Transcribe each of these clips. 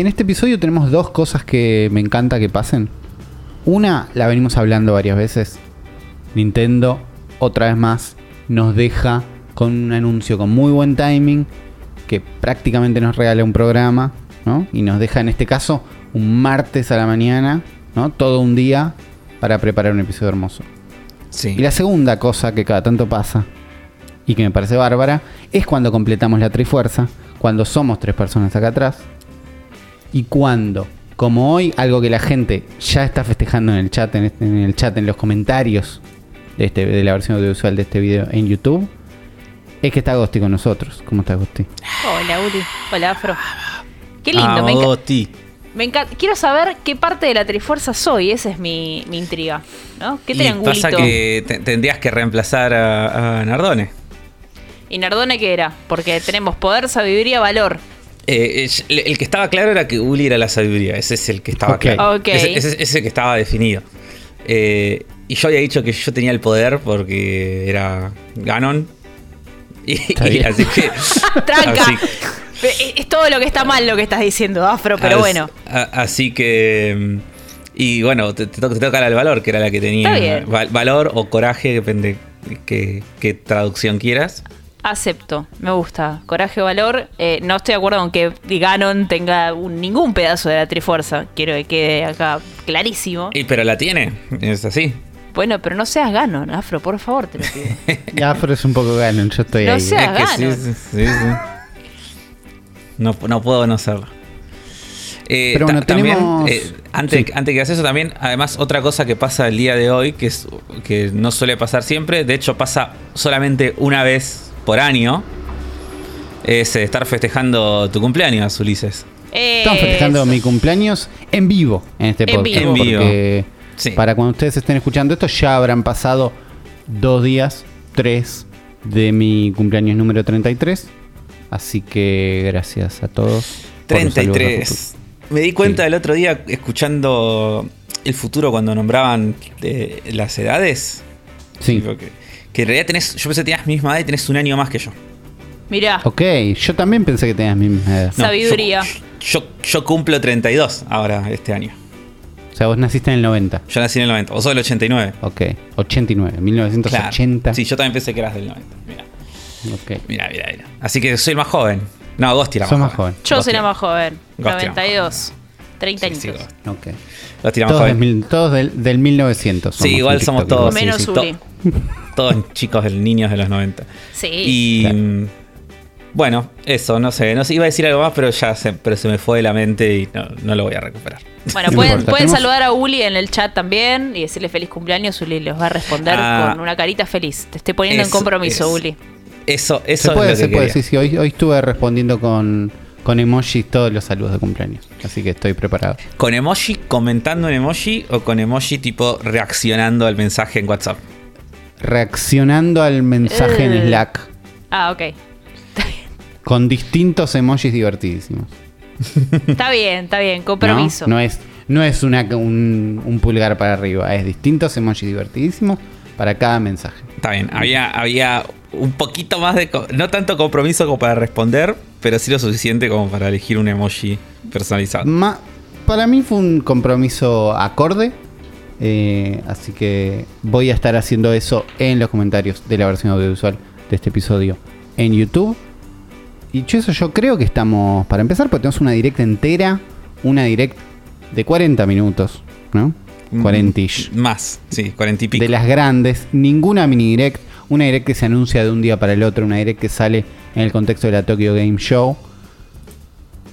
en este episodio tenemos dos cosas que me encanta que pasen. Una, la venimos hablando varias veces. Nintendo, otra vez más, nos deja con un anuncio con muy buen timing, que prácticamente nos regala un programa, ¿no? Y nos deja en este caso un martes a la mañana, ¿no? Todo un día para preparar un episodio hermoso. Sí. Y la segunda cosa que cada tanto pasa, y que me parece bárbara, es cuando completamos la Trifuerza, cuando somos tres personas acá atrás, y cuando, como hoy, algo que la gente ya está festejando en el chat, en, este- en el chat, en los comentarios de, este, de la versión audiovisual de este video en YouTube, es que está Agosti con nosotros. ¿Cómo está Agosti? Hola, Uli. Hola, Afro. Qué lindo, Ah, me, Goti. me encanta. Quiero saber qué parte de la Trifuerza soy, esa es mi, mi intriga. ¿no? ¿Qué triangulito? pasa que te- tendrías que reemplazar a, a Nardone. ¿Y Nardone qué era? Porque tenemos poder, sabiduría, valor. Eh, el, el que estaba claro era que Uli era la sabiduría. Ese es el que estaba claro. Ok. Ese, ese- ese es el que estaba definido. Eh, y yo había dicho que yo tenía el poder porque era Ganon. Y, y así que. Tranca. así- Es, todo lo que está mal lo que estás diciendo, Afro, pero as- bueno. a- así que. mm, Y bueno, te, te to- te toca la del valor, que era la que tenía. Val- valor o coraje, depende qué, qué traducción quieras. Acepto, me gusta. Coraje, valor. Eh, no estoy de acuerdo con que Ganon tenga un- ningún pedazo de la Trifuerza. Quiero que quede acá clarísimo. Y, pero la tiene, es así. Bueno, pero no seas Ganon, Afro, por favor, te lo pido. Ya, pero es un poco Ganon, yo estoy No ahí. sé. Es que sí, Ganon. sí, sí, sí. No, no puedo no serlo. Eh, Pero bueno, también, tenemos- eh, antes, Sí. antes que hagas eso, también, además, otra cosa que pasa el día de hoy, que, es, que no suele pasar siempre, de hecho pasa solamente una vez por año, es eh, estar festejando tu cumpleaños, Ulises. Estamos festejando Eso. mi cumpleaños en vivo en este En podcast. vivo. En vivo. Porque Sí. para cuando ustedes estén escuchando esto ya habrán pasado dos días, tres de mi cumpleaños número 33. Así que gracias a todos. por los saludos a 33. futuro. Me di cuenta Sí. el otro día escuchando el futuro cuando nombraban eh, las edades. Sí. Que, en realidad tenés, yo pensé que tenías mi misma edad y tenés un año más que yo. Mirá, Ok, yo también pensé que tenías mi misma edad. No, Sabiduría. Yo, yo, yo cumplo 32 ahora, este año. O sea, vos naciste en el 90. Yo nací en el 90, vos sos del 89. Ok, 89, 1980. Claro. Sí, yo también pensé que eras del 90. Mira, Ok. mira, mira. mira. Así que soy el más joven. No, Gosti era más más joven. joven. yo seré era- más joven. Gosti era más 92. 30 Sí, años. sí, Gosti. Ok. Gosti era más Todos, del, todos del, del 1900. Sí, igual somos todos. Menos sí, sí, Uli. to- todos chicos, del- niños de los 90. Sí. Y. Claro. Bueno, eso, no sé. No sé, iba a decir algo más, pero ya se, pero se me fue de la mente y no, no lo voy a recuperar. Bueno, No pueden, saludar a Uli en el chat también y decirle feliz cumpleaños. Uli les va a responder Ah. con una carita feliz. Te estoy poniendo en compromiso, es. Uli. Eso, eso Se puede, es lo se que puede, sí, sí. Hoy, hoy estuve respondiendo con, con emojis todos los saludos de cumpleaños. Así que estoy preparado. ¿Con emoji comentando en emoji o con emoji tipo reaccionando al mensaje en WhatsApp? Reaccionando al mensaje en Eh. Slack Ah, ok. con distintos emojis divertidísimos. Está bien, está bien. Compromiso. No, No es, no es una, un, un pulgar para arriba, es distintos emojis divertidísimos para cada mensaje. Está bien, había, había un poquito más de... co- No tanto compromiso como para responder, pero sí lo suficiente como para elegir un emoji personalizado. Ma- para mí fue un compromiso acorde. Eh, así que voy a estar haciendo eso en los comentarios de la versión audiovisual de este episodio en YouTube. Y eso, yo creo que estamos para empezar, porque tenemos una directa entera, una direct de 40 minutos, ¿no? 40 -ish. Más, sí, 40 y pico. de las grandes, ninguna mini direct, una direct que se anuncia de un día para el otro, una direct que sale en el contexto de la Tokyo Game Show.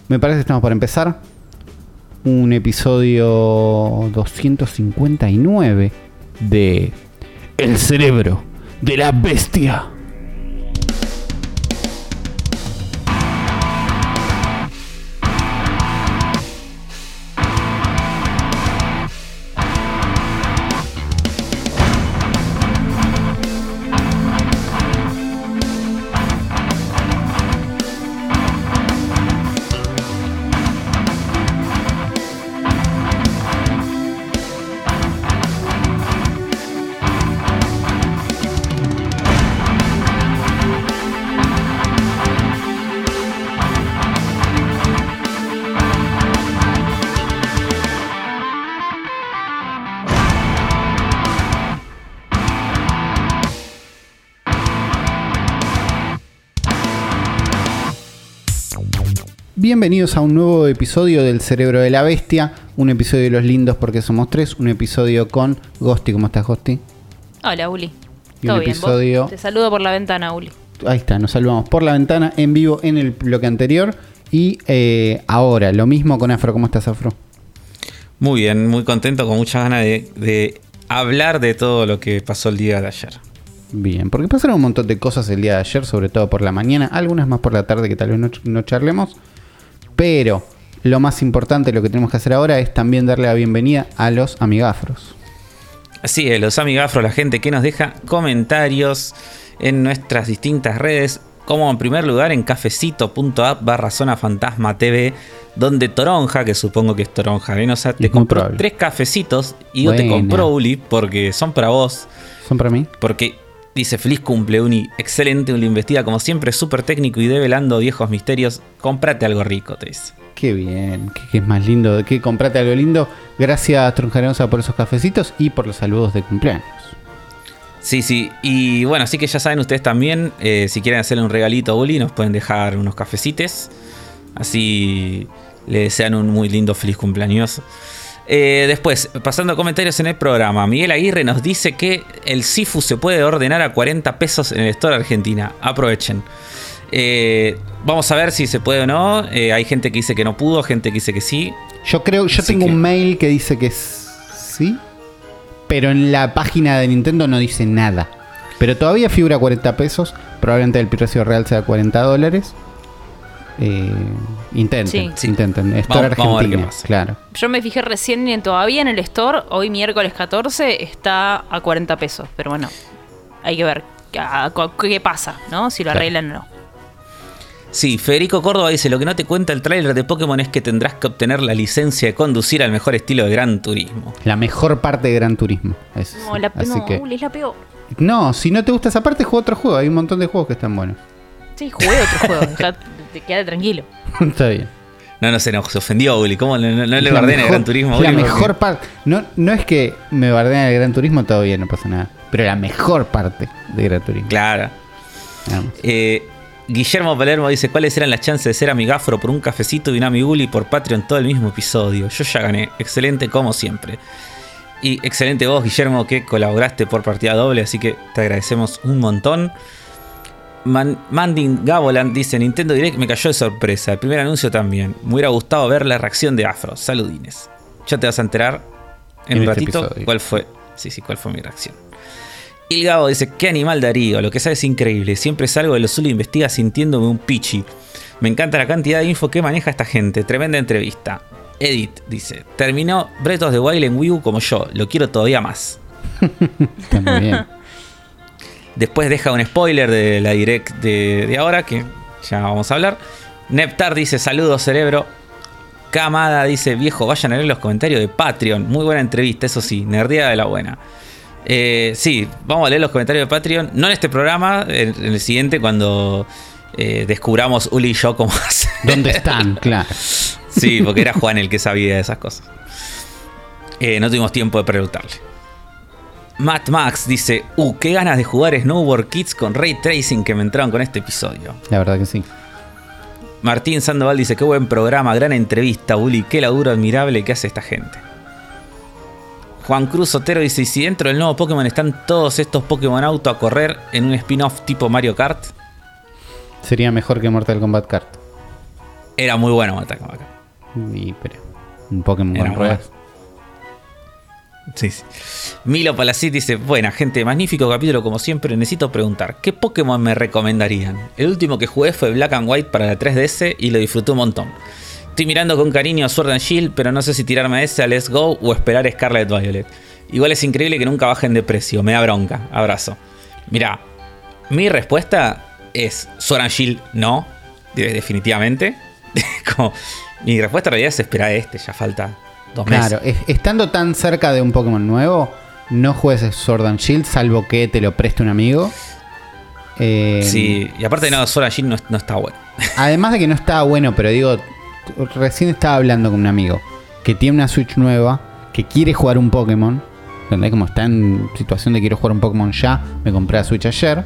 Me parece que estamos para empezar. Un episodio 259 de El cerebro de la bestia. Bienvenidos a un nuevo episodio del Cerebro de la Bestia, un episodio de Los Lindos porque somos tres, un episodio con Gosti. ¿Cómo estás, Gosti? Hola, Uli. Y ¿Todo un bien? Te saludo por la ventana, Uli. Ahí está, nos saludamos por la ventana en vivo en el bloque anterior. Y eh, ahora, lo mismo con Afro. ¿Cómo estás, Afro? Muy bien, muy contento, con muchas ganas de, de hablar de todo lo que pasó el día de ayer. Bien, porque pasaron un montón de cosas el día de ayer, sobre todo por la mañana, algunas más por la tarde que tal vez no, no charlemos. Pero lo más importante, lo que tenemos que hacer ahora es también darle la bienvenida a los amigafros. Así es, los amigafros, la gente que nos deja comentarios en nuestras distintas redes, como en primer lugar en cafecito.app barra zona fantasma TV, donde Toronja, que supongo que es Toronja Venosa, te Es muy compró probable. tres cafecitos y yo te compró Uli porque son para vos, ¿Son para mí? porque dice feliz cumple Uni, excelente, Uli investiga como siempre, súper técnico y develando viejos misterios, cómprate algo rico, te dice. Qué bien, qué, qué es más lindo, que comprate algo lindo. Gracias, Tronjarosa, por esos cafecitos y por los saludos de cumpleaños. Sí, sí. Y bueno, así que ya saben ustedes también, eh, si quieren hacerle un regalito a Uli, nos pueden dejar unos cafecites. Así le desean un muy lindo feliz cumpleaños. Eh, después, pasando a comentarios en el programa, Miguel Aguirre nos dice que el Sifu se puede ordenar a 40 pesos en el Store Argentina. Aprovechen. Eh, vamos a ver si se puede o no. Eh, hay gente que dice que no pudo, gente que dice que sí. Yo creo, yo Así tengo que- un mail que dice que sí, pero en la página de Nintendo no dice nada. Pero todavía figura 40 pesos, probablemente el precio real sea 40 dólares. Eh, intenten, Sí. Intenten. Store Vamos- vamos a ver qué Argentina, pasa. claro. Yo me fijé recién en todavía en el store, hoy miércoles 14 está a 40 pesos, pero bueno, hay que ver a- a- qué pasa, ¿no? Si lo Claro. arreglan o no. Sí, Federico Córdoba dice, lo que no te cuenta el tráiler de Pokémon es que tendrás que obtener la licencia de conducir al mejor estilo de Gran Turismo. La mejor parte de Gran Turismo. es No, la, Así no, que, es la peor. no, si no te gusta esa parte, juega otro juego. Hay un montón de juegos que están buenos. Sí, jugué otro juego, te queda tranquilo. Está bien. No, no se ofendió Uli. ¿Cómo no, no- no le La bardeen el Gran Turismo? La Uli? Porque- mejor parte. No, no es que me bardean el Gran Turismo, todavía no pasa nada. Pero la mejor parte de Gran Turismo. Claro. Eh, Guillermo Palermo dice, ¿cuáles eran las chances de ser amigafro por un cafecito y un amiguli por Patreon todo el mismo episodio? Yo ya gané. Excelente como siempre. Y excelente vos, Guillermo, que colaboraste por partida doble, así que te agradecemos un montón. Man- Mandin Gaboland dice, Nintendo Direct me cayó de sorpresa. El primer anuncio también. Me hubiera gustado ver la reacción de Afro. Saludines. Ya te vas a enterar en, En un este ratito cuál fue. Sí, sí, cuál fue mi reacción. Y el Gabo dice, qué animal Darío, lo que sabe es increíble. Siempre salgo de lo solo investiga sintiéndome un pichi. Me encanta la cantidad de info que maneja esta gente. Tremenda entrevista. Edith dice, terminó Breath of the Wild en Wii U como yo. Lo quiero todavía más. Está muy bien. Después deja un spoiler de la direct de, de ahora, que ya vamos a hablar. Neptar dice, saludos cerebro. Kamada dice, viejo, vayan a leer los comentarios de Patreon. Muy buena entrevista, eso sí, nerdeada de la buena. Eh, sí, vamos a leer los comentarios de Patreon. No en este programa, en, en el siguiente, cuando eh, descubramos Uli y yo cómo hacer. ¿Dónde están? Claro. Sí, porque era Juan el que sabía de esas cosas. Eh, no tuvimos tiempo de preguntarle. Matt Max dice, uh, qué ganas de jugar Snowboard Kids con Ray Tracing que me entraron con este episodio. La verdad que sí. Martín Sandoval dice, qué buen programa, gran entrevista, Uli, qué laburo admirable que hace esta gente. Juan Cruz Otero dice, ¿y si dentro del nuevo Pokémon están todos estos Pokémon Auto a correr en un spin-off tipo Mario Kart? Sería mejor que Mortal Kombat Kart. Era muy bueno Mortal Kombat. Y, pero, un Pokémon Era con bueno. Sí. Milo Palacit dice, buena gente, magnífico capítulo como siempre, necesito preguntar, ¿qué Pokémon me recomendarían? El último que jugué fue Black and White para la 3DS y lo disfruté un montón. Estoy mirando con cariño a Sword and Shield, pero no sé si tirarme a ese a Let's Go o esperar a Scarlet Violet. Igual es increíble que nunca bajen de precio, me da bronca, abrazo. Mira, mi respuesta es Sword and Shield no, de- definitivamente. Mi respuesta en realidad es esperar a este, ya falta dos meses. Claro, es- estando tan cerca de un Pokémon nuevo, no juegues Sword and Shield, salvo que te lo preste un amigo. Eh, Sí, y aparte no, Sword and Shield no, no está bueno. Además de que no estaba bueno, pero digo, recién estaba hablando con un amigo que tiene una Switch nueva, que quiere jugar un Pokémon. ¿Entendés? Como está en situación de quiero jugar un Pokémon ya, me compré la Switch ayer.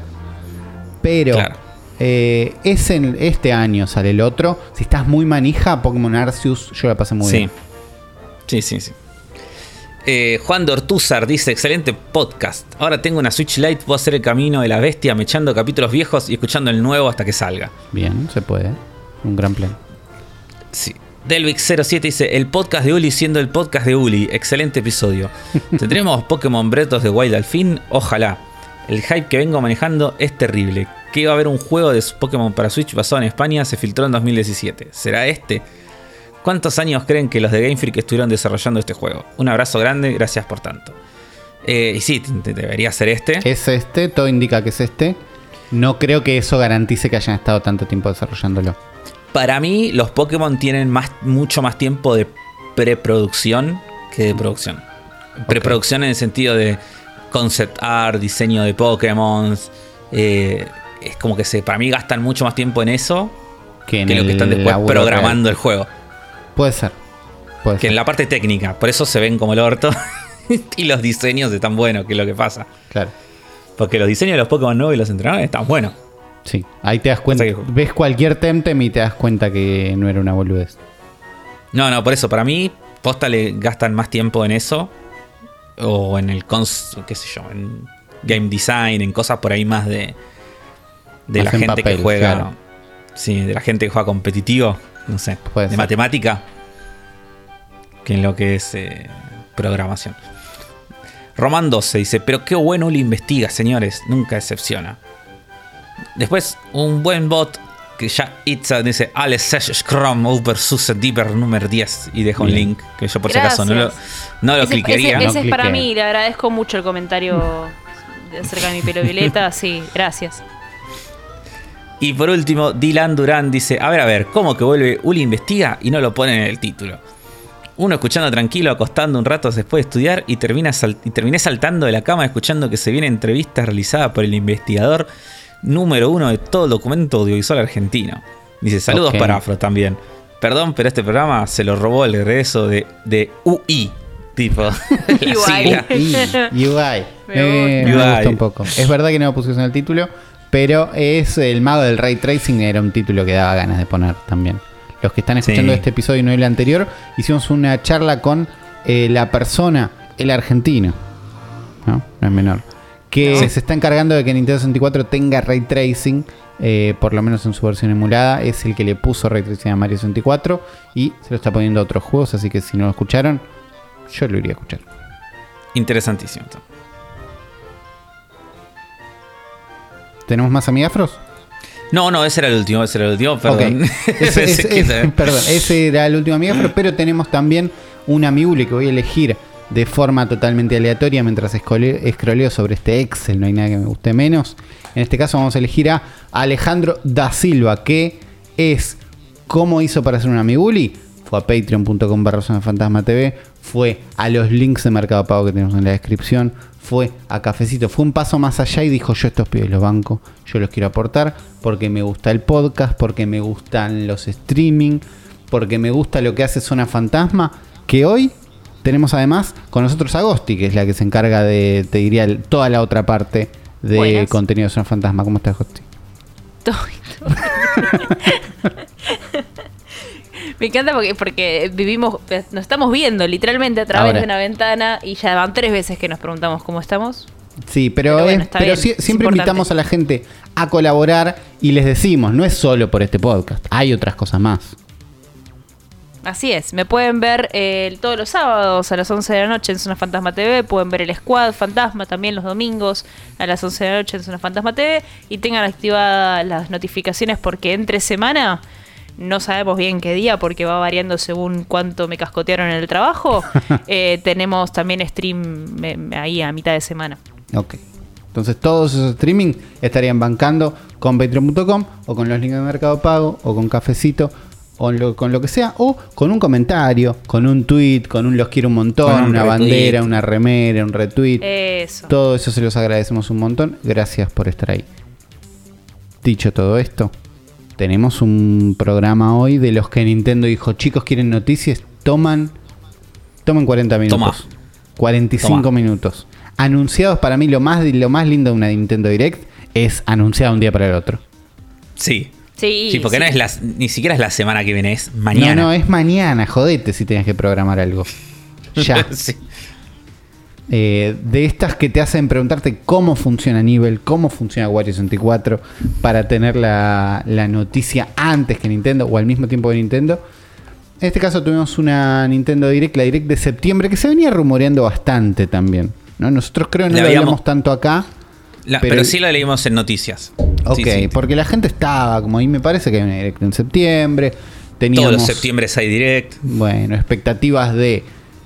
Pero Claro. Eh, es en este año sale el otro. Si estás muy manija, Pokémon Arceus, yo la pasé muy Sí. bien. Sí, sí, sí. Eh, Juan Dortúzar dice, excelente podcast. Ahora tengo una Switch Lite, puedo hacer el camino de la bestia, me echando capítulos viejos y escuchando el nuevo hasta que salga. Bien, se puede. Un gran plan. Sí. Delvic07 dice, el podcast de Uli siendo el podcast de Uli. Excelente episodio. ¿Tendremos Pokémon Breath of the Wild al fin? Ojalá. El hype que vengo manejando es terrible. Que iba a haber un juego de Pokémon para Switch basado en España se filtró en 2017. ¿Será este? ¿Cuántos años creen que los de Game Freak estuvieron desarrollando este juego? Un abrazo grande, gracias por tanto. Eh, y sí, debería ser este. Es este, todo indica que es este. No creo que eso garantice que hayan estado tanto tiempo desarrollándolo. Para mí, los Pokémon tienen más, mucho más tiempo de preproducción que de producción. Preproducción en el sentido de concept art, diseño de Pokémon. eh, es como que se, para mí gastan mucho más tiempo en eso Que, en que lo que están después programando el juego. Puede ser. Puede Que ser. en la parte técnica. Por eso se ven como el orto. y los diseños están buenos, que es lo que pasa. Claro. Porque los diseños de los Pokémon nuevos y los entrenadores están buenos. Sí. Ahí te das cuenta. Que- Ves cualquier Temtem y te das cuenta que no era una boludez. No, no, por eso, para mí, posta le gastan más tiempo en eso. O en el cons, qué sé yo, en game design, en cosas por ahí más de. De Más la en gente papel, que juega. claro. Sí, de la gente que juega competitivo. No sé. Puede de ser. matemática. Que en lo que es eh, programación. Roman 12 dice, pero qué bueno Uli investiga, señores. Nunca decepciona. Después, un buen bot que ya Itza dice Alex Sesh Scrum Over Sus Deeper número 10 y deja un Bien. link que yo por si acaso no lo, Gracias. no lo ese cliquearía. ese- no es para mí, le agradezco mucho el comentario acerca de mi pelo violeta. Sí, gracias. Y por último, Dylan Durán dice, a ver, a ver, ¿cómo que vuelve Uli investiga y no lo pone en el título? Uno escuchando tranquilo, acostando un rato después de estudiar y, termina sal- y terminé saltando de la cama escuchando que se viene entrevista realizada por el investigador número uno de todo el documento audiovisual argentino. Dice, saludos para Afro también. Perdón, pero este programa se lo robó el regreso de, de UI. Tipo, UI. UI. Me Eh, gusta. me gusta un poco. Es verdad que no lo pusieron en el título, pero es el mago del ray tracing. Era un título que daba ganas de poner también. Los que están escuchando Sí. este episodio y no el anterior, hicimos una charla con eh, la persona, el argentino, ¿no? No es menor, que se está encargando de que Nintendo 64 tenga ray tracing. eh, por lo menos en su versión emulada, es el que le puso ray tracing a Mario 64 y se lo está poniendo a otros juegos. Así que si no lo escucharon, yo lo iría a escuchar. Interesantísimo. ¿Tenemos más amigafros? No, no, ese era el último, ese era el último, perdón. Ese, perdón, ese era el último amigafro, pero tenemos también un amigule que voy a elegir de forma totalmente aleatoria mientras escroleo sobre este Excel, no hay nada que me guste menos. En este caso vamos a elegir a Alejandro da Silva, que es cómo hizo para hacer un amiguli. Fue a patreon.com barra fantasma TV, fue a los links de Mercado Pago que tenemos en la descripción, fue a Cafecito, fue un paso más allá y dijo yo estos pibes los banco, yo los quiero aportar porque me gusta el podcast, porque me gustan los streaming, porque me gusta lo que hace Zona Fantasma, que hoy tenemos además con nosotros a Gosti, que es la que se encarga de, te diría, toda la otra parte de Buenas. contenido de Zona Fantasma. ¿Cómo estás, Gosti? Me encanta porque, porque vivimos, nos estamos viendo literalmente a través Ahora. de una ventana y ya van tres veces que nos preguntamos cómo estamos. Sí, pero, Pero bueno, es- está pero bien, sie- es siempre invitamos a la gente a colaborar y les decimos, no es solo por este podcast, hay otras cosas más. Así es, me pueden ver eh, todos los sábados a las 11 de la noche en Zona Fantasma TV, pueden ver el Squad Fantasma también los domingos a las 11 de la noche en Zona Fantasma TV y tengan activadas las notificaciones porque entre semana no sabemos bien qué día porque va variando según cuánto me cascotearon en el trabajo. eh, tenemos también stream eh, ahí a mitad de semana. Ok. Entonces todos esos streaming estarían bancando con patreon.com o con los links de Mercado Pago o con Cafecito o lo- con lo que sea o con un comentario, con un tweet, con un los quiero un montón, un una retweet. bandera, una remera, un retweet. Eso. Todo eso se los agradecemos un montón. Gracias por estar ahí. Dicho todo esto, tenemos un programa hoy de los que Nintendo dijo, chicos, ¿quieren noticias? Toman, tomen 40 minutos. 45 Toma. minutos. Anunciados para mí, lo más, lo más lindo de una Nintendo Direct es anunciada un día para el otro. Sí. Sí, Sí, porque sí. no es la, ni siquiera es la semana que viene, es mañana. No, no, es mañana, jodete si tienes que programar algo. Ya. Sí. Eh, de estas que te hacen preguntarte cómo funciona Nivel, cómo funciona Wario 64 para tener la, la noticia antes que Nintendo o al mismo tiempo que Nintendo. En este caso tuvimos una Nintendo Direct, la Direct de septiembre, que se venía rumoreando bastante también. ¿no? Nosotros creo que no La lo hablamos tanto acá. La- Pero- pero, sí la leímos en noticias. Ok, Sí, sí. porque la gente estaba, como ahí me parece que hay una Direct en septiembre. Teníamos, Todos los septiembre hay direct. bueno, expectativas de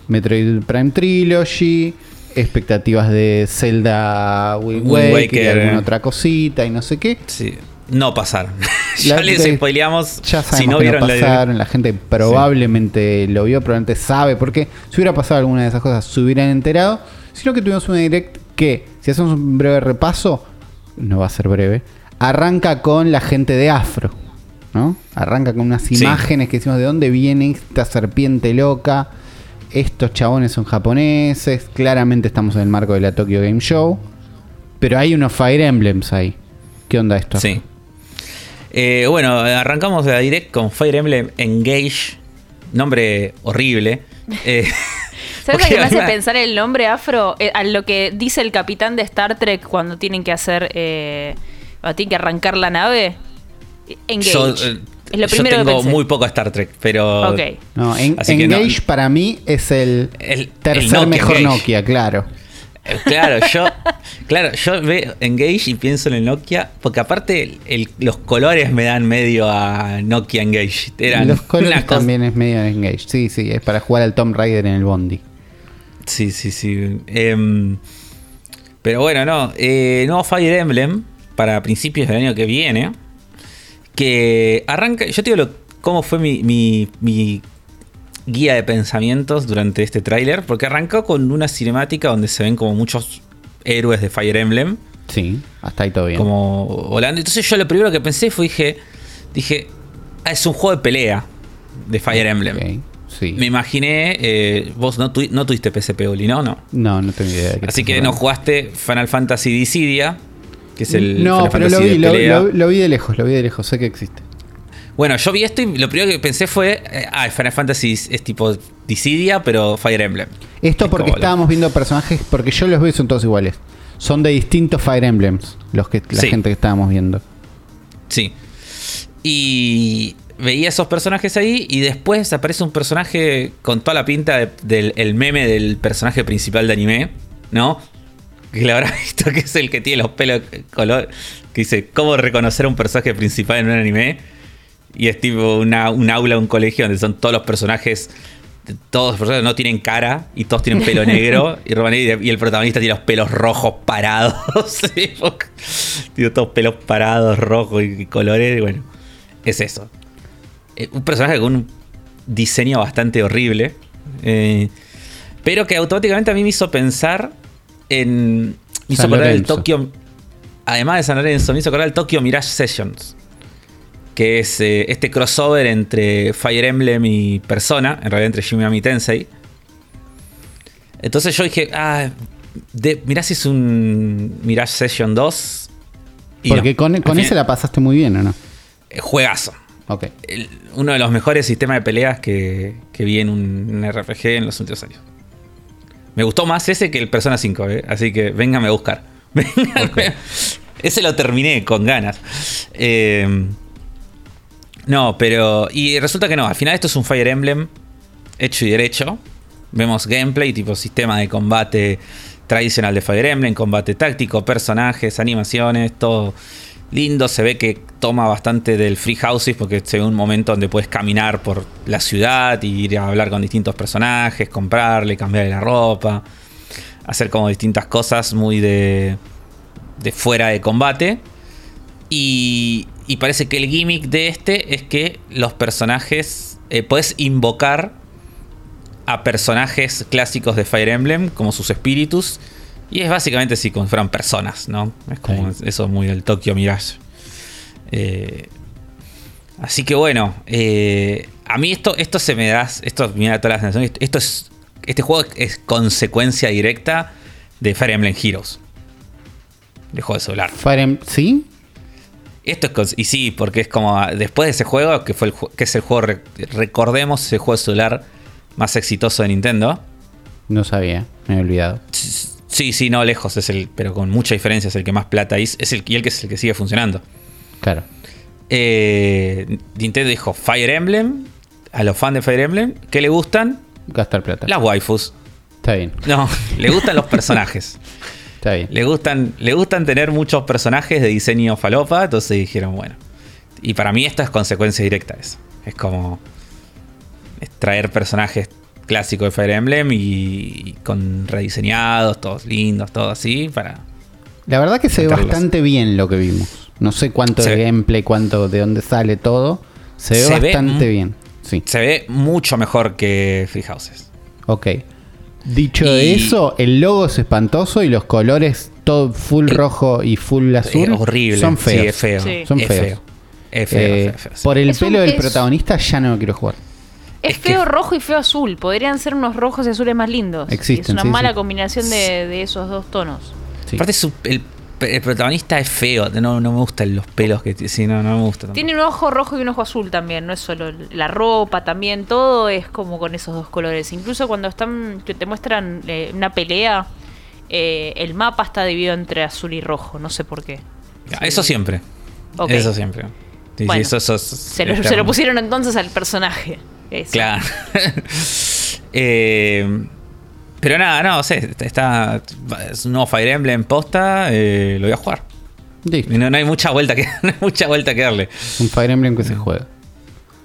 Metroid Prime Trilogy, expectativas de Zelda Wind Wind Waker, y Waker. alguna otra cosita y no sé qué. Sí. No pasaron. ya La- les spoileamos. Ya sabemos si no que no vieron la pasaron, la gente probablemente lo vio, probablemente sabe, porque si hubiera pasado alguna de esas cosas se hubieran enterado, sino que tuvimos una direct que, si hacemos un breve repaso, no va a ser breve, arranca con la gente de Afro, ¿no? Arranca con unas Sí. imágenes que decimos de dónde viene esta serpiente loca, estos chabones son japoneses, claramente estamos en el marco de la Tokyo Game Show, pero hay unos Fire Emblems ahí. ¿Qué onda esto? Sí. Eh, bueno, arrancamos la direct con Fire Emblem Engage. Nombre horrible. Eh, ¿Sabes lo que me hace además- pensar el nombre afro? Eh, a lo que dice el capitán de Star Trek cuando tienen que hacer. Eh, cuando tienen que arrancar la nave. Engage. Yo, eh, es lo yo que tengo pensé. muy poco Star Trek, pero. Ok. No, en- Así que no. Engage para mí es el, El- tercer el Nokia mejor Engage. Nokia, claro. Eh, Claro, yo, claro, yo veo Engage y pienso en el Nokia, porque aparte el- el- los colores me dan medio a Nokia Engage. Eran Los colores también es medio Engage. Sí, sí, es para jugar al Tomb Raider en el Bondi. Sí, sí, sí. Em, pero bueno, no. Eh, nuevo Fire Emblem para principios del año que viene. Que arranca. Yo te digo lo- cómo fue mi, mi- mi guía de pensamientos durante este tráiler. Porque arrancó con una cinemática donde se ven como muchos héroes de Fire Emblem. Sí, hasta ahí todo bien. Como volando. Entonces yo lo primero que pensé fue dije. Dije. "Ah, es un juego de pelea de Fire Emblem. Ok, sí. Me imaginé. eh, vos no, tuvi- no tuviste PSP, Oli, ¿no? No. No, no tengo idea de Así que no jugaste Final Fantasy Dissidia, que es el No, Final pero lo vi, de lo, pelea. lo- lo vi de lejos, lo vi de lejos, sé que existe. Bueno, yo vi esto y lo primero que pensé fue, eh, ah, Final Fantasy es, es tipo Dissidia, pero Fire Emblem. Esto Es porque lo- estábamos viendo personajes, porque yo los veo y son todos iguales. Son de distintos Fire Emblems, los que la Sí. gente que estábamos viendo. Sí. Y veía esos personajes ahí y después aparece un personaje con toda la pinta de- del el meme del personaje principal de anime, ¿no? Que le habrá visto que es el que tiene los pelos color. Que dice, ¿cómo reconocer a un personaje principal en un anime? Y es tipo una, un aula, un colegio donde son todos los personajes. Todos los personajes no tienen cara y todos tienen pelo negro. y, el protagonista tiene los pelos rojos parados. Tiene todos pelos parados, rojos y colores. y bueno, es eso. Eh, un personaje con un diseño bastante horrible. eh, pero que automáticamente a mí me hizo pensar en. Me hizo acordar el. Tokyo. Además de San Lorenzo, me hizo acordar el Tokyo Mirage Sessions. Que es eh, este crossover entre Fire Emblem y Persona. En realidad entre Shin Megami Tensei. Entonces yo dije, ah, de, mirá si es un Mirage Session 2. Y Porque no. con, ese la pasaste muy bien, ¿o no? eh, Juegazo. El- uno de los mejores sistemas de peleas que, que vi en un, un RPG en los últimos años. Me gustó más ese que el Persona 5, ¿eh? así que véngame a buscar. Ese lo terminé con ganas. Eh, no, pero. Y resulta que no, al final esto es un Fire Emblem hecho y derecho. Vemos gameplay, tipo sistema de combate tradicional de Fire Emblem, combate táctico, personajes, animaciones, todo lindo. Se ve que toma bastante del free houses porque se ve un momento donde puedes caminar por la ciudad y ir a hablar con distintos personajes, comprarle, cambiarle la ropa, hacer como distintas cosas muy de, de fuera de combate. Y, y parece que el gimmick de este es que los personajes. eh, puedes invocar a personajes clásicos de Fire Emblem como sus espíritus. Y es básicamente si como fueran personas, ¿no? Es como Sí. eso muy del Tokyo Mirage. Eh, así que bueno, eh, a mí esto, esto se me da. Esto me da todas las sensaciones. Esto es. Este juego es consecuencia directa de Fire Emblem Heroes. De juego de celular. Fire Em- ¿Sí? Esto es y sí, porque es como ah, después de ese juego que fue el que es el juego re- recordemos ese juego celular más exitoso de Nintendo. No sabía, me he olvidado. Sí, sí, no lejos es el, pero con mucha diferencia es el que más plata hizo, es el y el que es el que sigue funcionando. Claro. Eh, Nintendo dijo Fire Emblem a los fans de Fire Emblem que le gustan Gastar plata. las waifus. Está bien, No, le gustan los personajes. está bien. Le gustan, le gustan tener muchos personajes de diseño falopa, entonces dijeron, bueno. Y para mí esto es consecuencia directa de eso. Es como es traer personajes clásicos de Fire Emblem y, y con rediseñados, todos lindos, todo así, para... La verdad que se ve bastante bien lo que vimos. No sé cuánto Se de ve- gameplay, cuánto de dónde sale todo. Se ve Se bastante bien. Sí, Se ve mucho mejor que Free Houses. ok. Dicho de Y- eso, el logo es espantoso y los colores todo full Eh, rojo y full azul Es horrible. son feos. Sí, es feo. Sí. Son es feos. feo. Es feo, Eh, feo, feo, sí. Por el Es un- pelo del es- protagonista ya no lo quiero jugar. Es, Es que- feo rojo y feo azul. Podrían ser unos rojos y azules más lindos. Existen, es una sí, mala sí. combinación de, de esos dos tonos. Sí. Aparte su- el, el protagonista es feo. No, no me gustan los pelos que tiene. Sí, no, no me gusta. Tiene un ojo rojo y un ojo azul también, no es solo la ropa, también todo es como con esos dos colores. Incluso cuando están que te muestran eh, una pelea, eh, el mapa está dividido entre azul y rojo, no sé por qué. Eso siempre. Eso siempre. Sí, sí, Bueno, eso- eso es Se lo, se lo pusieron entonces al personaje. Eso. Claro. Eh, pero nada, no, sé. Está. Es un nuevo Fire Emblem posta. eh, lo voy a jugar. Listo. No, no hay mucha vuelta que, no hay mucha vuelta que darle. Un Fire Emblem que se juega.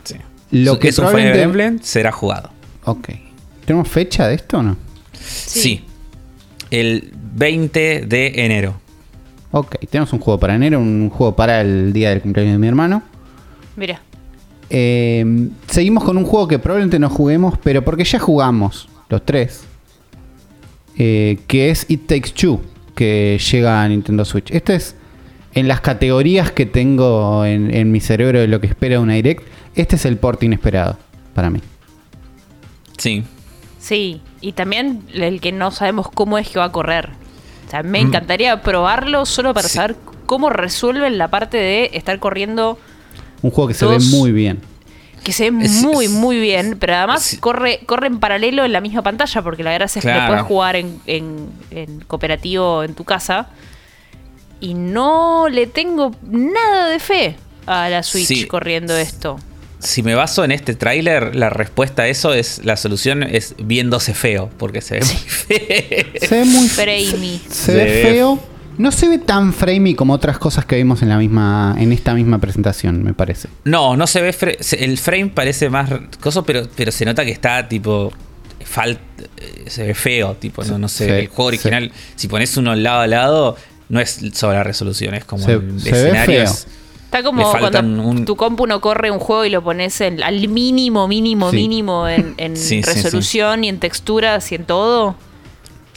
Sí. Lo Es- que es un Fire Emblem será jugado. Ok. ¿Tenemos fecha de esto o no? Sí. El 20 de enero. Ok, tenemos un juego para enero, un juego para el día del cumpleaños de mi hermano. Mira, Eh, seguimos con un juego que probablemente no juguemos, pero porque ya jugamos los tres. eh, que es It Takes Two, que llega a Nintendo Switch. Este es en las categorías que tengo en, en mi cerebro de lo que espera una Direct. Este es el port inesperado para mí. Sí. sí, y también el que no sabemos cómo es que va a correr. O sea, me Mm. encantaría probarlo solo para Sí. saber cómo resuelven la parte de estar corriendo Un juego que se ve muy bien. Que se ve Es- muy, muy bien, pero además sí. corre, corre en paralelo en la misma pantalla, porque la gracia es que lo puedes jugar en, en- en cooperativo en tu casa. Y no le tengo nada de fe a la Switch Sí. corriendo esto. Si me baso en este tráiler, la respuesta a eso es. La solución es viéndose feo. Porque se ve muy feo. Se ve muy Framey. Se Se ve ve- feo. No se ve tan framey como otras cosas que vimos en la misma en esta misma presentación, me parece. No, no se ve. se- El frame parece más coso, pero, pero se nota que está tipo. Fal, eh, se ve feo, tipo, no, no sé. Sí, el juego original, si pones uno lado a lado, no es sobre la resolución, es como Se- el se ve escenario. feo. es- Está como cuando un- tu compu no corre un juego y lo pones en- al mínimo, mínimo, Sí. mínimo en, en Sí, sí, resolución y en texturas y en todo.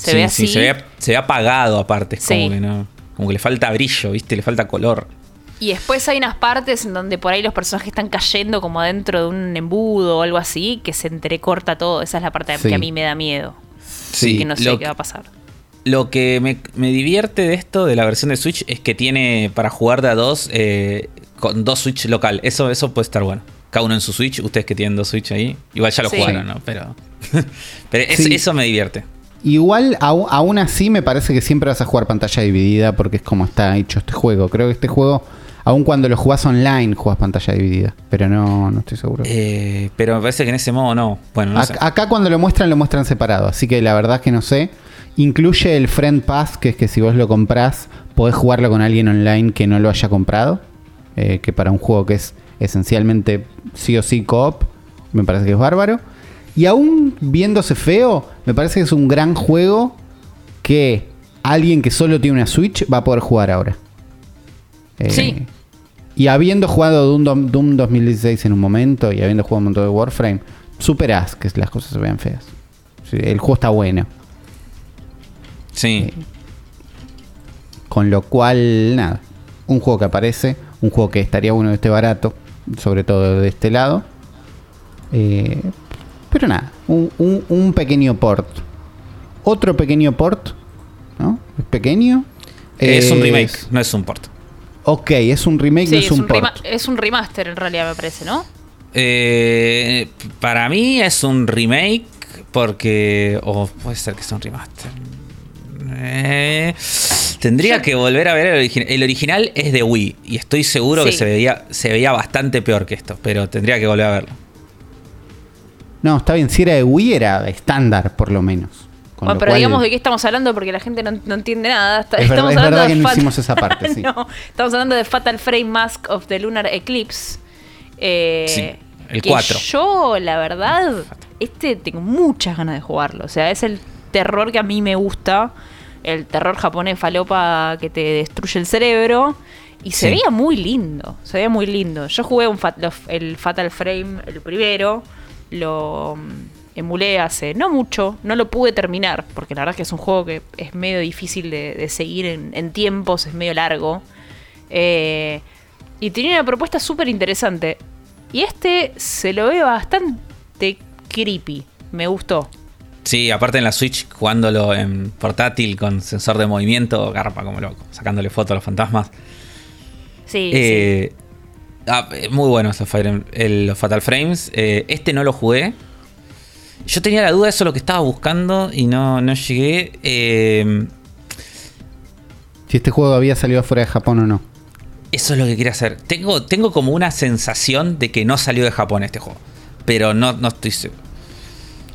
Se sí, ve sí, así. se, ve, se ve apagado aparte, es Sí. como que no. Como que le falta brillo, ¿viste? Le falta color. Y después hay unas partes en donde por ahí los personajes están cayendo como dentro de un embudo o algo así, que se entrecorta todo. Esa es la parte Sí. que a mí me da miedo. Sí, que no sé lo, qué va a pasar. lo que me, me divierte de esto, de la versión de Switch, es que tiene para jugar de a dos, eh, con dos Switch local. Eso, eso puede estar bueno. Cada uno en su Switch, ustedes que tienen dos Switch ahí. Igual ya lo Sí. jugaron, ¿no? Pero, pero es- Sí. eso me divierte. Igual, aún así, me parece que siempre vas a jugar pantalla dividida porque es como está hecho este juego. Creo que este juego, aun cuando lo jugás online, jugás pantalla dividida. Pero no, no estoy seguro. Eh, pero me parece que en ese modo no. Bueno, no Ac- sé. Acá cuando lo muestran, lo muestran separado. Así que la verdad es que no sé. Incluye el Friend Pass, que es que si vos lo comprás, podés jugarlo con alguien online que no lo haya comprado. Eh, que para un juego que es esencialmente sí o sí co-op, me parece que es bárbaro. Y aún viéndose feo, me parece que es un gran juego que alguien que solo tiene una Switch va a poder jugar ahora. Eh, Sí. Y habiendo jugado Doom, Doom- Doom 2016 en un momento y habiendo jugado un montón de Warframe, superás que las cosas se vean feas. Sí, el juego está bueno. Sí. Con lo cual, nada. Un juego que aparece, un juego que estaría bueno que esté barato, sobre todo de este lado. Eh, pero nada, un, un- un pequeño port. Otro pequeño port, ¿no? Es pequeño. es un Es- remake, no es un port. Ok, es un remake, Sí, no es, un, port. es un remaster en realidad, me parece, ¿no? Eh, para mí es un remake porque... O puede ser que sea un remaster. Eh, tendría que volver a ver el original. El original es de Wii y estoy seguro que se veía, se veía bastante peor que esto, pero tendría que volver a verlo. No, está bien, si era de Wii era estándar, por lo menos. Con Bueno, lo pero cual- digamos de qué estamos hablando porque la gente no, no entiende nada. Está- Es verdad- estamos es hablando verdad de que no hicimos esa parte, sí. no, estamos hablando de Fatal Frame Mask of the Lunar Eclipse. Eh, Sí, el que 4. Yo, la verdad, este tengo muchas ganas de jugarlo. O sea, es el terror que a mí me gusta. El terror japonés falopa que te destruye el cerebro. Y se Sí. veía muy lindo. Se veía muy lindo. Yo jugué un fat- el Fatal Frame, el primero. Lo mm, emulé hace no mucho. No lo pude terminar. Porque la verdad es que es un juego que es medio difícil de, de seguir en, en tiempos. Es medio largo. Eh, y tenía una propuesta súper interesante. Y este se lo ve bastante creepy. Me gustó. Sí, aparte en la Switch, jugándolo en portátil con sensor de movimiento, garpa como loco, sacándole fotos a los fantasmas. Sí, Eh, ah, eh, muy buenos los, Fire Em- el- los Fatal Frames. Eh, este no lo jugué. Yo tenía la duda, eso es lo que estaba buscando y no, no llegué. Eh, Si este juego había salido fuera de Japón o no. eso es lo que quería hacer. Tengo, tengo como una sensación de que no salió de Japón este juego. Pero no, no estoy seguro.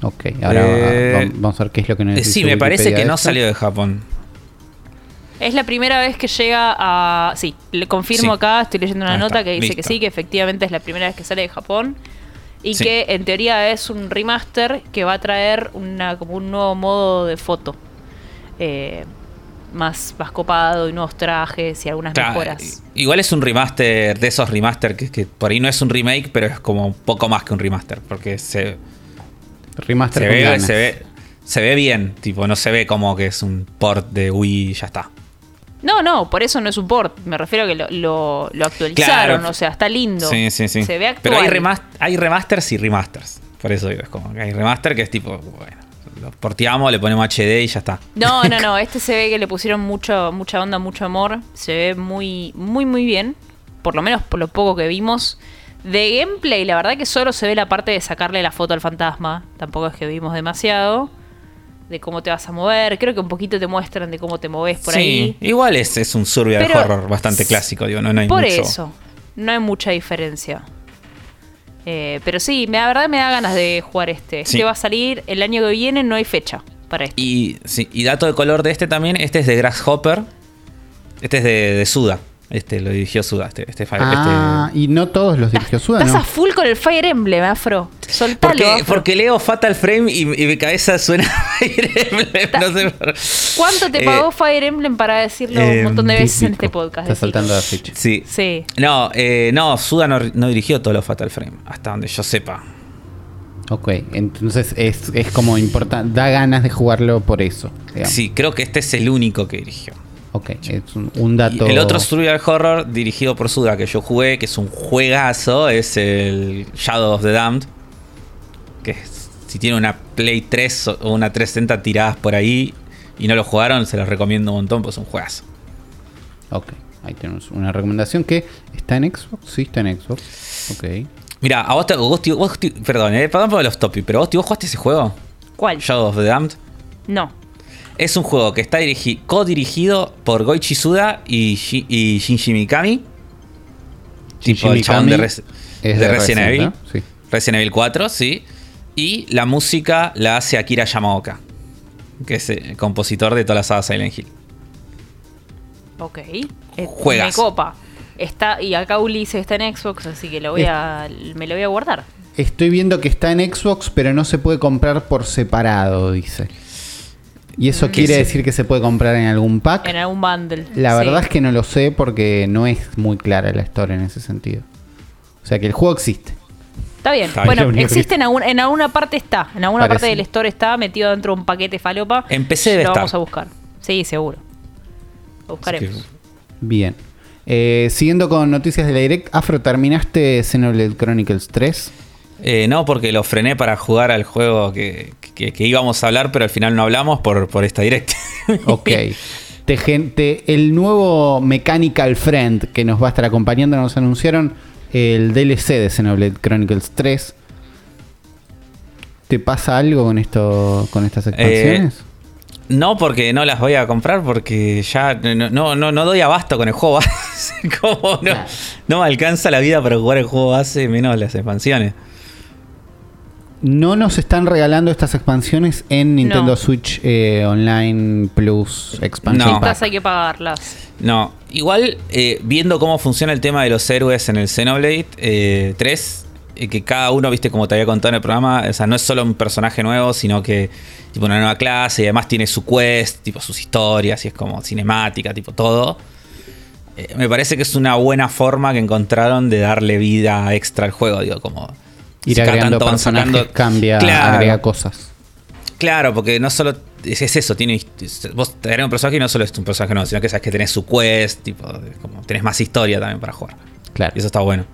Ok, ahora Eh, va- vamos a ver qué es lo que nos dice sí, me parece que no salió de Japón. Es la primera vez que llega a. Sí, le confirmo Sí. acá, estoy leyendo una Ahí nota está, que dice que sí, que efectivamente es la primera vez que sale de Japón. Y Sí. que en teoría es un remaster que va a traer una, como un nuevo modo de foto. Eh, más, más copado y nuevos trajes y algunas Claro, mejoras. igual es un remaster de esos remaster que, que por ahí no es un remake, pero es como un poco más que un remaster. Porque se, Remaster se, ve, se, ve, se ve bien. Tipo, no se ve como que es un port de Wii y ya está. No, no, por eso no es un port. Me refiero a que lo, lo, lo actualizaron. Claro. O sea, está lindo. Sí, sí, sí. Se ve actual. Pero hay, remas- hay remasters y remasters. Por eso digo, es como que hay remaster que es tipo, bueno, lo porteamos, le ponemos HD y ya está. No, no, no. Este se ve que le pusieron mucho, mucha onda, mucho amor. Se ve muy, muy, muy bien. Por lo menos por lo poco que vimos. De gameplay, la verdad que solo se ve la parte de sacarle la foto al fantasma. Tampoco es que vimos demasiado. De cómo te vas a mover. Creo que un poquito te muestran de cómo te moves por sí, ahí. igual es, es un survival Pero- horror bastante clásico, digo, no, no hay Por mucho. eso. No hay mucha diferencia. Eh, pero sí, me, la verdad me da ganas de jugar este. Este Sí. va a salir el año que viene, no hay fecha para este. Y, sí, y dato de color de este también, este es de Grasshopper. Este es de, de Suda. Este lo dirigió Suda. Este, este, Fire- Ah, este- y no todos los dirigió Suda, Estás ¿no? a full con el Fire Emblem, Afro. Soltalo. porque, Afro. porque leo Fatal Frame y, y mi cabeza suena Fire Emblem, no sé por- ¿Cuánto te Eh, pagó Fire Emblem para decirlo eh, un montón de veces en este podcast? Está saltando la ficha. Sí. Sí. No, eh, no, Suda no, no dirigió todos los Fatal Frame, hasta donde yo sepa. Ok, entonces es, es como importante, da ganas de jugarlo por eso. digamos. Sí, creo que este es el único que dirigió. Ok, es un, un Y dato. el otro survival horror dirigido por Suda que yo jugué, que es un juegazo, es el Shadow of the Damned. Que es- si tiene una Play 3 o una 360 tiradas por ahí y no lo jugaron, se los recomiendo un montón, pues es un juegazo. Ok, ahí tenemos una recomendación que está en Xbox. Sí, está en Xbox. Ok. Mira, a vos, te, vos, te- vos te- perdón, eh, perdón por los topics, pero vos, vos jugaste ese juego, ¿Cuál? Shadow of the Damned. No. Es un juego que está dirigi- co-dirigido por Goichi Suda y, Shi- y Shinji Mikami. Tipo el chabón de, Res- es de Resident Evil. ¿no? Sí. Resident Evil 4, sí. Y la música la hace Akira Yamaoka, que es el compositor de todas las sagas Silent Hill. Ok. Eh, Juegas. Me copa. Está, y acá Ulises está en Xbox, así que lo voy a, me lo voy a guardar. Estoy viendo que está en Xbox, pero no se puede comprar por separado, dice. ¿Y eso quiere sí. decir que se puede comprar en algún pack? En algún bundle. La Sí. verdad es que no lo sé porque no es muy clara la historia en ese sentido. O sea que el juego existe. Está bien. Está bueno, existe en, algún- en alguna parte está. En alguna Parece. parte del store está metido dentro de un paquete falopa. En PC debe Lo estar. vamos a buscar. Sí, seguro. Lo buscaremos. Bien. Eh, siguiendo con noticias de la Direct, Afro, ¿terminaste Xenoblade Chronicles 3? Eh, no, porque lo frené para jugar al juego que, que- que íbamos a hablar, pero al final no hablamos por, por esta directa. Ok. te, gente, el nuevo Mechanical Friend que nos va a estar acompañando, nos anunciaron el DLC de Xenoblade Chronicles 3. ¿Te pasa algo con esto, con estas expansiones? No, porque no las voy a comprar porque ya no, no, no, no doy abasto con el juego base. Como no, no me alcanza la vida para jugar el juego base, menos las expansiones. No nos están regalando estas expansiones en Nintendo No. Switch eh, Online Plus Expansion No. Pack. Hay que pagarlas. No, igual eh, viendo cómo funciona el tema de los héroes en el Xenoblade eh, 3, eh, que cada uno, viste, como te había contado en el programa, o sea, no es solo un personaje nuevo, sino que tipo una nueva clase y además tiene su quest, tipo sus historias y es como cinemática, tipo todo. Eh, me parece que es una buena forma que encontraron de darle vida extra al juego, digo, como... Ir agregando tanto personajes, sacando- cambia, Claro. agrega cosas. Claro, porque no solo es, es eso, tiene vos te un personaje y no solo es un personaje nuevo, sino que sabes que tenés su quest, tipo, como tenés más historia también para jugar. Claro. Y eso está bueno.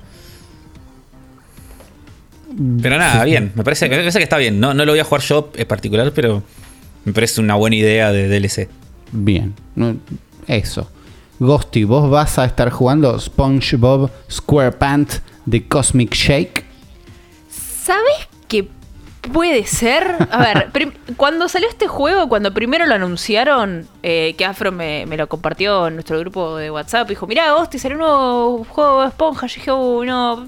Pero nada, bien, me parece, me parece que está bien. No, no lo voy a jugar yo en particular, pero me parece una buena idea de DLC. Bien. Eso. Ghosty, ¿vos vas a estar jugando SpongeBob SquarePants de Cosmic Shake? ¿Sabes qué puede ser? A ver, cuando salió este juego, cuando primero lo anunciaron, eh, que Afro me, me lo compartió en nuestro grupo de WhatsApp, dijo, mirá, Hostia, salió un nuevo juego de esponja. Yo dije, "Uh, no.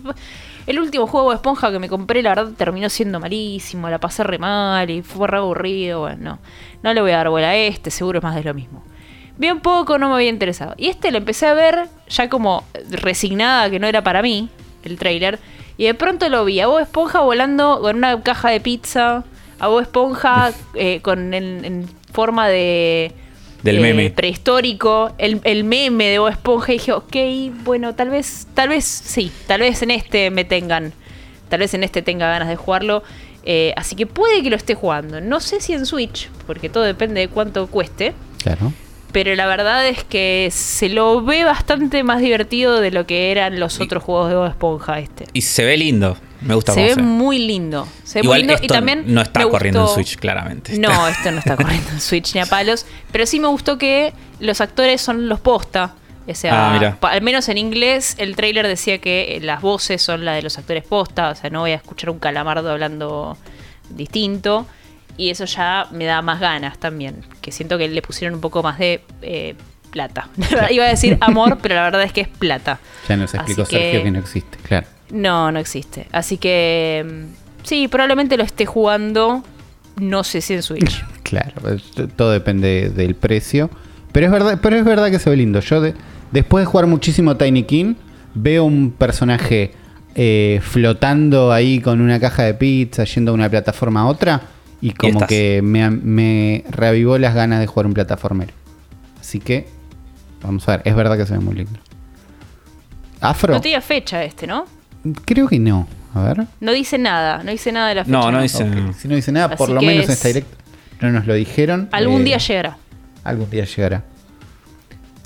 El último juego de esponja que me compré, la verdad, terminó siendo malísimo, la pasé re mal y fue re aburrido. Bueno, no, no le voy a dar bola a este, seguro es más de lo mismo. Vi un poco, no me había interesado. Y este lo empecé a ver ya como resignada que no era para mí, el trailer. Y de pronto lo vi a Bob Esponja volando con una caja de pizza. A Bob Esponja eh, con en, en forma de... Del eh, meme. Prehistórico. El, el meme de Bob Esponja. Y dije, ok, bueno, tal vez, tal vez sí. Tal vez en este me tengan. Tal vez en este tenga ganas de jugarlo. Eh, así que puede que lo esté jugando. No sé si en Switch, porque todo depende de cuánto cueste. Claro. Pero la verdad es que se lo ve bastante más divertido de lo que eran los otros juegos de Bob Esponja este. Y se ve lindo. Me gusta Se ve se ve. muy lindo. Se ve Igual muy lindo esto y también no está corriendo en gustó- Switch, claramente. No, esto no está corriendo en Switch ni a palos. Pero sí me gustó que los actores son los posta. O sea, Ah, al menos en inglés, el trailer decía que las voces son las de los actores posta. O sea, no voy a escuchar un calamardo hablando distinto. Y eso ya me da más ganas también. Que siento que le pusieron un poco más de eh, plata. Iba a decir amor, pero la verdad es que es plata. Ya nos explicó Así Sergio que no existe, claro. No, no existe. Así que mm, sí, probablemente lo esté jugando. No sé si en Switch. Claro, es- todo depende del precio. Pero es verdad, pero es verdad que se ve lindo. Yo de- después de jugar muchísimo Tiny King, veo un personaje eh, flotando ahí con una caja de pizza, yendo de una plataforma a otra, y como que me, me reavivó las ganas de jugar un plataformero. Así que, vamos a ver, es verdad que se ve muy lindo. Afro, No tenía fecha este, ¿no? creo que no. A ver. No dice nada, no dice nada de la fecha. No, no dice- Ok, Si no dice nada, por lo menos en es- esta directa no nos lo dijeron. Algún Eh, día llegará. Algún día llegará.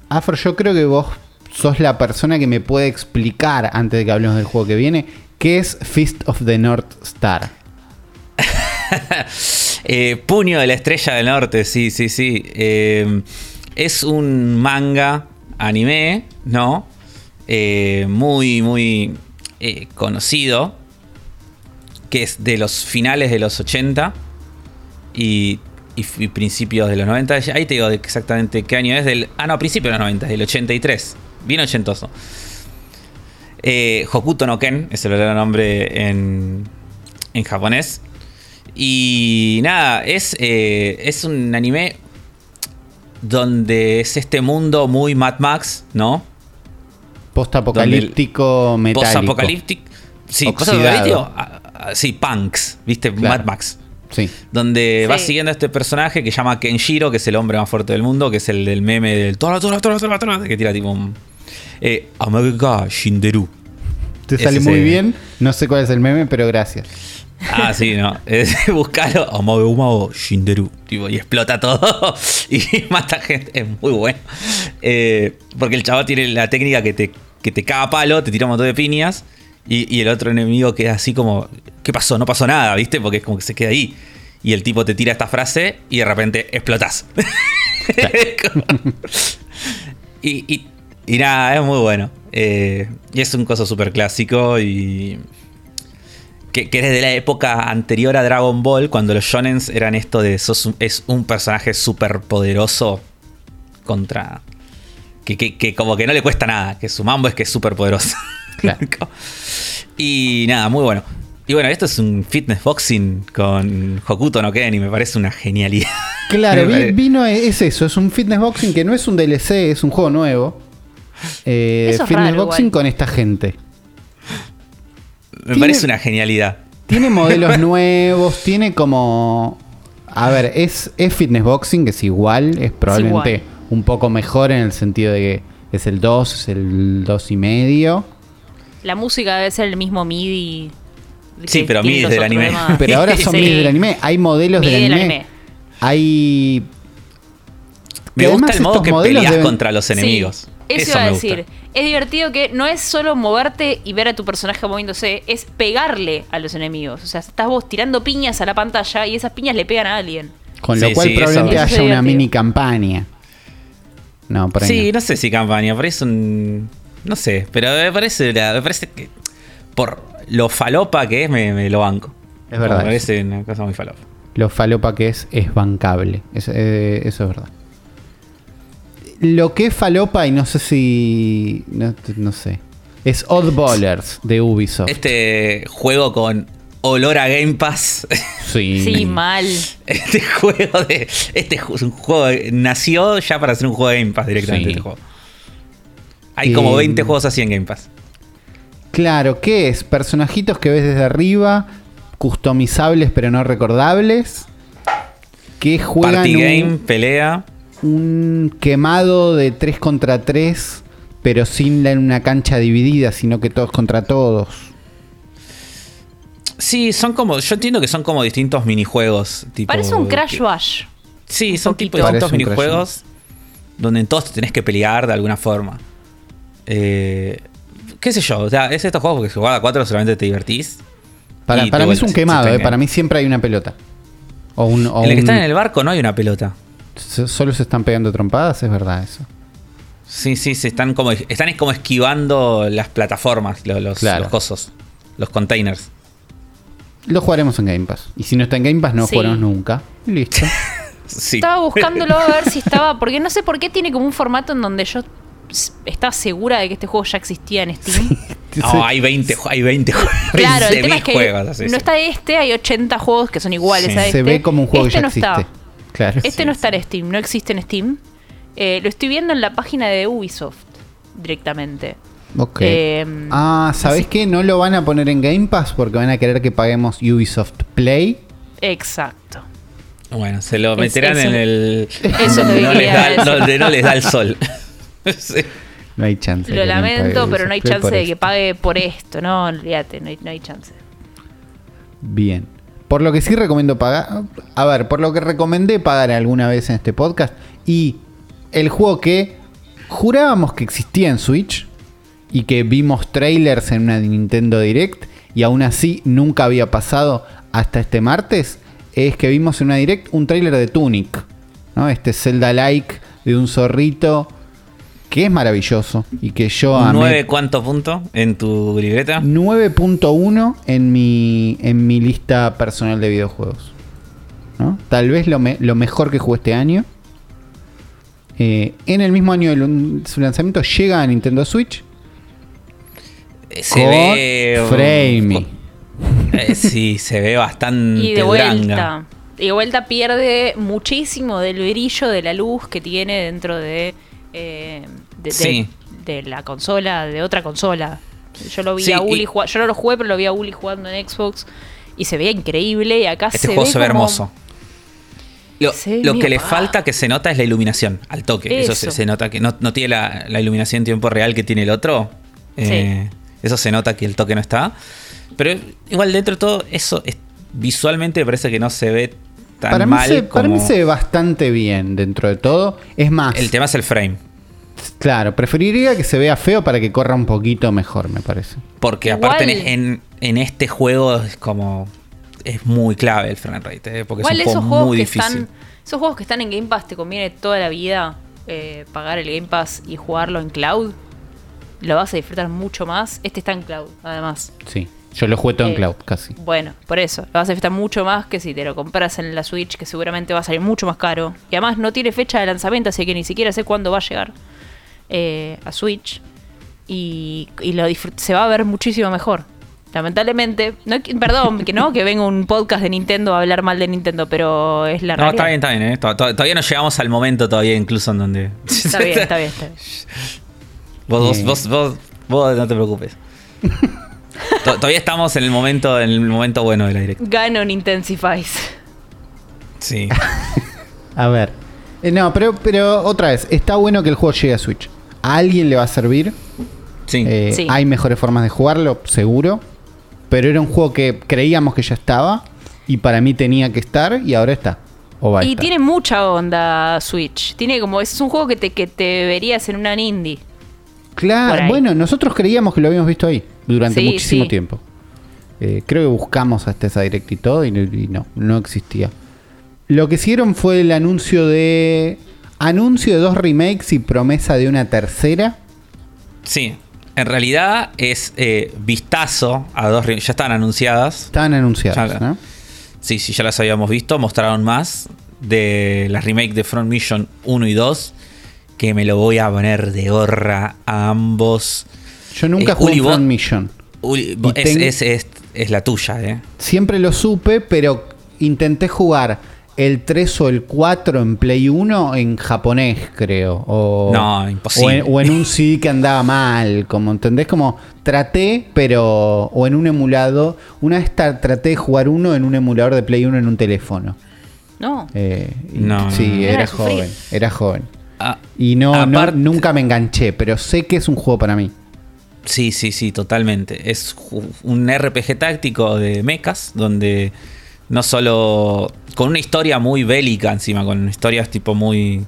Afro, yo creo que vos sos la persona que me puede explicar, antes de que hablemos del juego que viene, qué es Fist of the North Star. Eh, Puño de la Estrella del Norte, sí, sí, sí. Eh, es un manga anime, ¿no? Eh, muy, muy conocido. Que es de los finales de los 80 y, y principios de los 90. Ahí te digo exactamente qué año es. Del, ah, no, principios de los 90, del 83. Bien ochentoso. Hokuto no Ken es el verdadero nombre en, en japonés. Y nada, es, eh, es un anime donde es este mundo muy Mad Max, ¿no? Post-apocalíptico metálico. Post-apocalíptico. Sí, post-apocalíptico. ah, ah, Sí, punks, ¿viste? Claro. Mad Max. Sí. Donde Sí. va siguiendo a este personaje que llama Kenshiro, que es el hombre más fuerte del mundo, que es el del meme del Tora, Tora, Tora, Tora, Tora, que tira tipo un. Eh, Shinderu. Te sale muy bien. No sé cuál es el meme, pero gracias. Ah, sí, no. Buscalo. Amagumao Shinderu. Tipo, y explota todo. Y mata gente. Es muy bueno. Eh, porque el chavo tiene la técnica que te, que te caga palo, te tira un montón de piñas. Y, y el otro enemigo queda así como. ¿Qué pasó? No pasó nada, ¿viste? Porque es como que se queda ahí. Y el tipo te tira esta frase y de repente explotas. y, y, y nada, es muy bueno. Eh, y es un coso súper clásico y. Que, que es de la época anterior a Dragon Ball, cuando los shonens eran esto de sos un- es un personaje súper poderoso contra. Que, que- que como que no le cuesta nada, que su mambo es que es súper poderoso. Claro. y nada, muy bueno. Y bueno, esto es un fitness boxing con Hokuto no Ken y me parece una genialidad. Claro, vi- vino, es eso, es un fitness boxing que no es un DLC, es un juego nuevo. Eh, Eso es fitness raro boxing igual. con esta gente. Me Tiene- parece una genialidad. Tiene modelos nuevos, tiene como... A ver, es, es fitness boxing, que es igual, es probablemente igual. un poco mejor en el sentido de que es el 2, es el 2 y medio. La música debe ser el mismo MIDI. Sí, pero MIDI los del anime. demás. Pero ahora son Sí. MIDI del anime. Hay modelos MIDI del del anime. anime. Hay... Me gusta el modo estos que modelos peleas deben- contra los Sí, enemigos. Eso, iba a decir. gusta. Es divertido que no es solo moverte y ver a tu personaje moviéndose, es pegarle a los enemigos. O sea, estás vos tirando piñas a la pantalla y esas piñas le pegan a alguien. Con lo Sí, cual sí, eso- probablemente Eso haya una mini campaña. No, por ahí Sí, no. no sé si campaña, pero es un. No sé, pero me parece, me parece que por lo falopa que es, me, me lo banco. Es verdad Me parece una cosa muy falopa. Lo falopa que es es bancable. Es- eh, eso es verdad. Lo que es falopa, y no sé si. No, no sé. Es Oddballers de Ubisoft. Este juego con olor a Game Pass. Sí. Sí, mal. Este juego de. Este ju- es un juego. nació ya para ser un juego de Game Pass directamente. Sí. Este juego. Hay como Eh, 20 juegos así en Game Pass. Claro, ¿qué es? Personajitos que ves desde arriba, customizables pero no recordables. Que juegan Party un, game, pelea. Un quemado de 3 contra 3, pero sin la- una cancha dividida, sino que todos contra todos. Sí, son como. Yo entiendo que son como distintos minijuegos. Tipo, Parece un Crash que- Bash. Sí, son poquito. tipo distintos minijuegos donde en todos te tenés que pelear de alguna forma. Eh, ¿Qué sé yo? O sea, es estos juegos porque si jugás a 4 solamente te divertís. Para, mí es un quemado, eh, para mí siempre hay una pelota. O un, o en el que están en el barco no hay una pelota. So- Solo se están pegando trompadas, es verdad eso. Sí, sí, se están como están como esquivando las plataformas, lo- los, Claro. los cosos, los containers. Lo jugaremos en Game Pass. Y si no está en Game Pass, no lo Sí. jugaremos nunca. Listo. Sí. Estaba buscándolo a ver si estaba. Porque no sé por qué tiene como un formato en donde yo estaba segura de que este juego ya existía en Steam. No, hay 20, ju- hay 20 juegos. Claro, el 20.000 tema es que juegos, así, no está este, hay 80 juegos que son iguales Sí. a este. Se ve como un juego este que ya no existe. está. Claro. Este no está en Steam, no existe en Steam. Eh, lo estoy viendo en la página de Ubisoft directamente. Ok. Eh, ah, ¿sabés qué? No lo van a poner en Game Pass porque van a querer que paguemos Ubisoft Play. Exacto. Bueno, se lo Es- meterán eso- en el. eso es lo que no, les da, no les da el sol. Sí. No hay chance. Lo lamento, pero no hay chance de que pague por esto, no, olvídate, no hay, no hay chance. Bien. Por lo que sí recomiendo pagar. A ver, por lo que recomendé pagar alguna vez en este podcast. Y el juego que jurábamos que existía en Switch. Y que vimos trailers en una Nintendo Direct. Y aún así nunca había pasado hasta este martes. Es que vimos en una Direct un trailer de Tunic. ¿no? Este Zelda-like de un zorrito. Que es maravilloso. Y que yo ¿Un amé 9 cuánto punto en tu libreta? 9.1 en mi, en mi lista personal de videojuegos. ¿no? Tal vez lo, me- lo mejor que jugué este año. Eh, en el mismo año de su lanzamiento llega a Nintendo Switch. Eh, Se con ve. framey. eh, sí, se ve bastante Y de dranga. vuelta. Y de vuelta pierde muchísimo del brillo de la luz que tiene dentro de, eh, de, de- Sí. de la consola, de otra consola. Yo lo vi Sí, a Uli y- jugando, yo no lo jugué, pero lo vi a Uli jugando en Xbox y se veía increíble y acá Este se juego ve se ve como- hermoso. Lo, lo que le falta que se nota es la iluminación, al toque. Eso, se, Eso. se nota que no, no tiene la, la iluminación en tiempo real que tiene el otro. Eh, Eso se nota que el toque no está. Pero igual dentro de todo, eso es- visualmente me parece que no se ve tan Para mí, mal para mí se ve bastante bien dentro de todo. Es más, El tema es el frame. Claro, preferiría que se vea feo para que corra un poquito mejor, me parece. Porque Igual- aparte en, en- en este juego es como. es muy clave el frame rate, eh, porque Igual es un esos juego juegos muy difícil. están. Esos juegos que están en Game Pass te conviene toda la vida eh, pagar el Game Pass y jugarlo en cloud. Lo vas a disfrutar mucho más. Este está en cloud, además. Sí. Yo lo juego todo en Eh, cloud, casi. Bueno, por eso. Lo vas a disfrutar mucho más que si te lo compras en la Switch, que seguramente va a salir mucho más caro. Y además no tiene fecha de lanzamiento, así que ni siquiera sé cuándo va a llegar eh, a Switch. Y, y lo disfrut- se va a ver muchísimo mejor. Lamentablemente, no, perdón, que no, que venga un podcast de Nintendo a hablar mal de Nintendo, pero es la No, realidad. está bien, está bien, eh. To- to- Todavía no llegamos al momento todavía incluso en donde... Está bien, está bien, está bien. Vos, vos, vos, vos, vos no te preocupes. To- Todavía estamos en el momento, en el momento bueno de la directa. Ganon Intensifies. Sí. A ver. Eh, no, pero, pero otra vez, está bueno que el juego llegue a Switch. A alguien le va a servir. Sí. Eh, Sí. Hay mejores formas de jugarlo, seguro. Pero era un juego que creíamos que ya estaba. Y para mí tenía que estar y ahora está. O va a Y estar. tiene mucha onda Switch. Tiene como, es un juego que te, que te verías en una indie. Claro, bueno, nosotros creíamos que lo habíamos visto ahí durante Sí, muchísimo sí. tiempo. Eh, creo que buscamos hasta esa direct y todo y, no- y no, no existía. Lo que hicieron fue el anuncio de. Anuncio de dos remakes y promesa de una tercera. Sí. En realidad es eh, vistazo a dos... re- Ya están anunciadas. Estaban anunciadas, Ya- ¿no? Sí, sí, ya las habíamos visto. Mostraron más de las remake de Front Mission 1 y 2. Que me lo voy a poner de gorra a ambos. Yo nunca Eh, jugué Uli, Front Mission. Uli, Y es, ten- es- es- es la tuya, ¿eh? Siempre lo supe, pero intenté jugar el 3 o el 4 en Play 1 en japonés, creo. O, No, imposible. O en, o en un CD que andaba mal, como entendés, como traté, pero. O en un emulado. Una vez traté de jugar uno en un emulador de Play 1 en un teléfono. No. Eh, y No, sí, era joven. Era joven. Ah, Y no, no- nunca me enganché, pero sé que es un juego para mí. Sí, sí, sí, totalmente. Es un RPG táctico de mechas donde no solo con una historia muy bélica encima, con historias tipo muy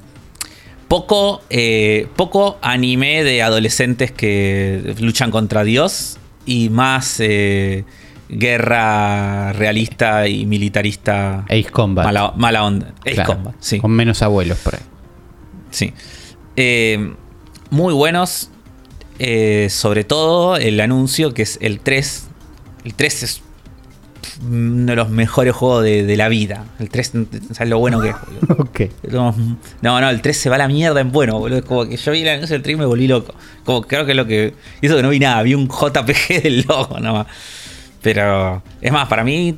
poco eh, poco anime de adolescentes que luchan contra Dios y más eh, guerra realista y militarista Ace Combat. mala, mala onda. Ace Claro, Combat, sí. Con menos abuelos por ahí. Sí. Eh, muy buenos. sobre todo el anuncio que es el 3. El 3 es uno de los mejores juegos de, de la vida. El 3, ¿sabes lo bueno que es? No, no, el 3 se va a la mierda en bueno, boludo. Es como que yo vi el anuncio del 3 y me volví loco. Como creo que lo que. Y eso que no vi nada, vi un JPG del logo nomás. Pero, es más, para mí,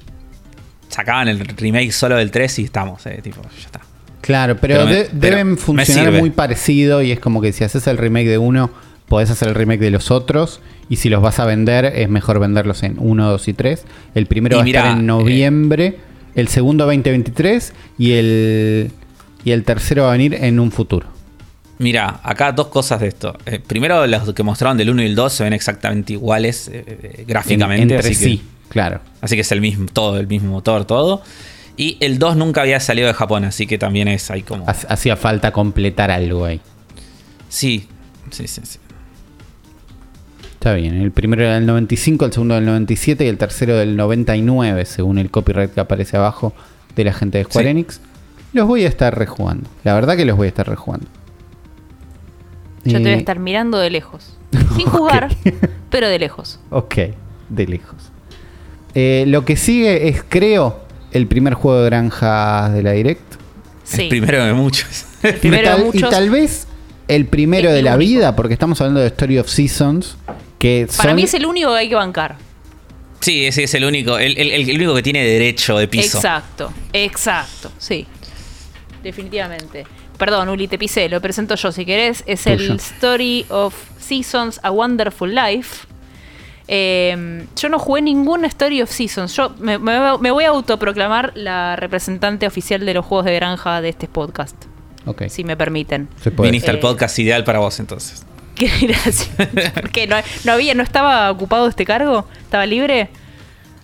sacaban el remake solo del 3 y estamos, eh, tipo, ya está. Claro, pero, Pero me- de- pero deben funcionar muy parecido y es como que si haces el remake de uno, podés hacer el remake de los otros y si los vas a vender es mejor venderlos en 1, 2 y 3. El primero Y va a estar en eh, noviembre, el segundo 2023 y el, y el tercero va a venir en un futuro. Mira, acá dos cosas de esto. Eh, primero, los que mostraron del 1 y el 2 se ven exactamente iguales eh, En- gráficamente. entre así, sí, que, claro. así que es el mismo, todo, el mismo motor, todo. Y el 2 nunca había salido de Japón, así que también es ahí como. Ha- Hacía falta completar algo ahí. Sí, sí, sí, sí. Está bien, el primero era del 95, el segundo del 97 y el tercero del 99, según el copyright que aparece abajo de la gente de Square Sí. Enix. Los voy a estar rejugando. La verdad que los voy a estar rejugando. Yo te voy a Eh, estar mirando de lejos. Sin jugar, pero de lejos. Ok, de lejos. Eh, lo que sigue es, creo, el primer juego de granjas de la Direct. Sí. El primero de muchos. Y Primero de tal, y muchos. tal vez el primero El de la único. vida, porque estamos hablando de Story of Seasons. Que Para son- mí es el único que hay que bancar. sí, ese es el único, el, el- el único que tiene derecho de piso. Exacto, exacto, sí. Definitivamente. Perdón, Uli, te pisé, lo presento yo si querés. Es Tuyo. el Story of Seasons, A Wonderful Life. Eh, yo no jugué ningún Story of Seasons. Yo me, me- me voy a autoproclamar la representante oficial de los juegos de granja de este podcast, Ok, si me permiten. Viniste al Eh, podcast ideal para vos entonces. Qué gracia. ¿Por qué? ¿No, no había, ¿No estaba ocupado este cargo? ¿Estaba libre?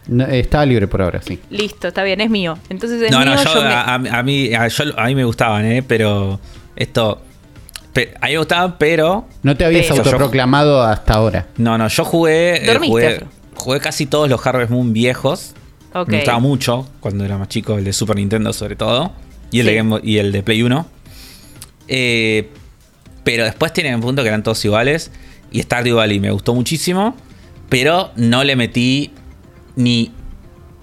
No, eh, estaba libre por ahora, sí. Listo, está bien, es mío. Entonces es No, mío, no, yo, a, mí, a, yo- a mí me gustaban, ¿eh? Pero esto... pe- a mí me gustaban, pero... No te habías Pero- autoproclamado hasta ahora. No, no, yo jugué... eh, Dormiste, jugué, jugué casi todos los Harvest Moon viejos. Ok. Me gustaba mucho cuando era más chico, el de Super Nintendo sobre todo. Y el, Sí. de, Game Boy- y el de Play 1. Eh, pero después tienen un punto que eran todos iguales. Y Stardew Valley me gustó muchísimo. Pero no le metí ni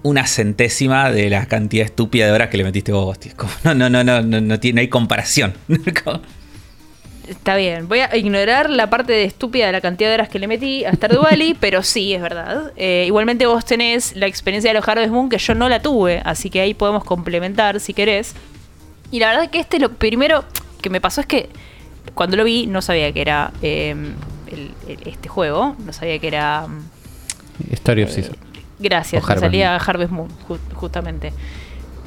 una centésima de la cantidad estúpida de horas que le metiste vos, No, no, no, no, no, no, tiene, no hay comparación. Está bien, voy a ignorar la parte de estúpida de la cantidad de horas que le metí a Stardew Valley, pero sí, es verdad. Eh, igualmente vos tenés la experiencia de los Harvest Moon que yo no la tuve, así que ahí podemos complementar si querés. Y la verdad que este lo primero que me pasó es que cuando lo vi no sabía que era eh, el- el- este juego, no sabía que era... mm, Story of Seasons. Gracias, O me Harvest salía Harvest Moon, ju- justamente.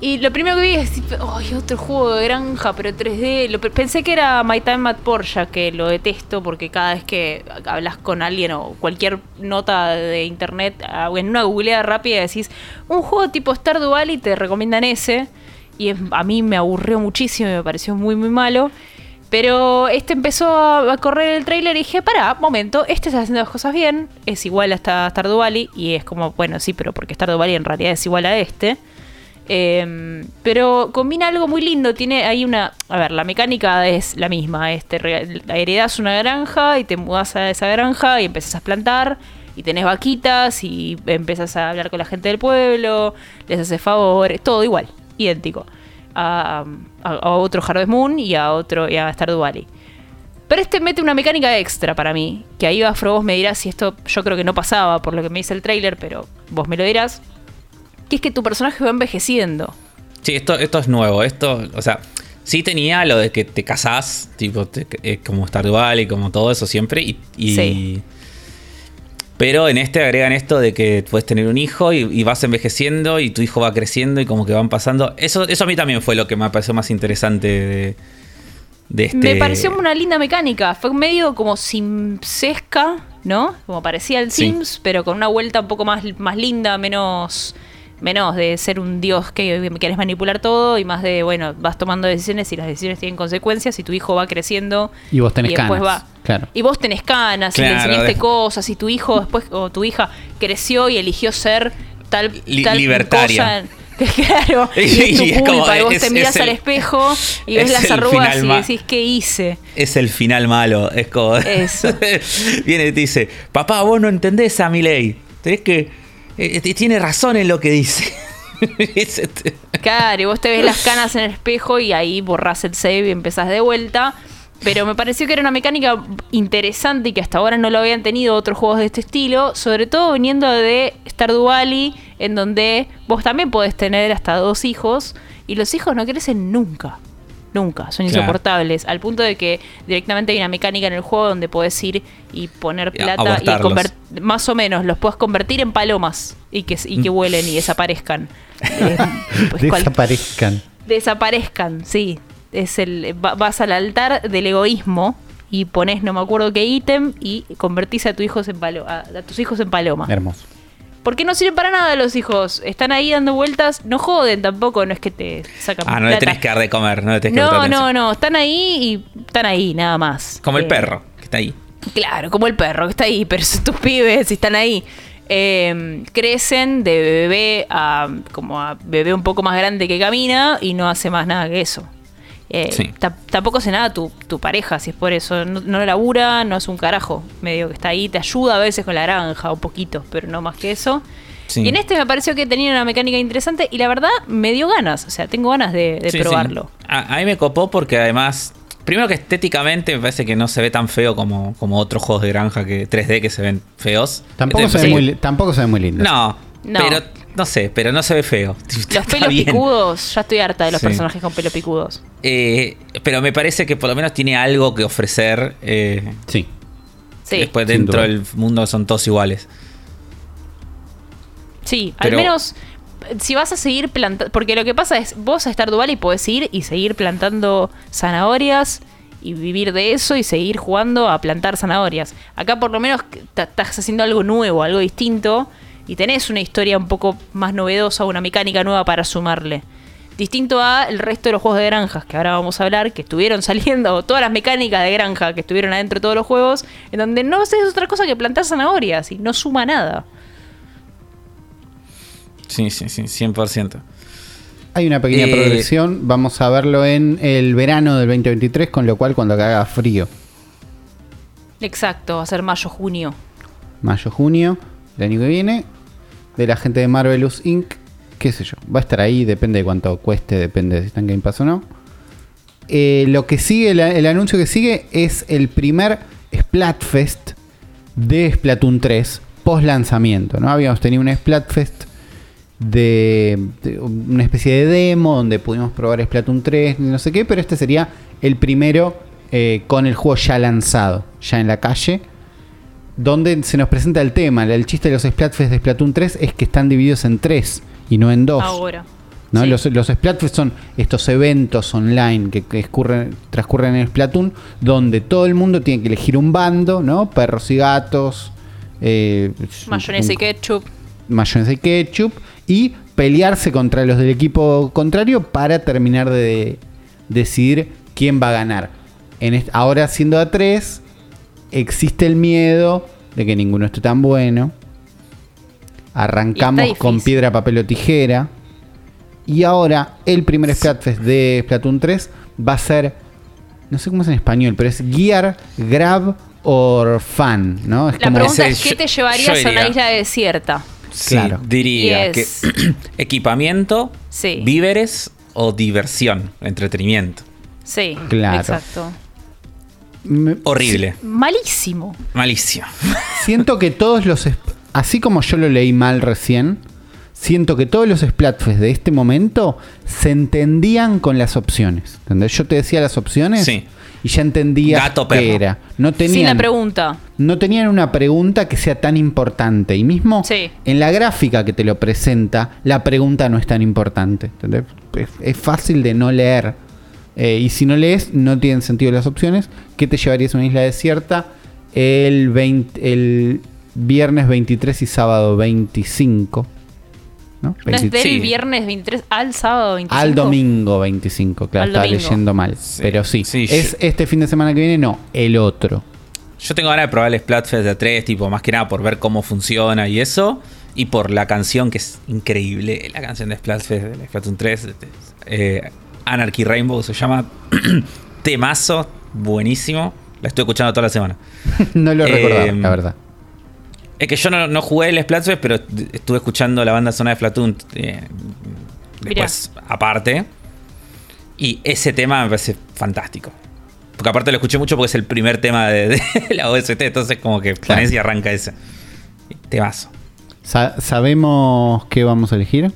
Y lo primero que vi es, ¡ay, otro juego de granja, pero 3D! Lo pe- pensé que era My Time at Porsche, que lo detesto porque cada vez que hablas con alguien o cualquier nota de internet, en una googleada rápida decís, un juego tipo Stardew Valley, te recomiendan ese. Y es- a mí me aburrió muchísimo, y me pareció muy, muy malo. Pero este empezó a, correr el tráiler y dije, pará, momento, este está haciendo las cosas bien, es igual hasta Stardew y es como, bueno, sí, pero porque Stardew en realidad es igual a este. Eh, pero combina algo muy lindo, tiene ahí una... A ver, la mecánica es la misma, este, heredas una granja y te mudas a esa granja y empiezas a plantar y tenés vaquitas y empiezas a hablar con la gente del pueblo, les haces favores, todo igual, idéntico. A, a- a otro Harvest Moon y a otro y a Stardew Valley. Pero este mete una mecánica extra para mí. Que ahí Afro vos me dirás si esto yo creo que no pasaba por lo que me dice el trailer, pero vos me lo dirás. Que es que tu personaje va envejeciendo. Sí, esto, esto es nuevo. Esto, o sea, sí tenía lo de que te casás, tipo, te- eh, como Stardew Valley, como todo eso siempre. Y, y- Sí. Pero en este agregan esto de que puedes tener un hijo y, y vas envejeciendo y tu hijo va creciendo y como que van pasando. Eso, eso a mí también fue lo que me pareció más interesante de, de este. Me pareció una linda mecánica. Fue medio como simsesca, ¿no? Como parecía el Sí. Sims, pero con una vuelta un poco más, más linda, menos, menos de ser un dios que quieres manipular todo y más de, bueno, vas tomando decisiones y las decisiones tienen consecuencias y tu hijo va creciendo. Y vos tenés después canas, claro. Y vos tenés canas y le enseñaste de- cosas y tu hijo después o tu hija creció y eligió ser tal, Li- tal libertaria. cosa. Claro, y es tu Y es culpa, como- y vos es- te miras el- al espejo y ves es las arrugas final y decís, ¿qué hice? Es el final malo. Es como. Eso. Viene y te dice: Papá, vos no entendés a mi ley. Tenés que. Eh, tiene razón en lo que dice. Es este- Claro, y vos te ves las canas en el espejo y ahí borrás el save y empezás de vuelta. Pero me pareció que era una mecánica interesante y que hasta ahora no lo habían tenido otros juegos de este estilo, sobre todo viniendo de Stardew Valley, en donde vos también podés tener hasta dos hijos y los hijos no crecen nunca. Nunca, son Claro. insoportables. Al punto de que directamente hay una mecánica en el juego donde podés ir y poner Y plata y convertir, más o menos, los puedes convertir en palomas y que, y Mm. que vuelen y desaparezcan. Eh, pues cual- Desaparezcan. desaparezcan, sí. Es el va- vas al altar del egoísmo y pones no me acuerdo qué ítem y convertís a tus hijos en palo, a, a tus hijos en paloma. Hermoso. Porque no sirven para nada los hijos. Están ahí dando vueltas, no joden tampoco, no es que te sacan Ah, no le tenés que dar de comer. No le tenés que No, no, atención. no, están ahí y están ahí, nada más. Como el Eh, perro, que está ahí. Claro, como el perro que está ahí, pero son tus pibes y están ahí. Eh, crecen de bebé a como a bebé un poco más grande que camina y no hace más nada que eso. Eh, Sí. Tampoco hace nada tu, tu pareja, si es por eso. No, no labura, no hace un carajo. Medio que está ahí, te ayuda a veces con la granja, un poquito, pero no más que eso. Sí. Y en este me pareció que tenía una mecánica interesante y la verdad me dio ganas. O sea, tengo ganas de, de Sí, sí. probarlo. A, a mí me copó porque además, primero que estéticamente me parece que no se ve tan feo como, como otros juegos de granja que 3D que se ven feos. Tampoco, Este, se ve sí. muy, tampoco se ve muy lindo. No, No. pero no sé, pero no se ve feo. Los pelos bien. picudos, ya estoy harta de los Sí. personajes con pelos picudos. Eh, pero me parece que por lo menos tiene algo que ofrecer. eh, Sí. Sí. Después dentro del mundo son todos iguales. Sí, Pero- al menos si vas a seguir plantando. Porque lo que pasa es, vos a Stardew Valley podés ir y seguir plantando zanahorias y vivir de eso y seguir jugando a plantar zanahorias. Acá por lo menos estás haciendo algo nuevo, algo distinto y tenés una historia un poco más novedosa, una mecánica nueva para sumarle. Distinto a el resto de los juegos de granjas que ahora vamos a hablar, que estuvieron saliendo, todas las mecánicas de granja que estuvieron adentro de todos los juegos, en donde no haces otra cosa que plantar zanahorias y no suma nada. Sí, sí, sí, 100%. Hay una pequeña Eh, progresión. Vamos a verlo en el verano del 2023, con lo cual cuando haga frío, Exacto, va a ser mayo-junio. mayo, junio, el año que viene, de la gente de Marvelous Inc., qué sé yo, va a estar ahí, depende de cuánto cueste, depende de si está en Game Pass o no. Eh, lo que sigue, el, anuncio que sigue es el primer Splatfest de Splatoon 3 post lanzamiento, ¿no? Habíamos tenido un Splatfest de, una especie de demo donde pudimos probar Splatoon 3 y no sé qué, pero este sería el primero eh, con el juego ya lanzado, ya en la calle, donde se nos presenta el tema. El chiste de los Splatfest de Splatoon 3 es que están divididos en tres y no en dos. Ahora. ¿no? Sí. Los, los Splatfest son estos eventos online que, que escurren- transcurren en Splatoon, donde todo el mundo tiene que elegir un bando, ¿no? Perros y gatos. eh, Mayonesa y ketchup. mayonesa y ketchup y pelearse contra los del equipo contrario para terminar de decidir quién va a ganar. En ahora siendo a 3 existe el miedo de que ninguno esté tan bueno. Arrancamos con piedra, papel o tijera. Y ahora el primer Splatfest de Splatoon 3 va a ser, no sé cómo es en español, pero es Gear, Grab or Fun, ¿no? Es La como- pregunta ese es: ¿qué yo- te llevarías a una isla desierta? Sí, Claro. diría Yes. que equipamiento, Sí. víveres o diversión, entretenimiento. Sí, Claro. exacto. Me- Horrible, Malísimo. malísimo. Siento que todos los. Así como yo lo leí mal recién, siento que todos los Splatfest de este momento se entendían con las opciones. ¿entendés? Yo te decía las opciones Sí. y ya entendía Gato, qué era. No Sin la tenían, pregunta. no tenían una pregunta que sea tan importante. Y mismo Sí. en la gráfica que te lo presenta, la pregunta no es tan importante. ¿entendés? Es, es fácil de no leer. Eh, y si no lees, no tienen sentido las opciones. ¿Qué te llevarías a una isla desierta el, 20 el viernes 23 y sábado 25? ¿no? No es 20 del Sí. viernes 23 al sábado 25. al domingo 25, claro, Al estaba domingo. leyendo mal. Sí. Pero sí, Sí, es yo- este fin de semana que viene, no, el otro. Yo tengo ganas de probar el Splatfest de 3, tipo, más que nada por ver cómo funciona y eso. Y por la canción que es increíble. La canción de Splatfest de Splatoon 3. eh, Anarchy Rainbow se llama. Temazo, buenísimo. La estoy escuchando toda la semana. no lo Eh, recordaba, la verdad. Es que yo no, no jugué el Splatfest, pero estuve escuchando la banda sonora de Splatoon eh, después, aparte. Y ese tema me parece fantástico. Porque aparte lo escuché mucho porque es el primer tema de, de la OST, entonces como que Claro. pones y arranca ese. Temazo. Sa- ¿Sabemos qué vamos a elegir?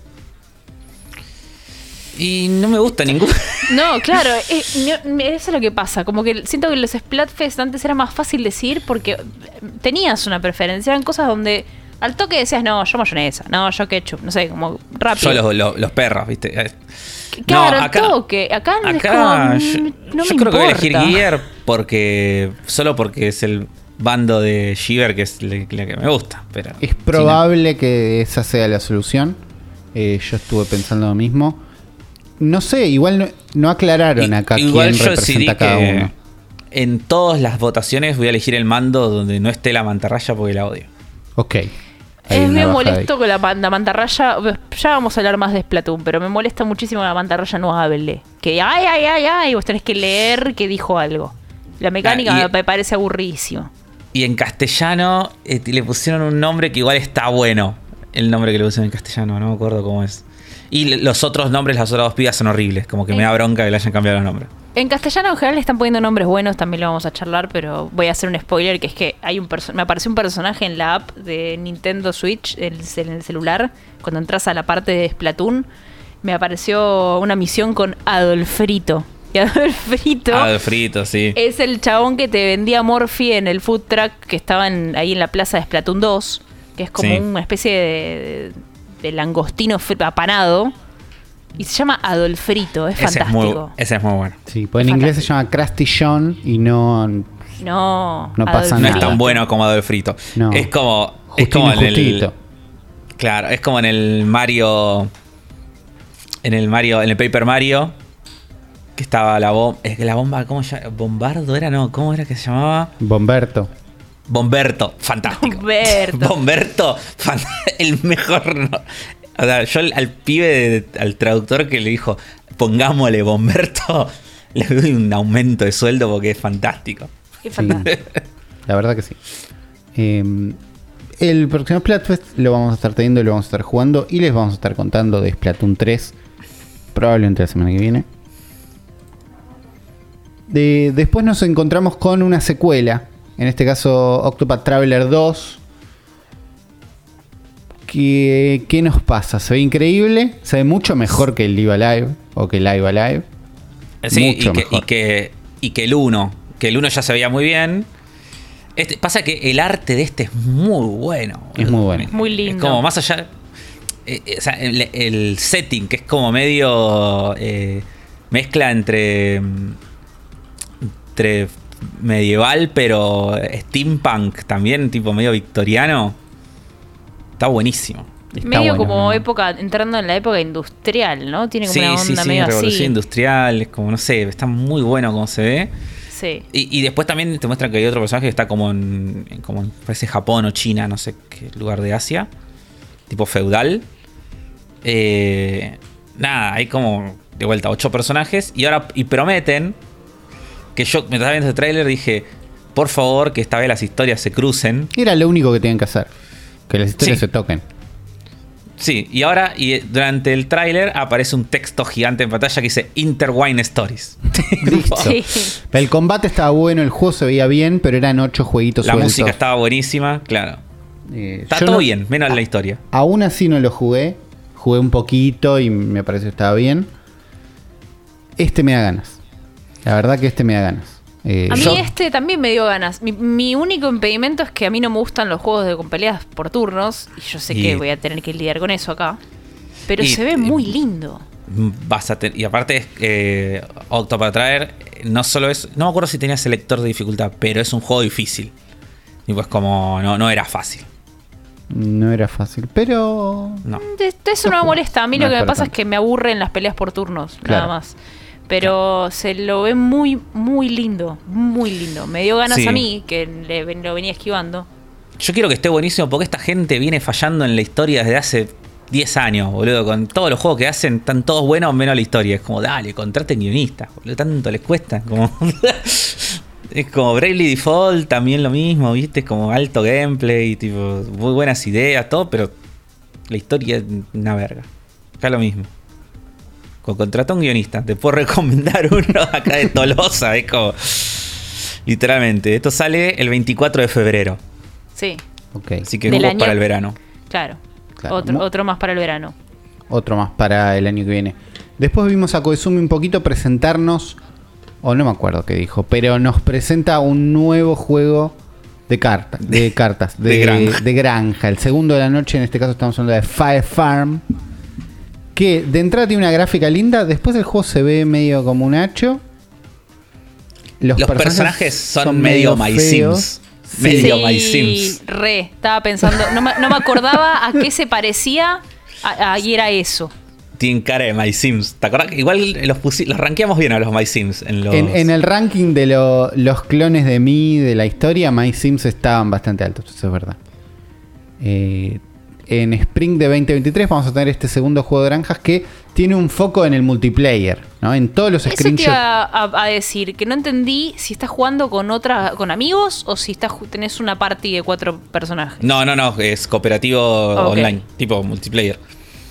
Y no me gusta ninguno. No, claro, eh, no, eso es lo que pasa. Como que siento que los Splatfest antes era más fácil decir porque tenías una preferencia. Eran cosas donde al toque decías, no, yo mayonesa, no, yo ketchup, no sé, como rápido. Yo los, los- los perros, ¿viste? Eh, Claro, no, al toque. Acá, es Acá como, yo, mm, no yo me creo que voy a elegir. Gear porque. Solo porque es el bando de Shiver que es la la que me gusta. Pero Es si probable que esa sea la solución. Eh, yo estuve pensando lo mismo. No sé, igual no, no aclararon I- acá igual quién yo representa a cada que uno. en todas las votaciones voy a elegir el mando donde no esté la mantarraya porque la odio. Ok. Es me molesto con la, man- la mantarraya. Ya vamos a hablar más de Splatoon, pero me molesta muchísimo la mantarraya no hable. Que ay, ay, ay, ay, vos tenés que leer que dijo algo. La mecánica Ah, y- me parece aburridísimo. Y en castellano eh, le pusieron un nombre que igual está bueno. El nombre que le pusieron en castellano, no me acuerdo cómo es. Y los otros nombres, las otras dos pibas son horribles. Como que me Eh. da bronca que le hayan cambiado los nombres. En castellano en general le están poniendo nombres buenos, también lo vamos a charlar, pero voy a hacer un spoiler que es que hay un me apareció un personaje en la app de Nintendo Switch en el celular, cuando entras a la parte de Splatoon, me apareció una misión con Adolfrito. Y Adolfrito Ah, de frito, sí. es el chabón que te vendía Morphy en el food truck que estaba en- ahí en la plaza de Splatoon 2, que es como Sí. una especie de, de langostino fr- apanado. Y se llama Adolfrito, es ese, es muy, fantástico. ese es muy bueno. Sí, pues en inglés se llama Krusty John y no. No, No pasa No nada. es tan bueno como Adolf Frito. No. Es como. es como en el. Claro, es como en el Mario. En el Mario. En el Paper Mario. Que estaba la bomba. Es que la bomba. ¿Cómo llama? ¿Bombardo era? No, ¿cómo era que se llamaba? Bomberto. Bomberto. Fantástico. Bomberto. Bomberto. fan- el mejor. no- O sea, yo al, al pibe, de- al traductor que le dijo, pongámosle Bomberto, le doy un aumento de sueldo porque es fantástico. Qué Sí, fantástico. la verdad que sí. Eh, el próximo Splatfest lo vamos a estar teniendo y lo vamos a estar jugando y les vamos a estar contando de Splatoon 3 probablemente la semana que viene. De- después nos encontramos con una secuela, en este caso Octopath Traveler 2. ¿Qué, ¿Qué nos pasa? Se ve increíble, se ve mucho mejor que el Live Alive o que el Live Alive. Sí, y Mucho que, y, mejor. que, y que el 1, que el 1 ya se veía muy bien. Este, pasa que el arte de este es muy bueno. Es muy bueno. Muy Es lindo. como más allá. eh, eh, o sea, el, el setting, que es como medio. eh, mezcla entre. entre medieval, pero steampunk también, tipo medio victoriano. Está buenísimo. Está medio bueno. como época, entrando en la época industrial, ¿no? Tiene como Sí, una sí, onda sí, medio revolución así. industrial, es como, no sé, está muy bueno como se ve. Sí. Y, y después también te muestran que hay otro personaje que está como en, en- como en, parece Japón o China, no sé qué lugar de Asia, tipo feudal. Eh, nada, hay como de vuelta ocho personajes y ahora y prometen que yo estaba viendo este tráiler dije, por favor que esta vez las historias se crucen. Era lo único que tenían que hacer. Que las historias Sí. se toquen. Sí, y ahora y eh, durante el tráiler aparece un texto gigante en pantalla que dice Interwine Stories. Listo. Sí. El combate estaba bueno, el juego se veía bien, pero eran ocho jueguitos La sueltos. música estaba buenísima, claro. Eh, Está todo no- bien, menos la historia. Aún así no lo jugué. Jugué un poquito y me pareció que estaba bien. Este me da ganas. La verdad que este me da ganas. Eh, A mí Yo- este también me dio ganas. Mi, mi único impedimento es que a mí no me gustan los juegos de con peleas por turnos. Y yo sé Y- que voy a tener que lidiar con eso acá. Pero Y- se ve muy lindo. Vas a ten- y aparte es eh, Octopath Traveler no solo es no me acuerdo si tenía selector de dificultad pero es un juego difícil y pues como no, no era fácil No era fácil, pero... no eso no me molesta. A mí no lo que me para pasa es que me aburren las peleas por turnos, Claro. nada más. Pero se lo ve muy, muy lindo. Muy lindo. Me dio ganas Sí. a mí, que le lo venía esquivando. yo quiero que esté buenísimo porque esta gente viene fallando en la historia desde hace 10 años boludo con todos los juegos que hacen están todos buenos menos la historia es como dale contraten guionistas boludo tanto les cuesta como es como Bravely Default también lo mismo viste es como alto gameplay tipo muy buenas ideas todo pero la historia es una verga acá lo mismo con contrata un guionista te puedo recomendar uno acá de Tolosa es como literalmente esto sale el 24 de febrero Sí, Ok. así que Del año- para el verano claro. Claro. Otro, otro más para el verano. Otro más para el año que viene. Después vimos a Koizumi un poquito presentarnos, o no me acuerdo qué dijo, pero nos presenta un nuevo juego de cartas, de cartas, de, de granja. de granja. El segundo de la noche, en este caso estamos hablando de Fire Farm. Que de entrada tiene una gráfica linda, después el juego se ve medio como un hacho. Los personajes son, medio My feos. Sims. Medio My Sims. re. Estaba pensando, no me, no me acordaba a qué se parecía a- a- y era eso. Tienen cara de My Sims. ¿Te acuerdas? que Igual los, los rankeamos bien a los My Sims. En, los... En, en el ranking de lo- los clones de mí de la historia, My Sims estaban bastante altos, eso es verdad. Eh, en Spring de 2023 vamos a tener este segundo juego de granjas que tiene un foco en el multiplayer, ¿no? En todos los Eso te screenshots. iba a, a decir, que no entendí si estás jugando con otra, con amigos o si estás, tenés una party de cuatro personajes. No, no, no. Es cooperativo Ok. online. Tipo multiplayer.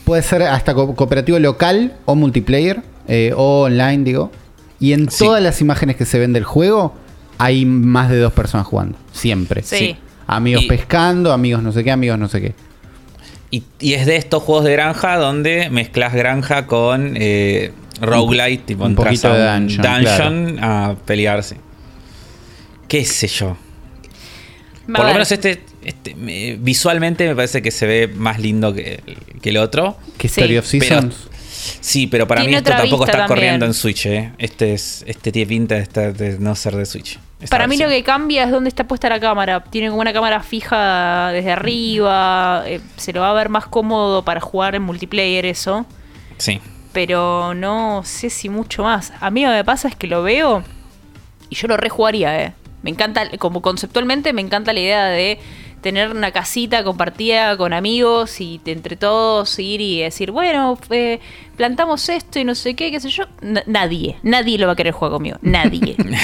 Puede ser hasta co- cooperativo local o multiplayer, eh, o online, digo. Y en Sí. todas las imágenes que se ven del juego, hay más de dos personas jugando. Siempre. Sí. Amigos Y- pescando, amigos no sé qué, amigos no sé qué. Y, y es de estos juegos de granja donde mezclas granja con eh, roguelite. Tipo, un poquito a de un dungeon, a pelearse. ¿Ququé sé yo? Por lo menos este, este me- visualmente me parece que se ve más lindo que, que el otro. ¿Qué Sí. Story of Pero-? Sí, pero para Tiene mí esto tampoco está también. corriendo en Switch, ¿eh? Este, es, este tiene pinta de, estar- de no ser de Switch. Esta Para mí lo que cambia es dónde está puesta la cámara. Tiene como una cámara fija desde arriba. eh, se lo va a ver más cómodo para jugar en multiplayer eso. Sí. Pero no sé si mucho más. A mí lo que me pasa es que lo veo y yo lo rejugaría, eh. Me encanta, como conceptualmente, me encanta la idea de tener una casita compartida con amigos y entre todos ir y decir, bueno, eh, plantamos esto y no sé qué, qué sé yo. N- nadie, nadie lo va a querer jugar conmigo. Nadie. Voy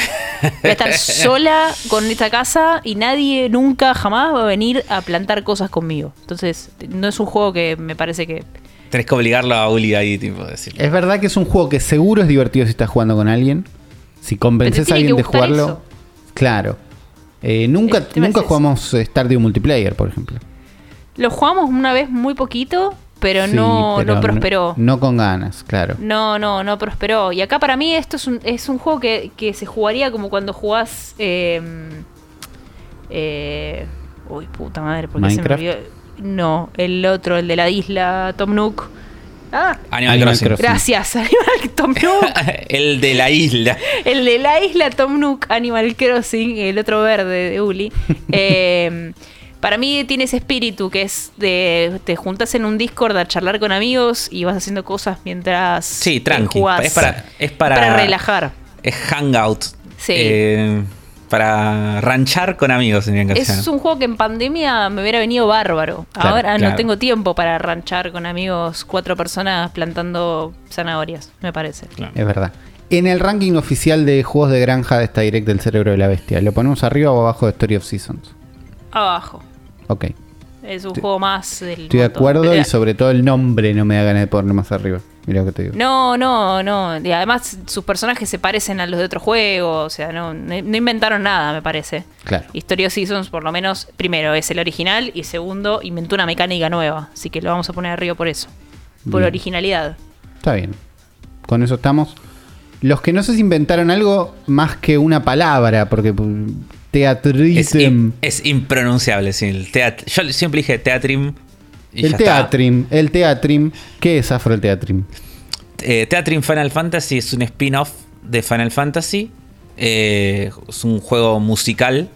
a estar sola con esta casa y nadie nunca jamás va a venir a plantar cosas conmigo. Entonces, no es un juego que me parece que. Tenés que obligarlo a Uli ahí, tipo, decirle. Es verdad que es un juego que seguro es divertido si estás jugando con alguien. Si convences a alguien de jugarlo. eso. Claro. Eh, nunca nunca es jugamos Stardew Multiplayer, por ejemplo. Lo jugamos una vez muy poquito, pero Sí, no, pero no prosperó. No, con ganas, claro. No, no, no prosperó. Y acá para mí esto es un, es un juego que, que se jugaría como cuando jugás... Eh, eh, uy, puta madre, ¿por qué se me olvidó? No, el otro, el de la isla, Tom Nook. Ah, Animal, Animal Crossing. Crossing. gracias, Animal Tom Nook. el de la isla. El de la isla Tom Nook, Animal Crossing, el otro verde de Uli. Eh, para mí tiene ese espíritu que es de te juntas en un Discord a charlar con amigos y vas haciendo cosas mientras Sí, tranqui. jugás. Es para, es para, Para relajar. Es hangout. Sí. Eh, para ranchar con amigos que Es hacer. un juego que en pandemia me hubiera venido bárbaro. Claro, Ahora no tengo tiempo para ranchar con amigos, cuatro personas plantando zanahorias, me parece. Claro. Es verdad. En el ranking oficial de juegos de granja de esta direct del cerebro de la bestia, ¿lo ponemos arriba o abajo de Story of Seasons? Abajo. Ok. Es un juego más del Estoy de montón. acuerdo y sobre todo el nombre no me da ganas de ponerlo más arriba. Mira lo que te digo. No, no, no. Y además sus personajes se parecen a los de otro juego. O sea, no, no no inventaron nada, me parece. Claro. History of Seasons, por lo menos, primero es el original y segundo, inventó una mecánica nueva. Así que lo vamos a poner arriba por eso. Por Bien. originalidad. Está bien. Con eso estamos. Los que no sé si inventaron algo más que una palabra, porque pu- Es, im- es impronunciable, sí. El teat- Yo siempre dije teatrim. y el está. teatrim, el teatrim. ¿Qué es Afro el teatrim? Eh, Teatrim Final Fantasy es un spin-off de Final Fantasy. Eh, es un juego musical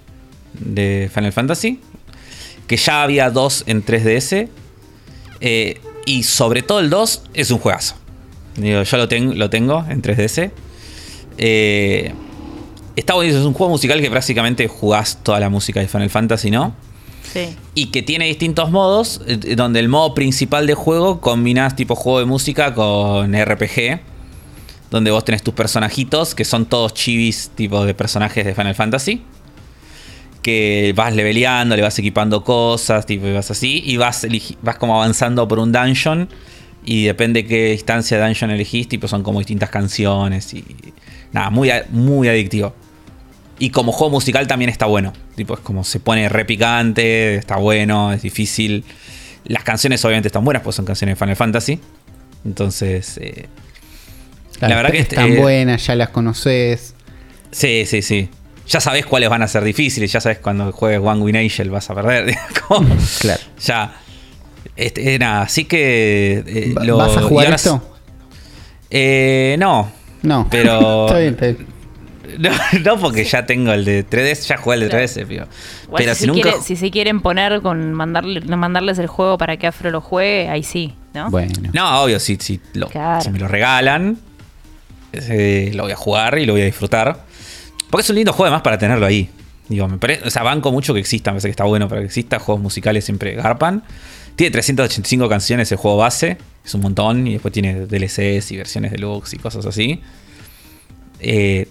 de Final Fantasy. Que ya había dos en 3DS. Eh, y sobre todo el 2 es un juegazo. Digo, yo lo, ten- lo tengo en 3DS. Eh, está bonito, es un juego musical que prácticamente jugás toda la música de Final Fantasy, ¿no? Sí. y que tiene distintos modos, eh, donde el modo principal de juego combinás tipo juego de música con RPG, donde vos tenés tus personajitos, que son todos chivis tipo de personajes de Final Fantasy, que vas leveleando, le vas equipando cosas, tipo, y vas así, y vas, vas como avanzando por un dungeon, y depende qué instancia de dungeon elegís, tipo son como distintas canciones, y nada, muy, muy adictivo. Y como juego musical también está bueno. Tipo, es como se pone re picante, está bueno, es difícil. Las canciones obviamente están buenas, pues son canciones de Final Fantasy. Entonces, eh, Claro, la verdad que están eh, buenas, ya las conoces. sí, sí, sí. Ya sabes cuáles van a ser difíciles, ya sabes cuando juegues One Win Angel vas a perder. Claro. Ya. Este, eh, nada, así que. eh, lo- ¿Vas a jugar ahora esto? Eh, no. No. Pero- está bien, está bien. no. no, porque ya tengo el de 3DS, ya jugué el de Claro. 3DS, tío. Igual Pero si, si se nunca. quiere- si se quieren poner con mandarle, mandarles el juego para que Afro lo juegue, ahí sí, ¿no? Bueno. No, obvio, si, si, lo- Claro. si me lo regalan, eh, lo voy a jugar y lo voy a disfrutar. Porque es un lindo juego además para tenerlo ahí. Digo, me parece, o sea, banco mucho que exista, me parece que está bueno para que exista. Juegos musicales siempre garpan. Tiene 385 canciones el juego base, es un montón, y después tiene DLCs y versiones deluxe y cosas así. Eh,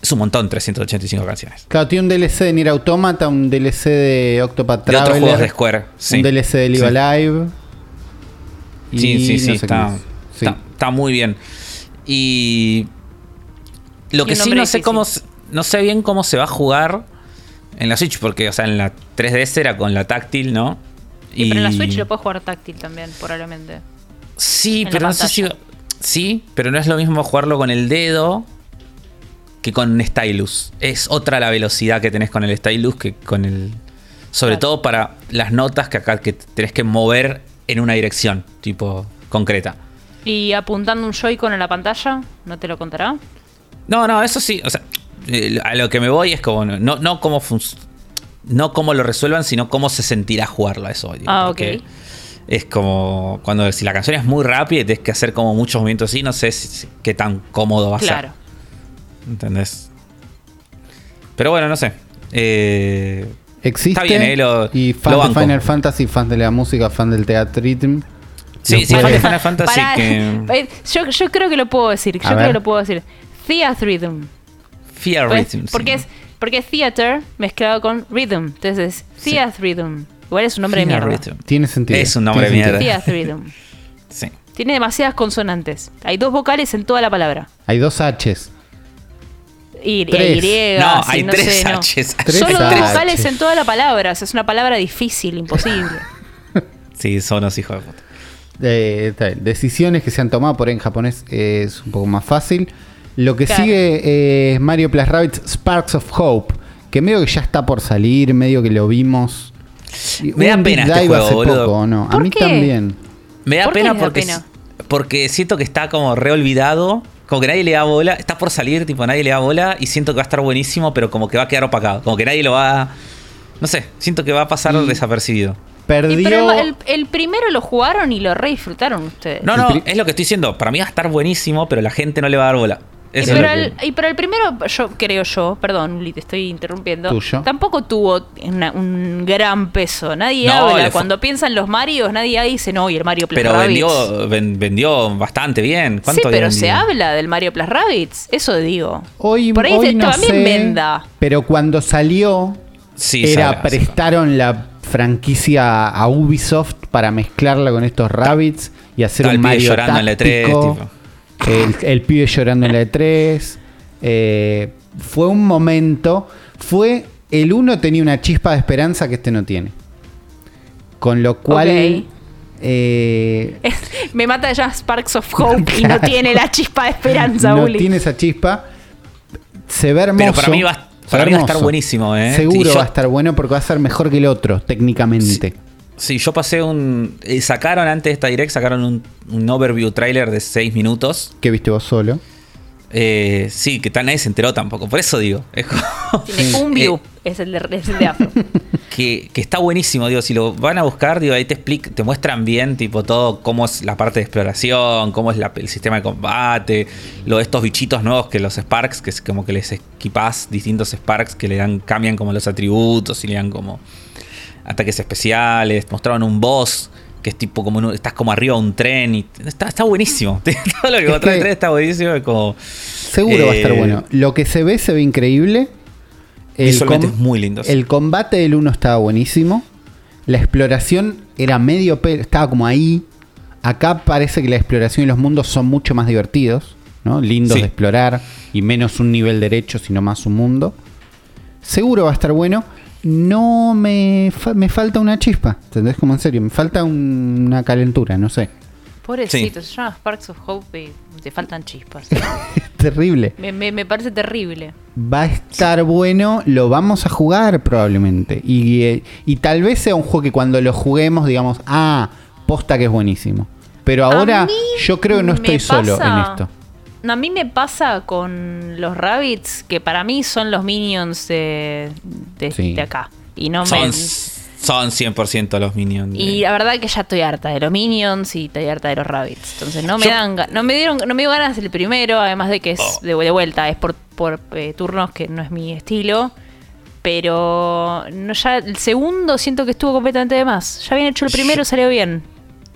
es un montón, 385 canciones. Claro, tiene un DLC de Nier Automata, un DLC de Octopath De otros Traveler, juegos de Square. Sí. un DLC de Live Sí. Alive. Sí, y sí, sí, no sé qué está, está, está muy bien. Y lo que sí no sé cómo no sé bien cómo se va a jugar en la Switch porque o sea, en la 3DS era con la táctil, ¿no? Y pero en la Switch lo puedes jugar táctil también, probablemente. Sí, pero no sé si sí, pero no es lo mismo jugarlo con el dedo que con un stylus. Es otra la velocidad que tenés con el stylus que con el sobre Claro. todo para las notas que acá que tenés que mover en una dirección, tipo concreta. Y apuntando un Joy-Con en la pantalla, ¿no te lo contará? No, no, eso sí. O sea, eh, a lo que me voy es como. No, no cómo func- No cómo lo resuelvan, sino cómo se sentirá jugarlo a eso. digo, Ah, ok. Es como. Cuando si la canción es muy rápida y tienes que hacer como muchos movimientos así, no sé si- si- qué tan cómodo va a Claro. ser. ¿Entendés? Pero bueno, no sé. Eh, Existe. Está bien, eh, lo- y lo fan de banco. Final Fantasy, fan de la música, fan del teatrism. Sí, sí, fan de Final Fantasy que- eh, yo, yo creo que lo puedo decir. Yo creo que lo puedo decir. Theatrhythm. Fear Pues, sí. porque, es, porque es theater mezclado con rhythm. Entonces es Theatrhythm. Igual es un nombre de mierda. Rhythm. Tiene sentido. Es un nombre de mierda. Sí. Tiene demasiadas consonantes. Hay dos vocales en toda la palabra. Hay dos H's. Y, Tres. y No, hay no tres sé, no. H's. Tres Solo dos H's. vocales en toda la palabra. O sea, es una palabra difícil, imposible. Sí, son unos hijos de puta. Eh. Decisiones que se han tomado por ahí en japonés eh, es un poco más fácil. Lo que Claro. sigue es Mario Plus Rabbids Sparks of Hope. Que medio que ya está por salir, medio que lo vimos. Me da pena este juego, hace boludo. poco, ¿o ¿no? A ¿Por mí qué? también. Me da ¿Por qué pena da porque, pena? porque siento que está como reolvidado. Como que nadie le da bola. Está por salir, tipo, nadie le da bola. Y siento que va a estar buenísimo, pero como que va a quedar opacado. Como que nadie lo va. No sé, siento que va a pasar Y- desapercibido. Perdió. Y pero el, el primero lo jugaron y lo re disfrutaron ustedes. No, no, es lo que estoy diciendo. Para mí va a estar buenísimo, pero la gente no le va a dar bola. Eso pero, que- el, y pero el primero, yo creo yo, perdón, Uli, te estoy interrumpiendo. Tuyo. Tampoco tuvo una- un gran peso. Nadie No, habla. Cuando piensan los Marios, nadie dice, no, y el Mario Plus Pero Rabbids. vendió, ven- vendió bastante bien. Sí, ¿Cuánto pero había se habla del Mario Plus Rabbids. Eso digo. Hoy, Por ahí hoy se- no también sé, venda. Pero cuando salió, Sí, se era prestaron la franquicia a Ubisoft para mezclarla con estos rabbits y hacer Estaba un Mario llorando en la E3, táctico. El, el pibe llorando en la E3. Eh, fue un momento. Fue. El uno tenía una chispa de esperanza que este no tiene. Con lo cual. Eh, Me mata ya Sparks of Hope y no tiene la chispa de esperanza, no Uli. tiene esa chispa. Se ve hermoso. Pero para mí va- para mí va a estar buenísimo, ¿eh? Seguro yo- va a estar bueno porque va a ser mejor que el otro, técnicamente. Sí, yo pasé un. eh, sacaron antes de esta direct, sacaron un, un overview trailer de 6 minutos. Que viste vos solo. Eh, sí, que tal nadie se enteró tampoco. Por eso digo. Es como- un view, Eh, es, el de, es el de Afro. que, que está buenísimo, digo, si lo van a buscar, digo, ahí te explic- te muestran bien, tipo, todo cómo es la parte de exploración, cómo es la- el sistema de combate, lo de estos bichitos nuevos que los Sparks, que es como que les equipás distintos Sparks que le dan, cambian como los atributos y le dan como ataques especiales, mostraron un boss que es tipo como, estás como arriba de un tren y está, está buenísimo. todo lo que mostró el tren está buenísimo, es como... Seguro va a estar Eh, bueno. Lo que se ve, se ve increíble. Visualmente com- es muy lindo. El combate del 1 estaba buenísimo. La exploración era medio. Estaba como ahí. Acá parece que la exploración y los mundos son mucho más divertidos. ¿no? Lindos Sí. de explorar. Y menos un nivel derecho, sino más un mundo. Seguro va a estar bueno. No me, fa- me falta una chispa. ¿Entendés? Como en serio. Me falta un- una calentura, no sé. Pobrecito, se llama Sparks of Hope y te faltan chispas. Es terrible. me, me- me parece terrible. Va a estar bueno, lo vamos a jugar probablemente. Y, eh, y tal vez sea un juego que cuando lo juguemos digamos, ah, posta que es buenísimo. Pero ahora yo creo que no estoy solo en esto. A mí me pasa con los rabbits que para mí son los minions de, de, Sí. de acá. Y no Son, me. son 100% los minions. de- Y la verdad que ya estoy harta de los minions y estoy harta de los rabbits. Entonces no me Yo- dan no me dieron no me dio ganas el primero, además de que es Oh. de, de vuelta, es por, por eh, turnos que no es mi estilo. Pero no ya el segundo siento que estuvo completamente de más. Ya habían hecho el primero, Yo- salió bien.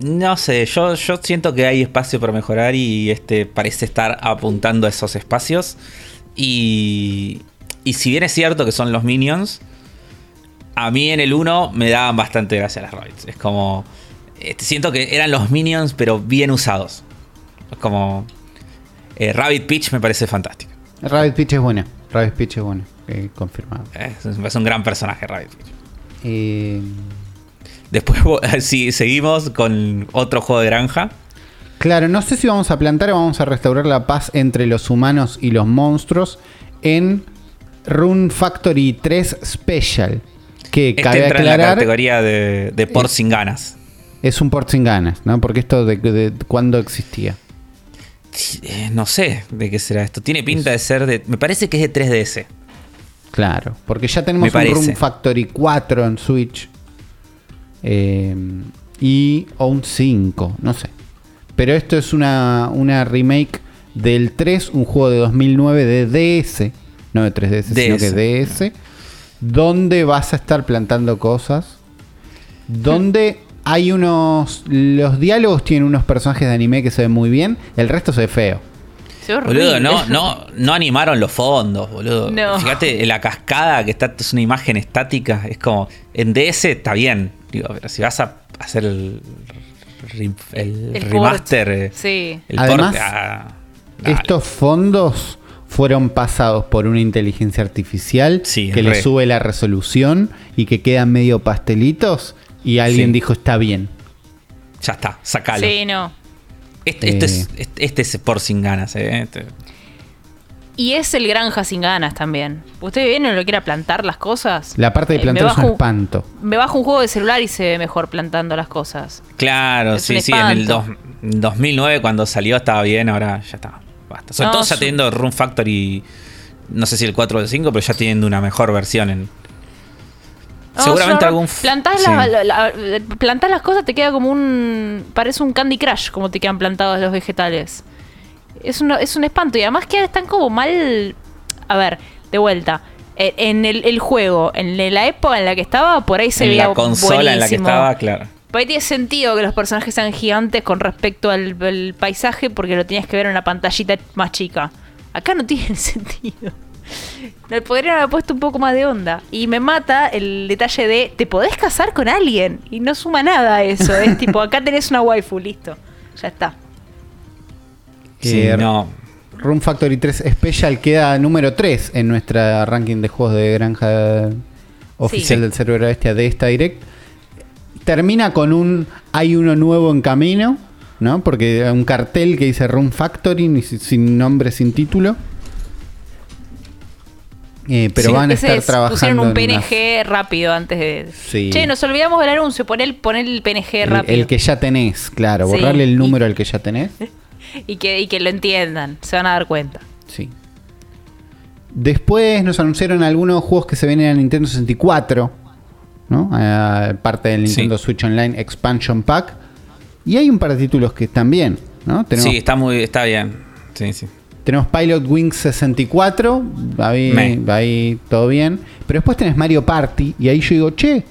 No sé, yo, yo siento que hay espacio para mejorar y este parece estar apuntando a esos espacios. Y, y si bien es cierto que son los minions, a mí en el 1 me daban bastante gracia las rabbits. Es como. este, siento que eran los minions, pero bien usados. Es como. eh, Rabbit Peach me parece fantástico. Rabbit Peach es buena. Rabbit Peach es buena. eh, confirmado. Es, es un gran personaje, Rabbit Peach. Eh, Después, si seguimos con otro juego de granja. claro, no sé si vamos a plantar o vamos a restaurar la paz entre los humanos y los monstruos en Rune Factory 3 Special. Que Este cabe entra en la aclarar. categoría de, de por sin ganas. Es un port sin ganas, ¿no? Porque esto de, de cuándo existía. Eh, no sé de qué será esto. Tiene pinta de ser de. Me parece que es de 3DS. Claro, porque ya tenemos un. Room Factory 4 en Switch. Eh, y o un 5, no sé. Pero esto es una, una remake del 3, un juego de 2009 de DS. No de 3DS, sino que DS. donde vas a estar plantando cosas, donde hay unos... Los diálogos tienen unos personajes de anime que se ven muy bien, el resto se ve feo. Boludo, no, no, no animaron los fondos, boludo. No. Fíjate, la cascada que está, es una imagen estática, es como, en DS está bien, digo, pero si vas a hacer el, el El remaster, port. eh, Sí. el Además, port, ah. Estos fondos fueron pasados por una inteligencia artificial Sí, que le re. sube la resolución y que quedan medio pastelitos y alguien Sí. dijo está bien. ya está, sacalo. Sí, no. Este, este Eh. es, este, este es por sin ganas, eh. Este- Y es el granja sin ganas también. ¿Usted viene y lo quiera plantar las cosas? La parte de Eh, plantar es un espanto. Me bajo un juego de celular y se ve mejor plantando las cosas. Claro, Es sí, sí, en el dos- 2009 cuando salió estaba bien, ahora ya está. Basta. Sobre No, todo ya su- teniendo Room Factory, no sé si el 4 o el 5, pero ya teniendo una mejor versión en... No, Seguramente algún... Plantás, sí. la- la- la- plantás las cosas, te queda como un. Parece un Candy Crush, como te quedan plantados los vegetales. Es, una- es un espanto. Y además que están como mal. A ver, de vuelta. Eh, En el, el juego, en la época en la que estaba, por ahí se en veía la consola en la que buenísimo. estaba, claro. Por ahí tiene sentido que los personajes sean gigantes con respecto al, al paisaje porque lo tenías que ver en una pantallita más chica. Acá no tiene sentido. Le podrían haber puesto un poco más de onda. Y me mata el detalle de te podés casar con alguien. Y no suma nada a eso. Es tipo, acá tenés una waifu, listo. Ya está. Sí, Eh, no. Room Factory 3 Special queda número 3 en nuestra ranking de juegos de granja oficial Sí. del cerebro bestia de esta direct. Termina con un hay uno nuevo en camino, ¿no? Porque un cartel que dice Room Factory sin nombre, sin título. Eh, pero Sí, van a estar es- trabajando Pusieron un unas- PNG rápido antes de. Sí. Che, nos olvidamos del anuncio. Poner, poner el PNG rápido. el que ya tenés, claro, Sí, borrarle el y- número al que ya tenés. Y, que, y que lo entiendan. Se van a dar cuenta. Sí. Después nos anunciaron algunos juegos que se vienen a Nintendo 64, ¿no? A parte del Sí. Nintendo Switch Online Expansion Pack. Y hay un par de títulos que están bien, ¿no? Tenemos, Sí, está muy... Está bien. Sí, sí. tenemos Pilot Wings 64, ahí, ahí todo bien. Pero después tenés Mario Party y ahí yo digo, che,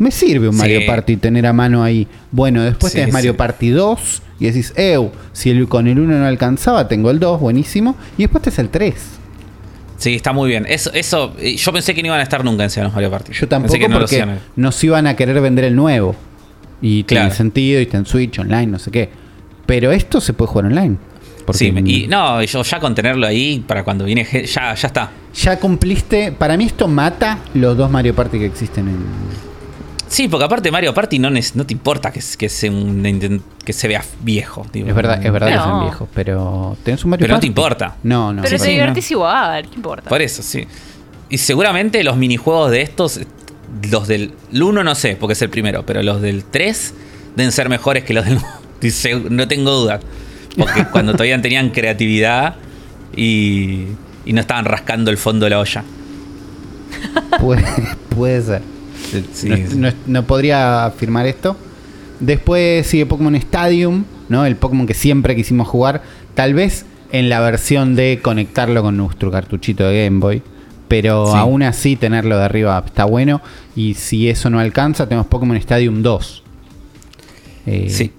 me sirve un Sí. Mario Party tener a mano ahí. Bueno, después Sí, tenés Mario sí. Party 2 y decís, ew, si el, con el 1 no alcanzaba, tengo el 2, buenísimo. Y después tenés el 3. Sí, está muy bien. Eso, eso, eh, yo pensé que no iban a estar nunca en los Mario Party. Yo tampoco Pensé que no porque nos iban a querer vender el nuevo. Y tiene sentido, y está en Switch, online, no sé qué. Pero esto se puede jugar online. Sí, y no, yo ya con tenerlo ahí para cuando viene, ya, ya está. ya cumpliste. Para mí esto mata los dos Mario Party que existen en. Sí, porque aparte Mario Party no, no te importa que, que, se, que se vea viejo. tipo. Es verdad, es verdad que No. son viejos, pero tenés un Mario Pero no te importa. No, no. Pero te sí, divertís igual, ¿qué importa? Por eso, sí. Y seguramente los minijuegos de estos, los del 1 no sé, porque es el primero, pero los del 3 deben ser mejores que los del Dice, No tengo duda. Porque cuando todavía tenían creatividad y, y no estaban rascando el fondo de la olla. Puede, puede ser. Sí, no, sí. no- no podría afirmar esto. Después sigue Pokémon Stadium, ¿no? El Pokémon que siempre quisimos jugar. Tal vez en la versión de conectarlo con nuestro cartuchito de Game Boy. Pero Sí. aún así tenerlo de arriba está bueno. Y si eso no alcanza, tenemos Pokémon Stadium 2. Eh, Sí.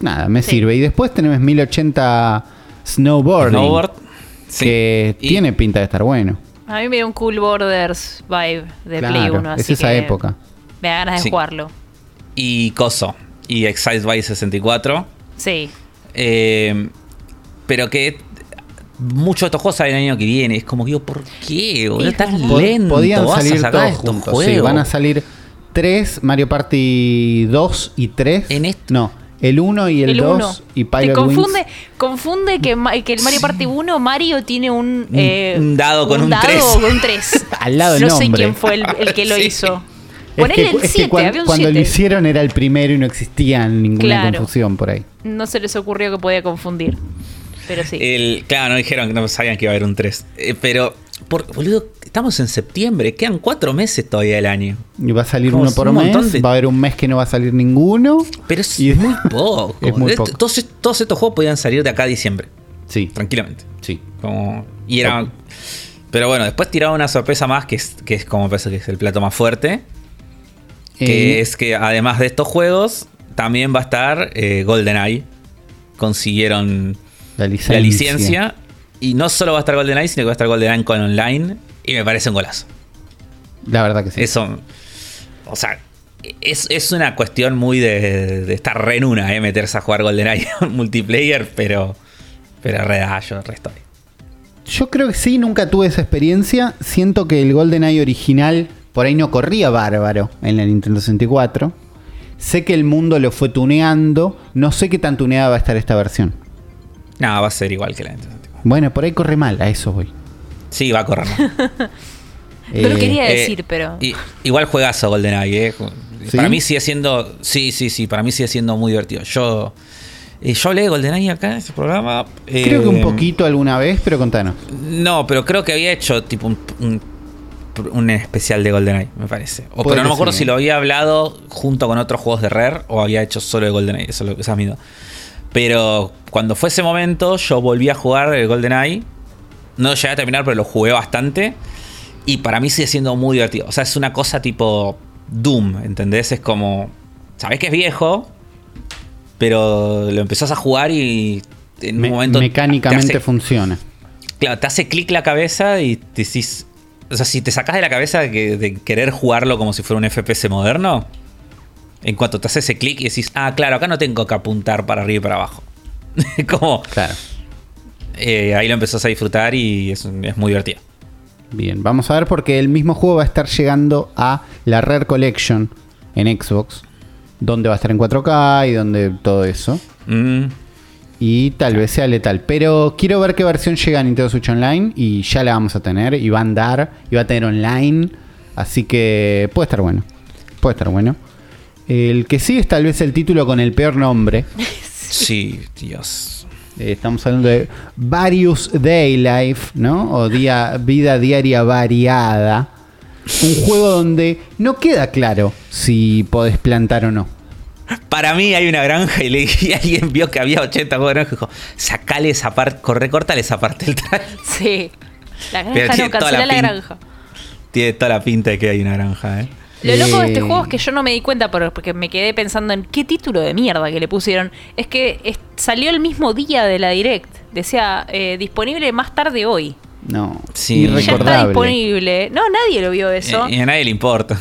Nada, me Sí. sirve. Y después tenemos 1080 Snowboarding. Snowboard. Sí. Que Y- tiene pinta de estar bueno. A mí me dio un Cool Borders vibe de Claro, Play 1, es así esa que época. Me da ganas de Sí. jugarlo. Y Coso. Y Excite by 64. Sí. Eh, pero que muchos de estos juegos salen el año que viene. Es como que digo, ¿por qué? boludo? Estás lento. Podían salir todos juntos. Sí, van a salir 3, Mario Party 2 y 3. En esto- No, el 1 y el, El 2 1. y Te Pilot confunde, Wings. confunde que, que el Mario Party 1, Mario tiene un, eh, un dado con un dado 3. con un 3. Al lado del No sé nombre. quién fue el, el que lo Sí. hizo. Es Ponele que, el es que 7, cuan- había un cuando lo 7. hicieron era el primero y no existía ninguna Claro. confusión por ahí. No se les ocurrió que podía confundir. Pero sí. El, claro, no dijeron que no sabían que iba a haber un 3. Eh, pero, por, boludo, estamos en septiembre. Quedan cuatro meses todavía del año. Y va a salir Como uno por un mes, de- va a haber un mes que no va a salir ninguno. Pero es Y- muy poco. Es muy Est- poco. Todos, todos estos juegos podían salir de acá a diciembre. Sí, Tranquilamente. sí. Como, y era. Pero bueno, después tiraron una sorpresa más que es, que es como parece que es el plato más fuerte. Que Eh, es que además de estos juegos, también va a estar eh, GoldenEye. Consiguieron la licencia. la licencia. Y no solo va a estar GoldenEye, sino que va a estar GoldenEye con online. Y me parece un golazo. La verdad que sí. Eso. O sea, es, es una cuestión muy de, de estar re en una, eh, meterse a jugar GoldenEye multiplayer, pero. Pero re da, yo re estoy. Yo creo que sí, nunca tuve esa experiencia. Siento que el GoldenEye original por ahí no corría bárbaro en la Nintendo 64. Sé que el mundo lo fue tuneando. No sé qué tan tuneada va a estar esta versión. No, va a ser igual que la Nintendo 64. Bueno, por ahí corre mal, a eso voy. Sí, va a correr. No lo Eh, quería Eh, decir, pero. y- igual juegazo GoldenEye, eh. ¿Sí? Para mí sigue siendo. Sí, sí, sí. Para mí sigue siendo muy divertido. Yo. eh, yo hablé de GoldenEye acá en este programa. Creo que un poquito alguna vez, pero contanos. No, pero creo que había hecho tipo un, un, un especial de GoldenEye, me parece. O, pero no me acuerdo sí, si lo había hablado junto con otros juegos de Rare o había hecho solo de GoldenEye. Eso es lo que es mi duda. Pero cuando fue ese momento, yo volví a jugar el GoldenEye. No llegué a terminar, pero lo jugué bastante. Y para mí sigue siendo muy divertido. O sea, es una cosa tipo Doom, ¿entendés? Es como. Sabés que es viejo, pero lo empezás a jugar y en Me- un momento. te mecánicamente hace- funciona. Claro, te hace clic la cabeza y te decís. O sea, si te sacas de la cabeza que- de querer jugarlo como si fuera un FPS moderno, en cuanto te hace ese clic y decís, ah, claro, acá no tengo que apuntar para arriba y para abajo. como Claro. Eh, ahí lo empezás a disfrutar y es, es muy divertido. Bien, vamos a ver porque el mismo juego va a estar llegando a la Rare Collection en Xbox, donde va a estar en 4K y donde todo eso. Mm, Y tal vez sea letal. Pero quiero ver qué versión llega a Nintendo Switch Online y ya la vamos a tener. Y va a andar, y va a tener online. Así que puede estar bueno. Puede estar bueno. El que sí es tal vez el título con el peor nombre. sí, Dios. Eh, estamos hablando de Various Day Life, ¿no? O día, vida diaria variada. Un juego donde no queda claro si podés plantar o no. Para mí hay una granja y, le, y alguien vio que había 80 juegos de granja y dijo, sacale esa parte, corre, cortale esa parte del trailer". Sí. La granja tiene no, toda cancela la granja. Tiene toda la pinta de que hay una granja, ¿eh? Lo loco de este Eh, juego es que yo no me di cuenta por- porque me quedé pensando en qué título de mierda que le pusieron. Es que es- salió el mismo día de la Direct. Decía, eh, disponible más tarde hoy. No. Sí. Ya está disponible. No, nadie lo vio eso. Y, y a nadie le importa.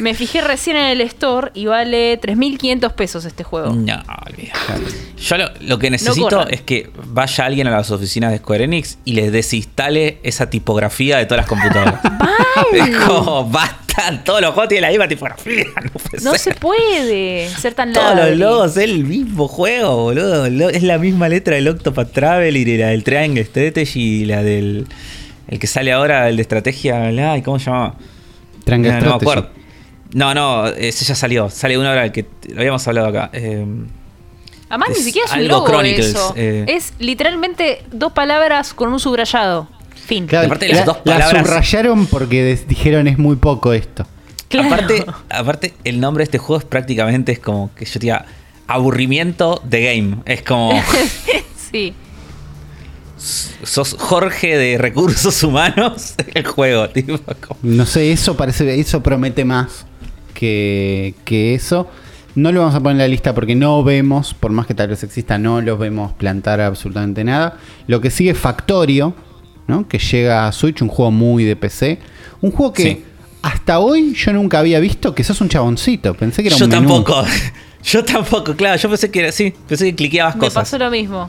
Me fijé recién en el store y vale 3.500 pesos este juego. No, olvídate. Yo lo, lo que necesito es que vaya alguien a las oficinas de Square Enix y les desinstale esa tipografía de todas las computadoras. es como, basta, todos los juegos tienen la misma tipografía. No, puede No ser. se puede ser tan Todos los logos es el mismo juego, boludo. Es la misma letra del Octopath Travel y la del Triangle Strategy y la del. El que sale ahora, el de estrategia. ¿Cómo se llamaba? Triangle no, no me Strategy. acuerdo. No, no, ese ya salió. Sale una hora que lo habíamos hablado acá. Eh, Además, ni siquiera es un logo Chronicles, eso. eh. Es literalmente dos palabras con un subrayado. Fin. Claro, Aparte de las la, dos la palabras- subrayaron porque des- dijeron es muy poco esto. Claro. aparte, aparte, el nombre de este juego es prácticamente es como que yo te diga aburrimiento de game. Es como sí. sos Jorge de recursos humanos el juego, tipo, como- No sé, eso parece, eso promete más que, que eso. No lo vamos a poner en la lista porque no vemos, por más que tal vez exista, no los vemos plantar absolutamente nada. Lo que sigue es Factorio, ¿no? que llega a Switch, un juego muy de PC. Un juego que Sí. hasta hoy yo nunca había visto que sos un chaboncito. Pensé que era Yo un menú. tampoco. Yo tampoco, claro. Yo pensé que era así. Pensé que cliqueabas Me cosas. pasó lo mismo.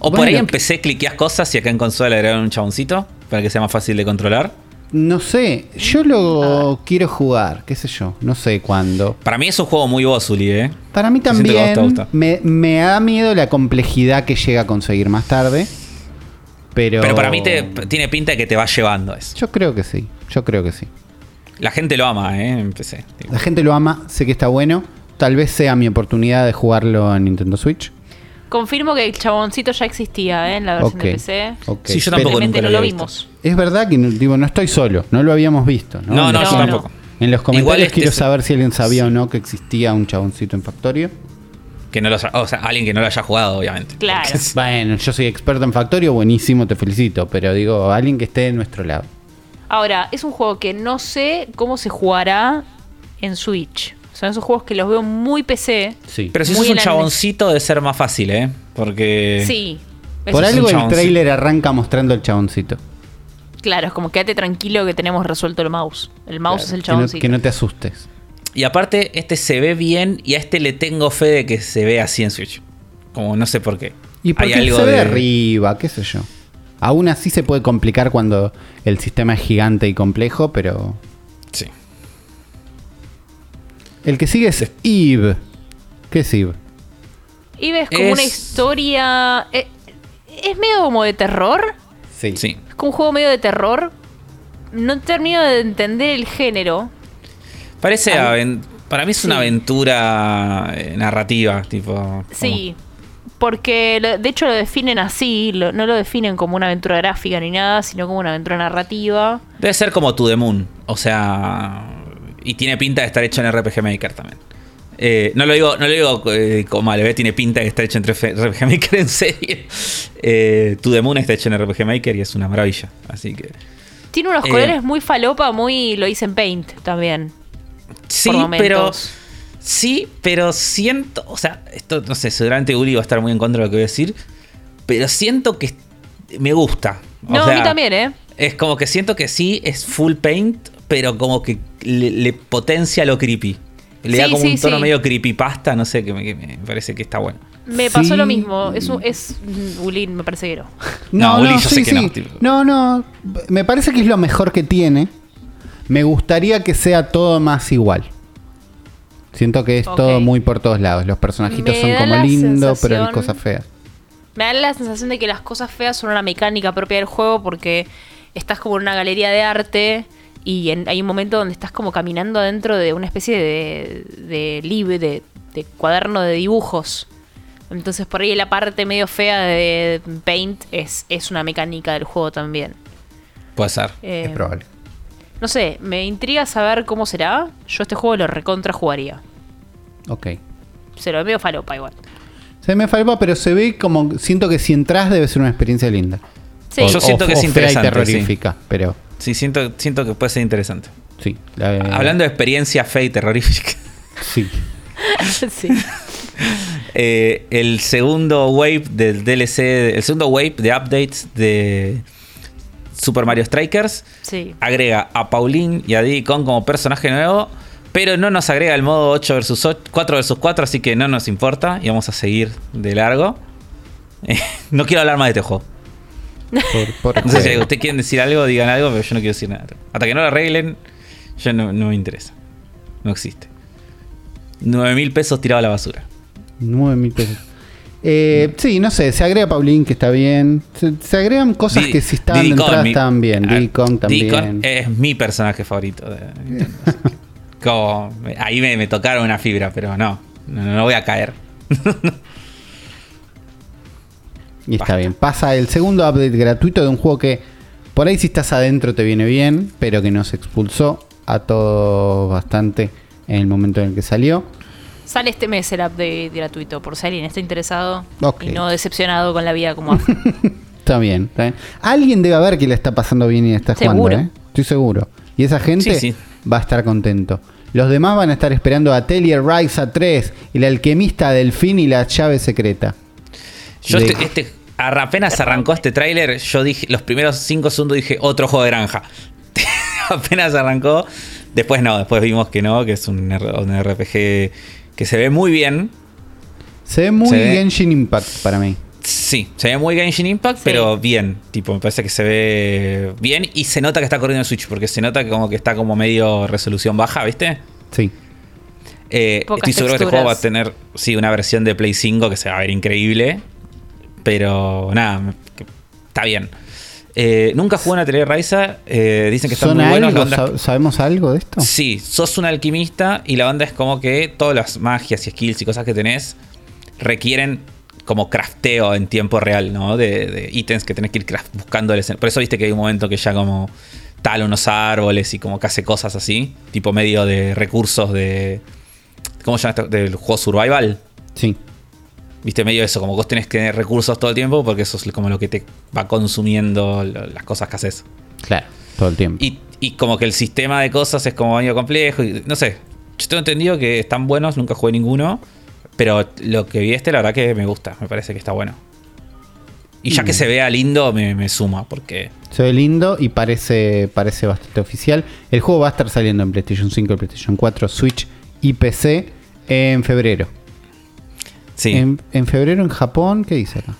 O por ahí empecé, cliqueas cosas y acá en consola agregaron un chaboncito para que sea más fácil de controlar. No sé, yo lo quiero jugar, qué sé yo, no sé cuándo. Para mí es un juego muy Bozuli, ¿eh? Para mí también te gusta. me, me da miedo la complejidad que llega a conseguir más tarde. Pero, Pero para mí te, tiene pinta de que te va llevando eso. Yo creo que sí, yo creo que sí. La gente lo ama, ¿eh? Empecé. La gente lo ama, sé que está bueno. Tal vez sea mi oportunidad de jugarlo en Nintendo Switch. Confirmo que el chaboncito ya existía ¿eh? en la versión Ok. de PC. ok. Sí, yo Pero tampoco Simplemente nunca no lo lo había visto. vimos. Es verdad que no, digo, no estoy solo, no lo habíamos visto. No, No, En no, los- yo tampoco. En los comentarios Igual este quiero es- saber si alguien sabía o no que existía un chaboncito en Factorio. Que no lo, o sea, alguien que no lo haya jugado, obviamente. Claro. Porque es- Bueno, yo soy experto en Factorio, buenísimo, te felicito. Pero digo, alguien que esté de nuestro lado. Ahora, es un juego que no sé cómo se jugará en Switch. Son esos juegos que los veo muy PC. Sí. Pero si sos un chaboncito, debe ser más fácil, ¿eh? Porque. Sí. Por algo el trailer arranca mostrando el chaboncito. Claro, es como quédate tranquilo que tenemos resuelto el mouse. El mouse es el que, no, chaboncito. que no te asustes. Y aparte, este se ve bien y a este le tengo fe de que se ve así en Switch. Como no sé por qué. Y porque Hay algo se ve de- arriba, qué sé yo. Aún así se puede complicar cuando el sistema es gigante y complejo, pero. El que sigue es Eve. ¿Qué es Eve? Y ves como Es- una historia. eh, es medio como de terror. Sí. Sí. Es como un juego medio de terror. No termino de entender el género. Parece. Al- Para mí es una Sí. aventura eh, narrativa, tipo. Sí. Porque de hecho lo definen así, lo- no lo definen como una aventura gráfica ni nada, sino como una aventura narrativa. Debe ser como To The Moon. O sea. Y tiene pinta de estar hecho en RPG Maker también. Eh, no lo digo, no lo digo eh, como ¿eh? tiene pinta de estar hecho en RPG Maker en serio. Eh, to The Moon está hecho en RPG Maker y es una maravilla. Así que. Tiene unos Eh. colores muy falopa, muy lo hice en Paint también. Sí, pero. Sí, pero siento. O sea, esto no sé, seguramente Uli va a estar muy en contra de lo que voy a decir. Pero siento que me gusta. O No, a mí también, ¿eh? Es como que siento que sí, es full paint, pero como que le, le potencia lo creepy. Le da como sí, un tono sí. medio creepypasta, no sé, que me, que me parece que está bueno. Me pasó lo mismo. Es, un- es Ulin, me parece que no. No, Uli, yo sé que no, tipo. No, no. Me parece que es lo mejor que tiene. Me gustaría que sea todo más igual. Siento que es todo muy por todos lados. Los personajitos Me son como lindos, pero hay cosas feas. Me da la sensación de que las cosas feas son una mecánica propia del juego porque estás como en una galería de arte y en- hay un momento donde estás como caminando dentro de una especie de, de libro, de, de cuaderno de dibujos. Entonces por ahí la parte medio fea de Paint es, es una mecánica del juego también. Puede ser. Eh, Es probable. No sé, me intriga saber cómo será. Yo este juego lo recontra jugaría. Ok. Se lo veo medio falopa igual. Se me falpa, pero se ve como. Siento que si entras debe ser una experiencia linda. Sí. O- Yo siento o- que es o fea y interesante, terrorífica, pero Sí, siento, siento que puede ser interesante. sí. la- Hablando de experiencia fea y terrorífica. Sí. sí. Eh, el segundo wave del DLC, el segundo wave de updates de Super Mario Strikers Sí. agrega a Pauline y a Diddy Kong como personaje nuevo, pero no nos agrega el modo 8 versus 8, 4 versus 4, así que no nos importa y vamos a seguir de largo. Eh, no quiero hablar más de este juego. Por, por No sé si ustedes quieren decir algo, digan algo, pero yo no quiero decir nada. Hasta que no lo arreglen, yo no, no me interesa. No existe. 9 mil pesos tirado a la basura. 9 mil pesos. Eh, sí, no sé, se agrega Paulín, que está bien. Se, se agregan cosas que si estaban de Diddy Kong, entrada estaban bien. Ah, Diddy Kong Diddy Kong también. es mi personaje favorito. de Nintendo, que- como, ahí me, me tocaron una fibra, pero no, no, no voy a caer. Y está bien. Pasa el segundo update gratuito de un juego que por ahí si estás adentro te viene bien, pero que nos expulsó a todos bastante en el momento en el que salió. Sale este mes el update gratuito, por si alguien está interesado y no decepcionado con la vida como. Está bien, está bien. Alguien debe haber que le está pasando bien y está jugando, Seguro. ¿eh? Estoy seguro. Y esa gente Sí, sí. va a estar contento. Los demás van a estar esperando Atelier Rise 3, el alquimista delfín y la llave secreta. Yo De- este, este- apenas arrancó este tráiler, yo dije, los primeros 5 segundos dije otro juego de granja. apenas arrancó, después no, después vimos que no, que es un, un RPG que se ve muy bien. Se ve muy Se ve- Genshin Impact para mí. Sí, se ve muy Genshin Impact, Sí. pero bien. Tipo, me parece que se ve bien y se nota que está corriendo en Switch, porque se nota que como que está como medio resolución baja, ¿viste? Sí. Eh, estoy seguro que este juego va a tener, sí, una versión de Play 5 que se va a ver increíble. Pero nada, está bien. Eh, nunca jugué una Atelier Ryza. eh, dicen que están ¿Son muy buenos. algo? ¿Sab- ¿Sabemos algo de esto? Sí, sos un alquimista y la onda es como que todas las magias y skills y cosas que tenés requieren como crafteo en tiempo real, ¿no? De, de ítems que tenés que ir craft- buscando. Por eso viste que hay un momento que ya como tala unos árboles y como que hace cosas así, tipo medio de recursos de... ¿Cómo se llama esto? Del juego survival. Sí. Viste, medio eso, como vos tenés que tener recursos todo el tiempo porque eso es como lo que te va consumiendo lo- las cosas que haces. Claro, todo el tiempo. Y, y como que el sistema de cosas es como medio complejo. Y, no sé, yo tengo entendido que están buenos, nunca jugué ninguno. Pero lo que vi este, la verdad que me gusta, me parece que está bueno. Y ya que se vea lindo, me, me suma, porque Se ve lindo y parece, parece bastante oficial. El juego va a estar saliendo en PlayStation 5, PlayStation 4, Switch y PC en febrero. Sí. En, en febrero en Japón, ¿qué dice acá?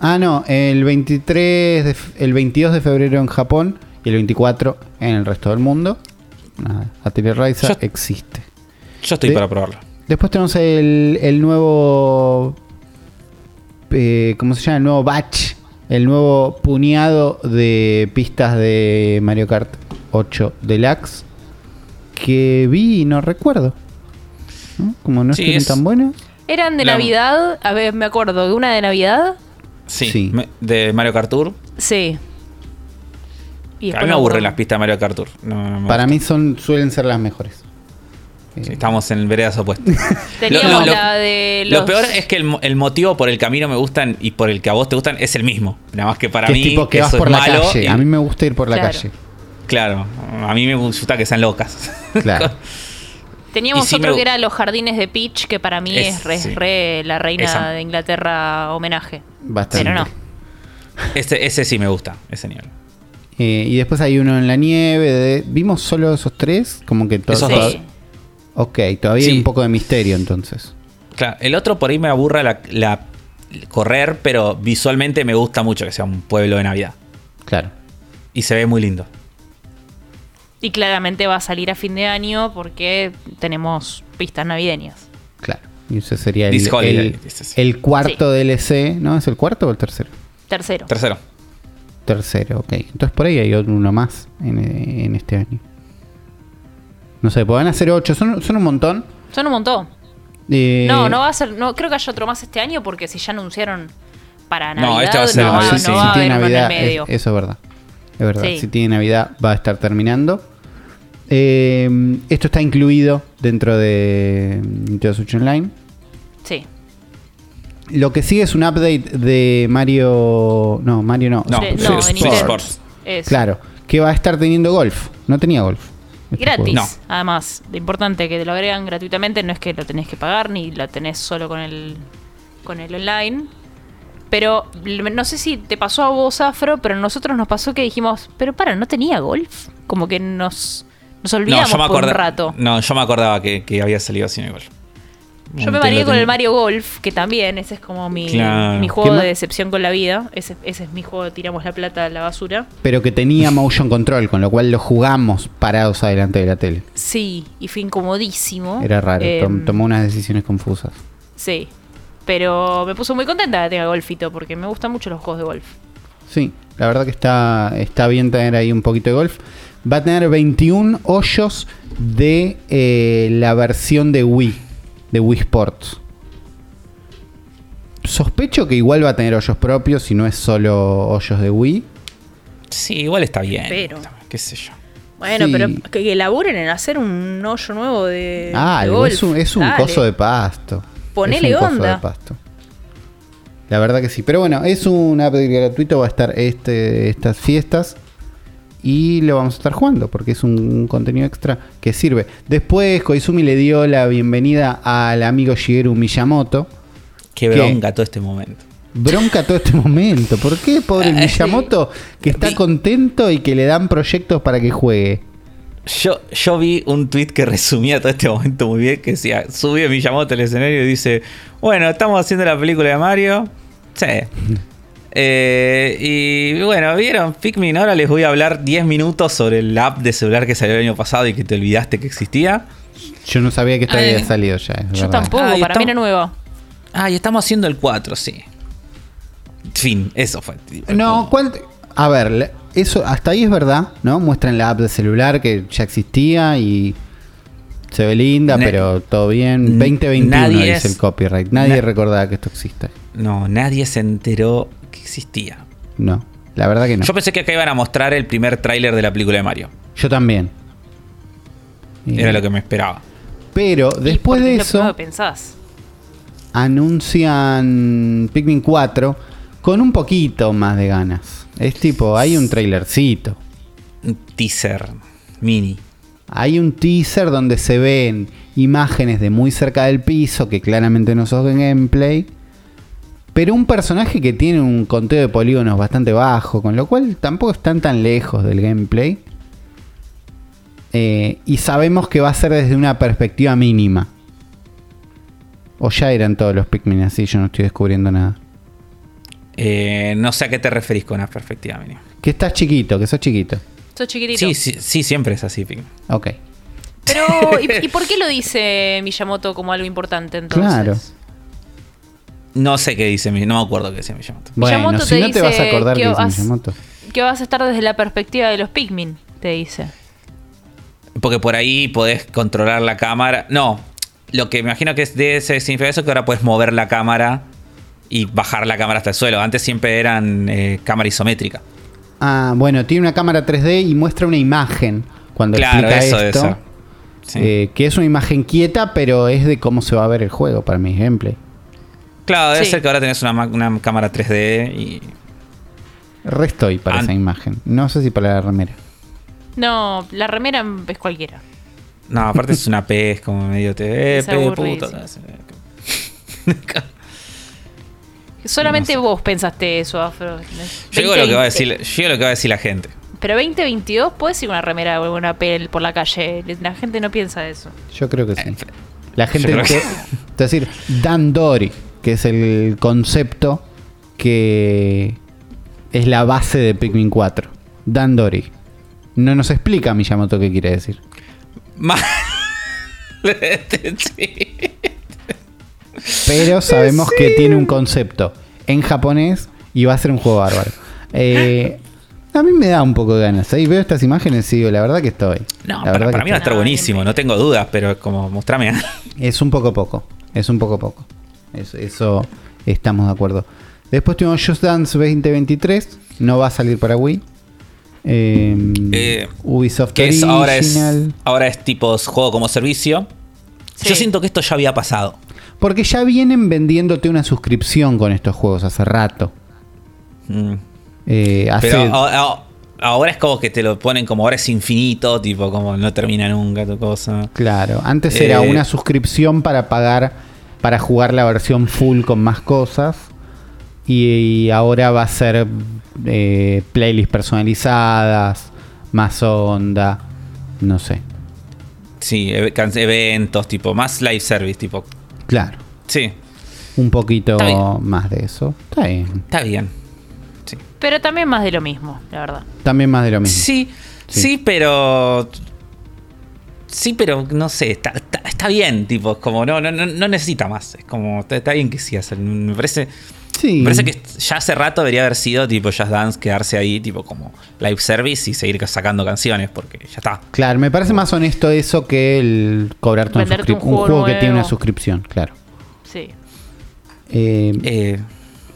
Ah, no, el 23, de el 22 de febrero en Japón y el 24 en el resto del mundo. Nada, Atelier Yo- existe. Yo estoy de- para probarlo. Después tenemos el, el nuevo. eh, ¿Cómo se llama? El nuevo batch. El nuevo puñado de pistas de Mario Kart 8 Deluxe. Que vi y no recuerdo. ¿no? Como no Sí, estuvieron es- tan buenas. Eran de La- Navidad, a ver, me acuerdo de una de Navidad, Sí, Sí. me- de Mario Kart Tour. sí. Y A mí me aburren las pistas de Mario Kart Tour. No, no me Para mí son, suelen ser las mejores. Eh, Sí, estamos en veredas opuestas. Teníamos Lo- lo- la de los... Lo peor es que el, mo- el motivo por el que a mí no me gustan y por el que a vos te gustan es el mismo. Nada más que para que mí es tipo que vas por es la malo. calle. y- A mí me gusta ir por la Claro. calle. Claro, a mí me gusta que sean locas. Claro. Teníamos sí otro me- que era Los Jardines de Peach, que para mí Es- es, re, sí. re la reina Esa. de Inglaterra homenaje. Bastante. Pero no. ese, ese sí me gusta, ese nivel. Eh, y después hay uno en la nieve. de- ¿Vimos solo esos tres? Como que todos. Esos Sí. dos. Ok, todavía Sí. hay un poco de misterio entonces. Claro, el otro por ahí me aburra la, la- correr, pero visualmente me gusta mucho que sea un pueblo de Navidad. Claro. Y se ve muy lindo. Y claramente va a salir a fin de año porque tenemos pistas navideñas. Claro. Y ese sería el, el- cuarto DLC, ¿no? ¿Es el cuarto o el tercero? Tercero. Tercero. Tercero, ok. Entonces por ahí hay otro- uno más en, en este año. No sé, podrán hacer ocho, son, son un montón. Son un montón. Eh, No, no va a ser. No, creo que haya otro más este año porque si ya anunciaron para No, Navidad, este va a ser no, Navidad, va, sí, no sí. va a si tiene haber uno en el Navidad, medio. es- eso es verdad. Es verdad, Sí. si tiene Navidad va a estar terminando. Eh, esto está incluido dentro de Nintendo Switch Online. Sí. Lo que sigue es un update de Mario. No, Mario no. No, De-. Sports. Claro, que va a estar teniendo golf. No tenía golf. este Gratis. No. Además, lo importante que te lo agregan gratuitamente, no es que lo tenés que pagar ni lo tenés solo con el con el online. Pero no sé si te pasó a vos, Afro, pero a nosotros nos pasó que dijimos, pero para, ¿no tenía golf? Como que nos, nos No, olvidamos por un rato. no, yo me acordaba que, que había salido así igual. Yo me mareé con el Mario Golf, que también, ese es como mi, Claro. mi ¿Qué juego de decepción con la vida. Ese, ese es mi juego de tiramos la plata a la basura. Pero que tenía motion control, con lo cual lo jugamos parados adelante de la tele. Sí, y fue incomodísimo. Era raro, Em, tom- tomó unas decisiones confusas. Sí. Pero me puso muy contenta que tenga golfito, porque me gustan mucho los juegos de golf. Sí, la verdad que está, está bien tener ahí un poquito de golf. Va a tener 21 hoyos de eh, la versión de Wii, de Wii Sports. Sospecho que igual va a tener hoyos propios si no es solo hoyos de Wii. Sí, igual está bien. Pero- Qué sé yo. Bueno, Sí. pero que, que laburen en hacer un hoyo nuevo de, Ah, de golf. es un, es un Dale. coso de pasto. Ponele es un coso onda. de pasto. La verdad que sí. Pero bueno, es un update gratuito, va a estar este, estas fiestas. Y lo vamos a estar jugando porque es un contenido extra que sirve. Después Koizumi le dio la bienvenida al amigo Shigeru Miyamoto. Qué bronca todo este momento. Bronca todo este momento. ¿Por qué, pobre Miyamoto? Que está contento y que le dan proyectos para que juegue. Yo, yo vi un tweet que resumía todo este momento muy bien, que decía, sube Miyamoto al escenario y dice, bueno, estamos haciendo la película de Mario. Sí. Eh, y bueno, ¿vieron Pikmin? Ahora les voy a hablar 10 minutos sobre el app de celular que salió el año pasado y que te olvidaste que existía. Yo no sabía que esto había salido ya. es Yo verdad. tampoco, Ah, para mí era nueva. Ah, y estamos haciendo el 4, sí. Fin, eso fue. No, ¿cuál- A ver, le- eso hasta ahí es verdad, ¿no? Muestran la app de celular que ya existía y se ve linda, Na- pero todo bien. N- 2021 nadie dice es- el copyright. Nadie na- recordaba que esto existe. No, nadie se enteró que existía. No, la verdad que no. Yo pensé que acá iban a mostrar el primer tráiler de la película de Mario. Yo también. Era lo que me esperaba. Pero Y después de lo eso. que pensás. anuncian Pikmin 4 con un poquito más de ganas. Es tipo, hay un trailercito. Un teaser mini. Hay un teaser donde se ven imágenes de muy cerca del piso, que claramente no son gameplay. Pero un personaje que tiene un conteo de polígonos bastante bajo, con lo cual tampoco están tan lejos del gameplay. Eh, y sabemos que va a ser desde una perspectiva mínima. O ya eran todos los Pikmin así, yo no estoy descubriendo nada. Eh, no sé a qué te referís con una perspectiva mínima. Que estás chiquito, que sos chiquito. Sos chiquitito. Sí, sí, sí, siempre es así, Pikmin. Ok. Pero, ¿y, y por qué lo dice Miyamoto como algo importante entonces? Claro. No sé qué dice, mi- no me acuerdo qué decía Miyamoto. Bueno, Miyamoto si te no te vas a dice acordar que que dice vas- Miyamoto. Que vas a estar desde la perspectiva de los Pikmin, te dice. Porque por ahí podés controlar la cámara. No, lo que me imagino que es de ese significa eso que ahora puedes mover la cámara y bajar la cámara hasta el suelo. Antes siempre eran eh, cámara isométrica. Ah, bueno, tiene una cámara 3D y muestra una imagen cuando Claro, explica eso, esto. eso. Sí. eh, que es una imagen quieta, pero es de cómo se va a ver el juego para mi gameplay. claro, debe sí. ser que ahora tenés una, ma- una cámara 3D y. Restoy para An- esa imagen. No sé si para la remera. No, la remera es cualquiera. No, aparte es una P, es como medio TV, Es P, puto. Solamente vos pensaste eso, Afro. Yo digo lo que va a 2020. decir, yo lo que va a decir la gente. Pero 2022 puedes ir con una remera o una pel por la calle. La gente no piensa eso. Yo creo que sí. Eh, La gente creo que, que- es decir, Dan Dory, que es el concepto que es la base de Pikmin 4. Dan Dory. No nos explica Miyamoto qué quiere decir. Sí. Pero sabemos que tiene un concepto en japonés y va a ser un juego bárbaro. Eh, a mí me da un poco de ganas. Ahí veo estas imágenes y digo, la verdad que estoy. No, La para, verdad para que mí va a estar buenísimo, no tengo dudas, pero es como mostrame. Es un poco poco. Es un poco poco. Es- eso estamos de acuerdo. Después tuvimos Just Dance 2023. No va a salir para Wii. Eh, Eh, Ubisoft que es, ahora, es, ahora es tipo juego como servicio. Sí. Yo siento que esto ya había pasado. Porque ya vienen vendiéndote una suscripción con estos juegos hace rato. Mm. Eh, hace- Pero a- a- ahora es como que te lo ponen como ahora es infinito, tipo como no termina nunca tu cosa. Claro, antes era Eh, una suscripción para pagar, para jugar la versión full con más cosas. Y, ahora va a ser eh, playlists personalizadas, más onda, no sé. Sí, e- eventos, tipo, más live service, tipo. Claro, Sí, un poquito más de eso. Está bien. está bien. Sí, Pero también más de lo mismo, la verdad. También más de lo mismo. sí, Sí. sí, pero. Sí, pero no sé, está, está, está bien, tipo, es como no, no, no, no necesita más. Es como, está, está bien que sí hacer. Me parece. Sí. Me parece que ya hace rato debería haber sido tipo Just Dance, quedarse ahí, tipo como live service y seguir sacando canciones, porque ya está. Claro, me parece más honesto eso que el cobrarte Venderte un suscrip- un juego juego que tiene una suscripción, claro. Sí. Eh, Eh,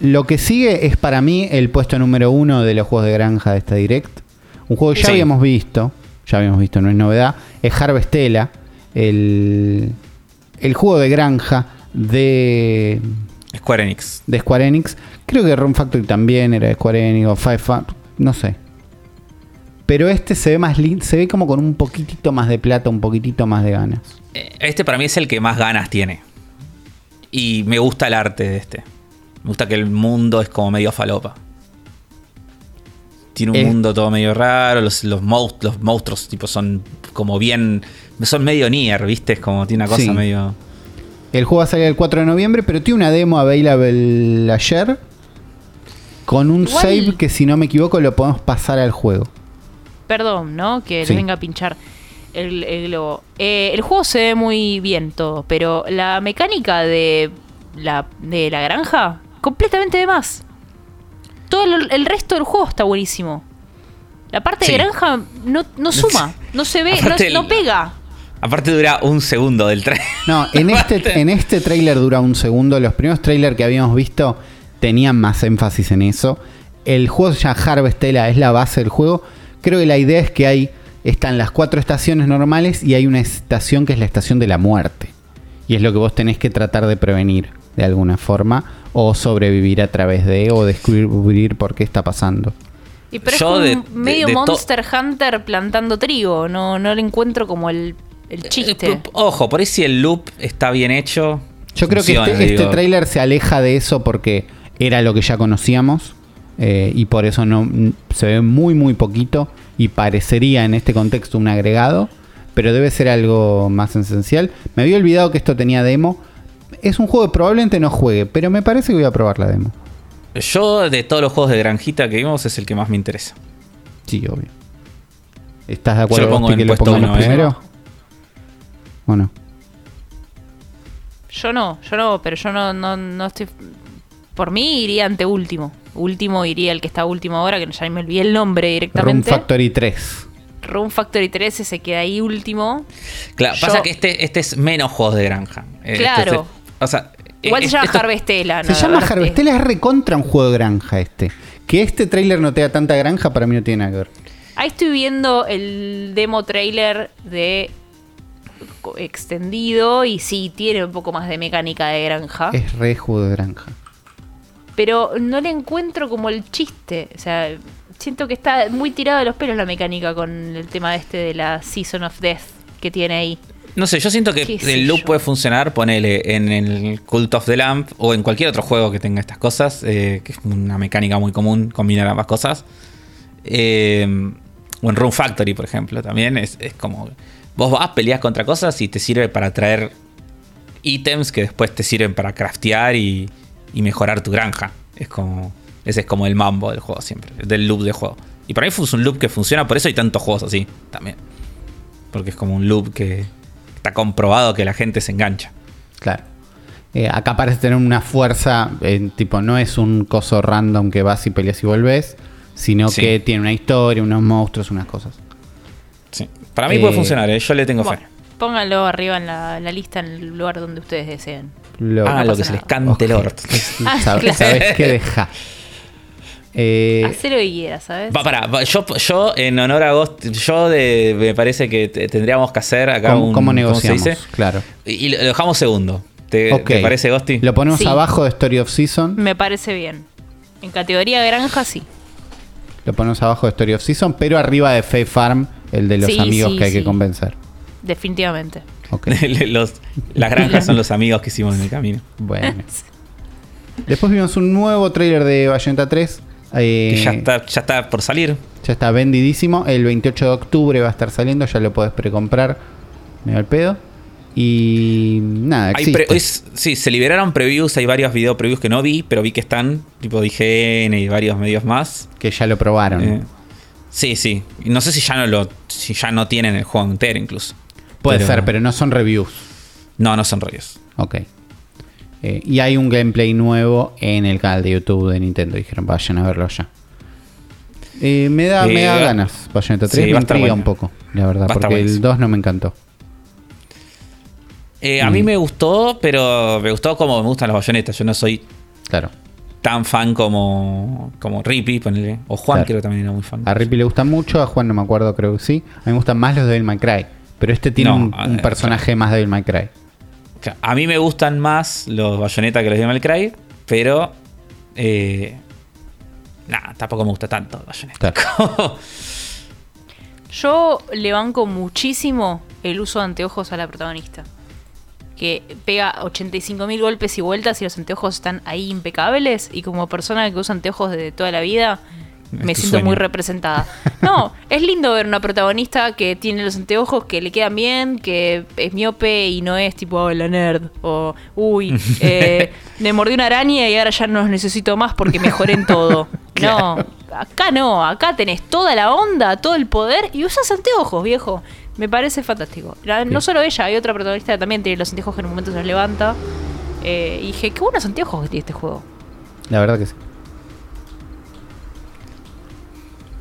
Lo que sigue es para mí el puesto número uno de los juegos de granja de esta Direct. Un juego que ya Sí. habíamos visto, ya habíamos visto, no es novedad. Es Harvestella, el, el juego de granja de, Square Enix. de Square Enix. Creo que Run Factory también era de Square Enix o Five Fa- no sé. Pero este se ve más lindo, se ve como con un poquitito más de plata, un poquitito más de ganas. Eh, Este para mí es el que más ganas tiene. Y me gusta el arte de este. Me gusta que el mundo es como medio falopa. Tiene un mundo todo medio raro. Los, los, monst- los monstruos tipo son como bien. Son medio Nier, ¿viste? Es como tiene una cosa Sí. medio. El juego va a salir el 4 de noviembre, pero tiene una demo available ayer. Con un Igual- save que si no me equivoco lo podemos pasar al juego. Perdón, ¿no? Que Sí. les venga a pinchar el, el globo. Eh, el juego se ve muy bien todo, pero la mecánica de la, de la granja, completamente de más. Todo el, el resto del juego está buenísimo. La parte Sí. de granja no, no suma, no se ve, no pega. Aparte dura un segundo del tren. No, en este, en este trailer dura un segundo. Los primeros trailers que habíamos visto tenían más énfasis en eso. El juego llama Harvestella, es la base del juego. Creo que la idea es que hay. Están las cuatro estaciones normales y hay una estación que es la estación de la muerte. Y es lo que vos tenés que tratar de prevenir. de alguna forma, o sobrevivir a través de, o descubrir por qué está pasando. Y pero Yo es de- como de- medio de Monster Hunter plantando trigo. No, no le encuentro como el, el chiste. Eh, Ojo, por ahí si el loop está bien hecho. Yo creo que este, este tráiler se aleja de eso porque era lo que ya conocíamos eh, y por eso no se ve muy muy poquito y parecería en este contexto un agregado, pero debe ser algo más esencial. Me había olvidado que esto tenía demo. Es un juego que probablemente no juegue, pero me parece que voy a probar la demo. Yo, de todos los juegos de granjita que vimos, es el que más me interesa. Sí, obvio. ¿Estás de Yo acuerdo lo pongo Gosti, en que lo pongamos uno, ¿eh? primero? ¿O no? Yo no, yo no, pero yo no, no, no estoy. Por mí iría ante último. Último iría el que está último ahora, que ya me olvidé el nombre Room directamente. Factory 3. Room Factory 13 se queda ahí último. Claro, Yo- pasa que este, este es menos juegos de granja. Eh, este- Claro. este- o sea, Igual eh, se llama esto- Harvestella, Se ¿no? llama Harvest- Harvestella, es recontra un juego de granja este. Que este tráiler no te da tanta granja, para mí no tiene nada que ver. Ahí estoy viendo el demo trailer de extendido y sí, tiene un poco más de mecánica de granja. Es re juego de granja. Pero no le encuentro como el chiste. O sea, siento que está muy tirado de los pelos la mecánica con el tema este de la Season of Death que tiene ahí. No sé, yo siento que ¿Qué sé el loop yo? puede funcionar, ponele en el Cult of the Lamp o en cualquier otro juego que tenga estas cosas, eh, que es una mecánica muy común combinar ambas cosas. Eh, o en Room Factory, por ejemplo, también es, es como. Vos vas, peleas contra cosas y te sirve para traer ítems que después te sirven para craftear y, y mejorar tu granja. Es como. Ese es como el mambo del juego siempre, del loop de juego. Y para mí es un loop que funciona, por eso hay tantos juegos así también. Porque es como un loop que está comprobado que la gente se engancha. Claro. Eh, acá parece tener una fuerza, eh, tipo, no es un coso random que vas y peleas y volvés, sino Sí. que tiene una historia, unos monstruos, unas cosas. Para mí Eh, puede funcionar, ¿eh? yo le tengo Bueno, fe. pónganlo arriba en la, la lista en el lugar donde ustedes deseen. Lo, Hagan lo que se les cante el orto. Ah. ¿Sabes qué deja? Eh, Hacé lo que quieras, ¿sabes? Va, pará, va, yo, yo en honor a Ghost, yo de, me parece que te- tendríamos que hacer acá ¿Cómo, un... cómo se negociamos? dice? Claro. Y, y lo dejamos segundo. ¿Te, parece, Gosti? Lo ponemos Sí. abajo de Story of Season. Me parece bien. En categoría granja, sí. Lo ponemos abajo de Story of Season, pero arriba de Fae Farm, el de los Sí, amigos sí, que hay que convencer. Definitivamente. Ok. Los- las granjas son los amigos que hicimos en el camino. Bueno. Después vimos un nuevo trailer de Bayonetta 3. eh, Que ya está, ya está por salir. ya está vendidísimo. El 28 de octubre va a estar saliendo. Ya lo podés precomprar. Me da el pedo. Y nada, Hay existe. pre- es- sí, se liberaron previews, hay varios video previews que no vi, pero vi que están, tipo IGN y varios medios más. que ya lo probaron. Eh, sí, sí. No sé si ya no lo, si ya no tienen el juego entero incluso. Puede pero- ser, pero no son reviews. No, no son rollos. Ok. Eh, y hay un gameplay nuevo en el canal de YouTube de Nintendo. Dijeron, vayan a verlo ya. Eh, me da, me da ganas. Bayonetta 3 sí, me intriga bueno. un poco, la verdad. Va Porque el buenísimo. 2 no me encantó. Eh, a Mm. mí me gustó, pero me gustó como me gustan las bayonetas. Yo no soy Claro. tan fan como, como Rippy, ponele. O Juan, Claro. creo que también era muy fan. A Rippy le gustan mucho, a Juan no me acuerdo, creo que sí. A mí me gustan más los de Devil May Cry. Pero este tiene No, un, un eh, personaje más de Devil May Cry. A mí me gustan más los bayonetas que los de Mal Cry, pero. Eh, nada, tampoco me gusta tanto bayoneta. Claro. Yo le banco muchísimo el uso de anteojos a la protagonista. Que pega 85.000 golpes y vueltas y los anteojos están ahí impecables. Y como persona que usa anteojos de toda la vida, Es me siento sueño. muy representada. No, es lindo ver una protagonista que tiene los anteojos que le quedan bien, que es miope y no es tipo "Oh, la nerd. O, uy, eh, me mordió una araña y ahora ya no los necesito más porque mejoré en todo. No, acá no, acá tenés toda la onda, todo el poder y usas anteojos, viejo. Me parece fantástico. La- No solo ella, hay otra protagonista que también tiene los anteojos que en un momento se los levanta. Eh, y dije, qué buenos anteojos que tiene este juego. La verdad que sí.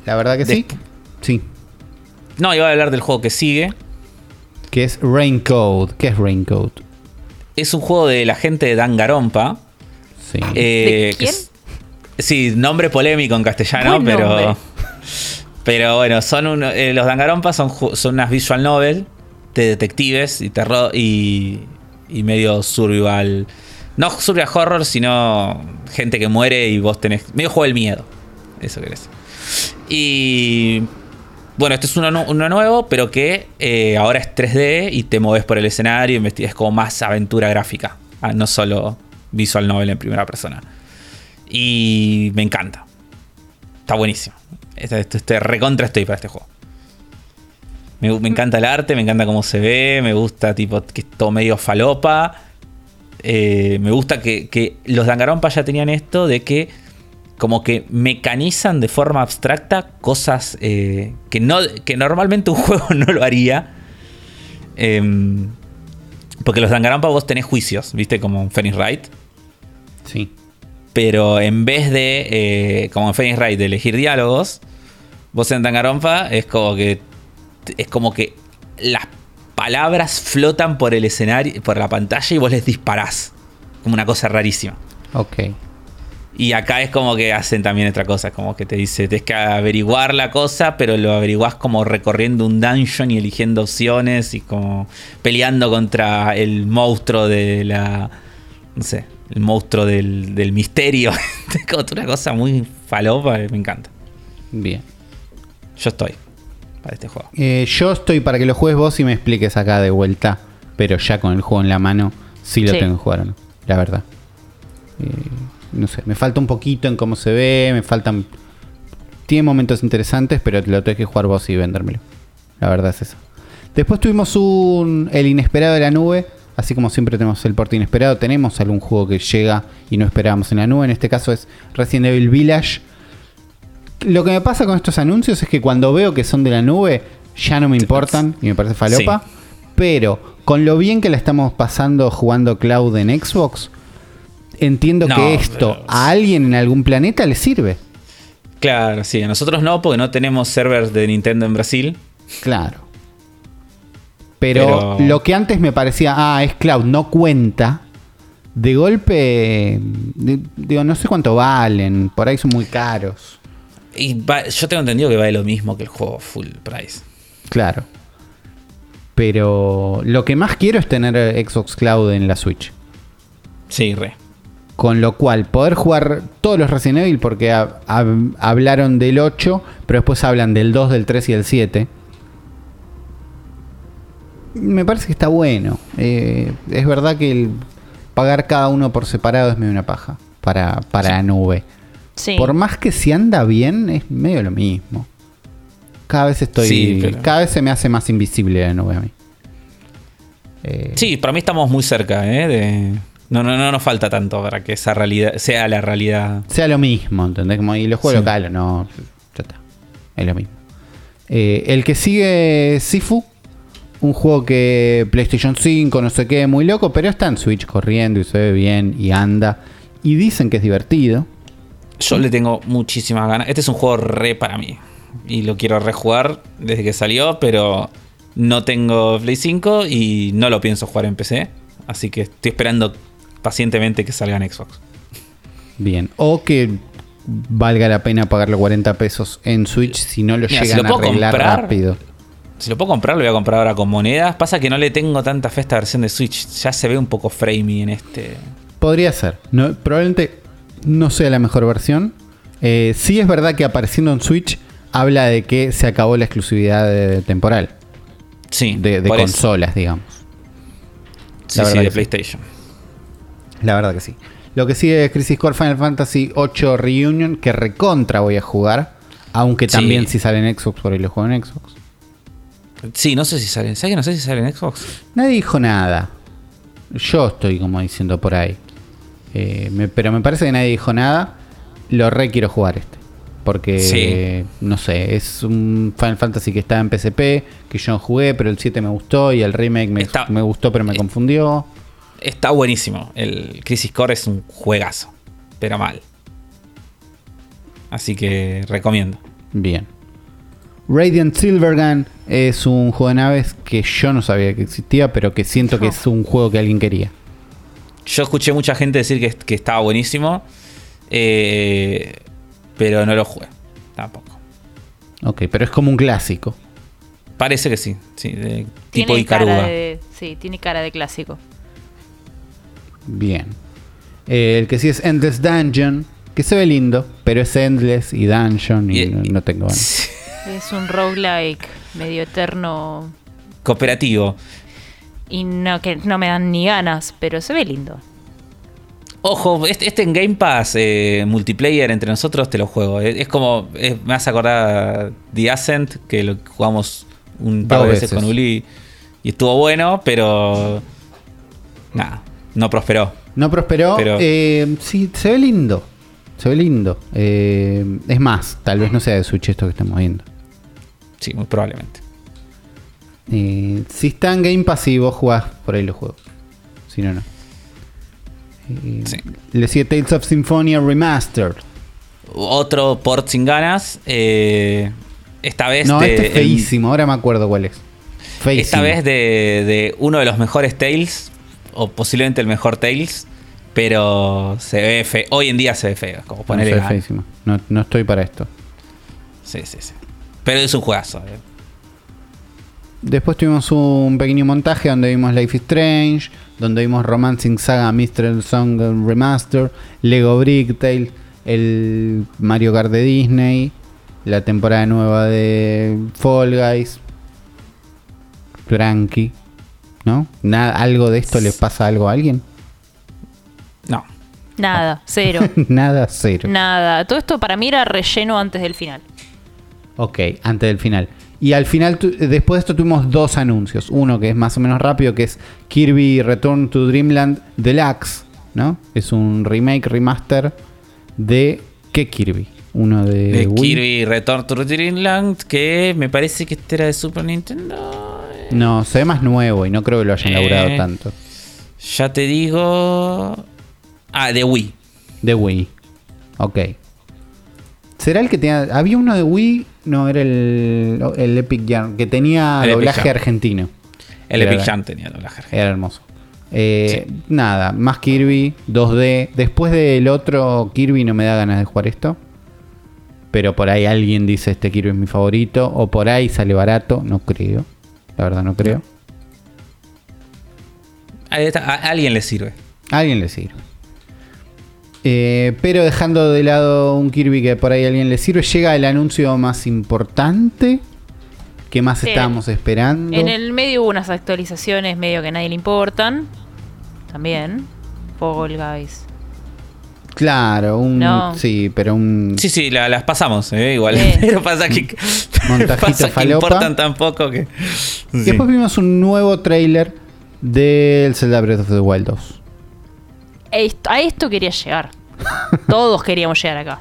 La verdad que sí. Sí. No, iba a hablar del juego que sigue. Que es Raincoat. ¿Qué es Raincoat? Es un juego de la gente de Dangarompa. Sí. Eh, ¿De que quién? es- sí, nombre polémico en castellano, Buen pero. Pero bueno, son un- eh, los Dangarompa son, son unas visual novel de detectives y terror y, y medio survival No survival horror, sino gente que muere y vos tenés. Medio juego del miedo. Eso querés. Y. Bueno, este es uno nuevo, pero que eh, ahora es 3D y te moves por el escenario y es como más aventura gráfica. Ah, no solo visual novel en primera persona. Y me encanta. Está buenísimo. Este, este- este recontra estoy para este juego. Me, me encanta el arte, me encanta cómo se ve, me gusta tipo que es todo medio falopa. Eh, me gusta que, que los Dangarompa ya tenían esto de que como que mecanizan de forma abstracta cosas eh, que, no, que normalmente un juego no lo haría. Em, porque los Dangarompa vos tenés juicios, ¿viste? Como en Phoenix Wright. Sí. Pero en vez de, eh, como en Phoenix Wright, de elegir diálogos, vos en Danganronpa es como que es como que las palabras flotan por el escenario, por la pantalla y vos les disparás. Como una cosa rarísima. Ok. Y acá es como que hacen también otra cosa, como que te dice, tienes que averiguar la cosa, pero lo averiguás como recorriendo un dungeon y eligiendo opciones y como peleando contra el monstruo de la... no sé, el monstruo del, del misterio. Es como una cosa muy falopa, me encanta. Bien. Yo estoy para este juego. Eh, yo estoy para que lo juegues vos y me expliques acá de vuelta, pero ya con el juego en la mano, sí lo Sí. tengo que jugar o no, la verdad. Eh, no sé, me falta un poquito en cómo se ve, me faltan... Tiene momentos interesantes, pero lo tenés que jugar vos y vendérmelo. La verdad es eso. Después tuvimos un El Inesperado de la Nube. Así como siempre tenemos el porte inesperado, tenemos algún juego que llega y no esperábamos en la nube. En este caso es Resident Evil Village. Lo que me pasa con estos anuncios es que cuando veo que son de la nube, ya no me importan y me parece falopa. Pero con lo bien que la estamos pasando jugando cloud en Xbox, entiendo No, que esto pero- a alguien en algún planeta le sirve. Claro, sí, a nosotros no, porque no tenemos servers de Nintendo en Brasil. Claro. Pero, Pero- lo que antes me parecía, ah, es cloud, no cuenta. De golpe, de- digo, no sé cuánto valen, por ahí son muy caros. Y va- yo tengo entendido que vale lo mismo que el juego full price. Claro. Pero lo que más quiero es tener Xbox Cloud en la Switch. Sí, re. Con lo cual, poder jugar todos los Resident Evil, porque ha- hab- hablaron del 8, pero después hablan del 2, del 3 y del 7. Me parece que está bueno. Eh, es verdad que el pagar cada uno por separado es medio una paja para, para la nube. Sí. Por más que si anda bien, es medio lo mismo. Cada vez estoy. Sí, pero- Cada vez se me hace más invisible la nube a mí. Eh, Sí, para mí estamos muy cerca, ¿eh? De... No, no, no nos falta tanto para que esa realidad sea la realidad. sea lo mismo, ¿entendés? Como, y los juegos Sí. locales, no, ya está. Es lo mismo. Eh, el que sigue es Sifu, un juego que PlayStation 5, no sé qué, muy loco, pero está en Switch corriendo y se ve bien y anda. Y dicen que es divertido. Yo le tengo muchísimas ganas. Este es un juego re para mí. Y lo quiero rejugar desde que salió, pero no tengo Play 5 y no lo pienso jugar en PC. Así que estoy esperando pacientemente que salga en Xbox. Bien. O que valga la pena pagarle 40 pesos en Switch si no lo Mira, si llegan lo a arreglar comprar, rápido. Si lo puedo comprar, lo voy a comprar ahora con monedas. Pasa que no le tengo tanta fe a esta versión de Switch. Ya se ve un poco framey en este. Podría ser. No, probablemente no sea la mejor versión. Eh, sí es verdad que apareciendo en Switch habla de que se acabó la exclusividad de- temporal Sí, de, consolas, digamos. Sí, la sí, verdad de sí. PlayStation. La verdad que sí. Lo que sigue es Crisis Core Final Fantasy 8 Reunion, que recontra voy a jugar. Aunque Sí. también si sale en Xbox, por ahí lo juego en Xbox. Sí, no sé si sale. ¿Sabes que no sé si sale en Xbox? Nadie dijo nada. Yo estoy como diciendo por ahí. Eh, me- pero me parece que nadie dijo nada. Lo re quiero jugar este. Porque, Sí. no sé, es un Final Fantasy que está en PSP, que yo no jugué, pero el 7 me gustó y el remake me, Está- me gustó, pero me eh, confundió. Está buenísimo. El Crisis Core es un juegazo. Pero mal. Así que recomiendo. Bien. Radiant Silvergun es un juego de naves que yo no sabía que existía, pero que siento que es un juego que alguien quería. Yo escuché mucha gente decir que, que estaba buenísimo. eh, pero no lo jugué. Tampoco. Ok, pero es como un clásico. Parece que sí. sí de tipo tiene cara Icaruga. de, sí, tiene cara de clásico. Bien. Eh, el que sí es Endless Dungeon, que se ve lindo, pero es Endless y Dungeon y, Y- no, no tengo ganas. Es un roguelike medio eterno Cooperativo. Y no, que no me dan ni ganas, pero se ve lindo. Ojo, este, este en Game Pass eh, multiplayer entre nosotros te lo juego. Es, es como, es- me hace acordar The Ascent, que lo jugamos un par Dos de veces, veces. con Uli y estuvo bueno, pero nada, no prosperó. No prosperó. Pero- eh, sí, se ve lindo. Se ve lindo. Eh, es más, tal vez no sea de Switch esto que estamos viendo. Sí, muy probablemente. Eh, si está en Game Pass y vos jugás por ahí los juegos. Si no, no. Eh, Sí. Le sigue Tales of Symphonia Remastered. Otro port sin ganas. eh, esta vez No, de, este es el- feísimo. Ahora me acuerdo cuál es. Feísimo. esta vez de, de uno de los mejores Tales, o posiblemente el mejor Tales, pero se ve feo. Hoy en día se ve feo. Como No, ponerle se ve ganas. feísimo. No, no estoy para esto. Sí, sí, sí. Pero es un juegazo. eh. Después tuvimos un pequeño montaje donde vimos Life is Strange, donde vimos Romancing Saga Mr. Song Remaster, Lego Bricktail, el Mario Kart de Disney, la temporada nueva de Fall Guys. Tranqui. ¿No? Nada, ¿Algo de esto le pasa algo a alguien? No. Nada, cero. Nada, cero. Nada. Todo esto para mí era relleno antes del final. Ok, antes del final. Y al final, después de esto tuvimos dos anuncios. Uno que es más o menos rápido, que es Kirby Return to Dreamland Deluxe, ¿no? Es un remake, remaster de... ¿Qué Kirby? Uno de, De Wii. Kirby Return to Dreamland, que me parece que este era de Super Nintendo. No, se ve más nuevo y no creo que lo hayan Eh. tanto. Ya te digo. Ah, de Wii. De Wii. Ok. ¿Será el que tenía... Había uno de Wii? No, era el, el Epic Jam, que tenía El doblaje argentino. El Era Epic Jam tenía doblaje. Era hermoso. Eh, Nada, más Kirby, 2D. Después del otro Kirby no me da ganas de jugar esto. Pero por ahí alguien dice este Kirby es mi favorito. O por ahí sale barato. No creo. La verdad no creo. A alguien le sirve. A alguien le sirve. Eh, pero dejando de lado un Kirby que por ahí a alguien le sirve, llega el anuncio más importante. que más Sí. estábamos esperando? En el medio hubo unas actualizaciones medio que a nadie le importan. También. Fall Guys. Claro, un. No. Sí, pero un. Sí, sí, la- las pasamos, eh, igual. Sí. Pero pasa que. Montajito pasa que falopa. importan tan poco que. Sí. después vimos un nuevo trailer del Zelda Breath of the Wild 2. A esto quería llegar. Todos queríamos llegar acá.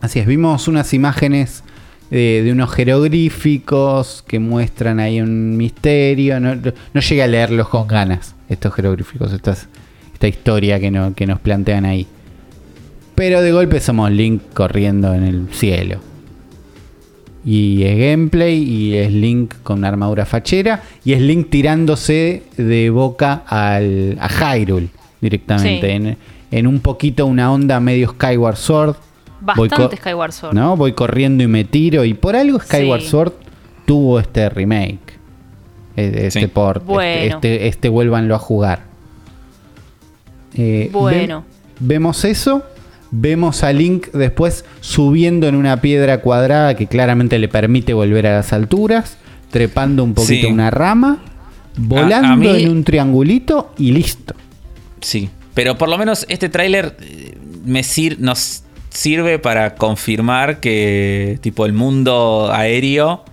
Así es, vimos unas imágenes eh, de unos jeroglíficos que muestran ahí un misterio. No, no llegué a leerlos con ganas, estos jeroglíficos, esta historia que, no- que nos plantean ahí. Pero de golpe somos Link corriendo en el cielo. Y es gameplay, y es Link con una armadura fachera, y es Link tirándose de boca al, a Hyrule directamente. Sí. En, en un poquito una onda medio Skyward Sword. Bastante Skyward Sword. ¿no? Voy corriendo y me tiro. Y por algo Skyward Sí. Sword tuvo este remake. eh, Este Sí. port. este- Bueno. Este, este, vuélvanlo a jugar. Eh, Bueno. ve- vemos eso. Vemos a Link después subiendo en una piedra cuadrada que claramente le permite volver a las alturas. Trepando un poquito Sí. una rama. Volando a mí- en un triangulito y listo. Sí, pero por lo menos este tráiler eh, me sir- nos sirve para confirmar que tipo el mundo aéreo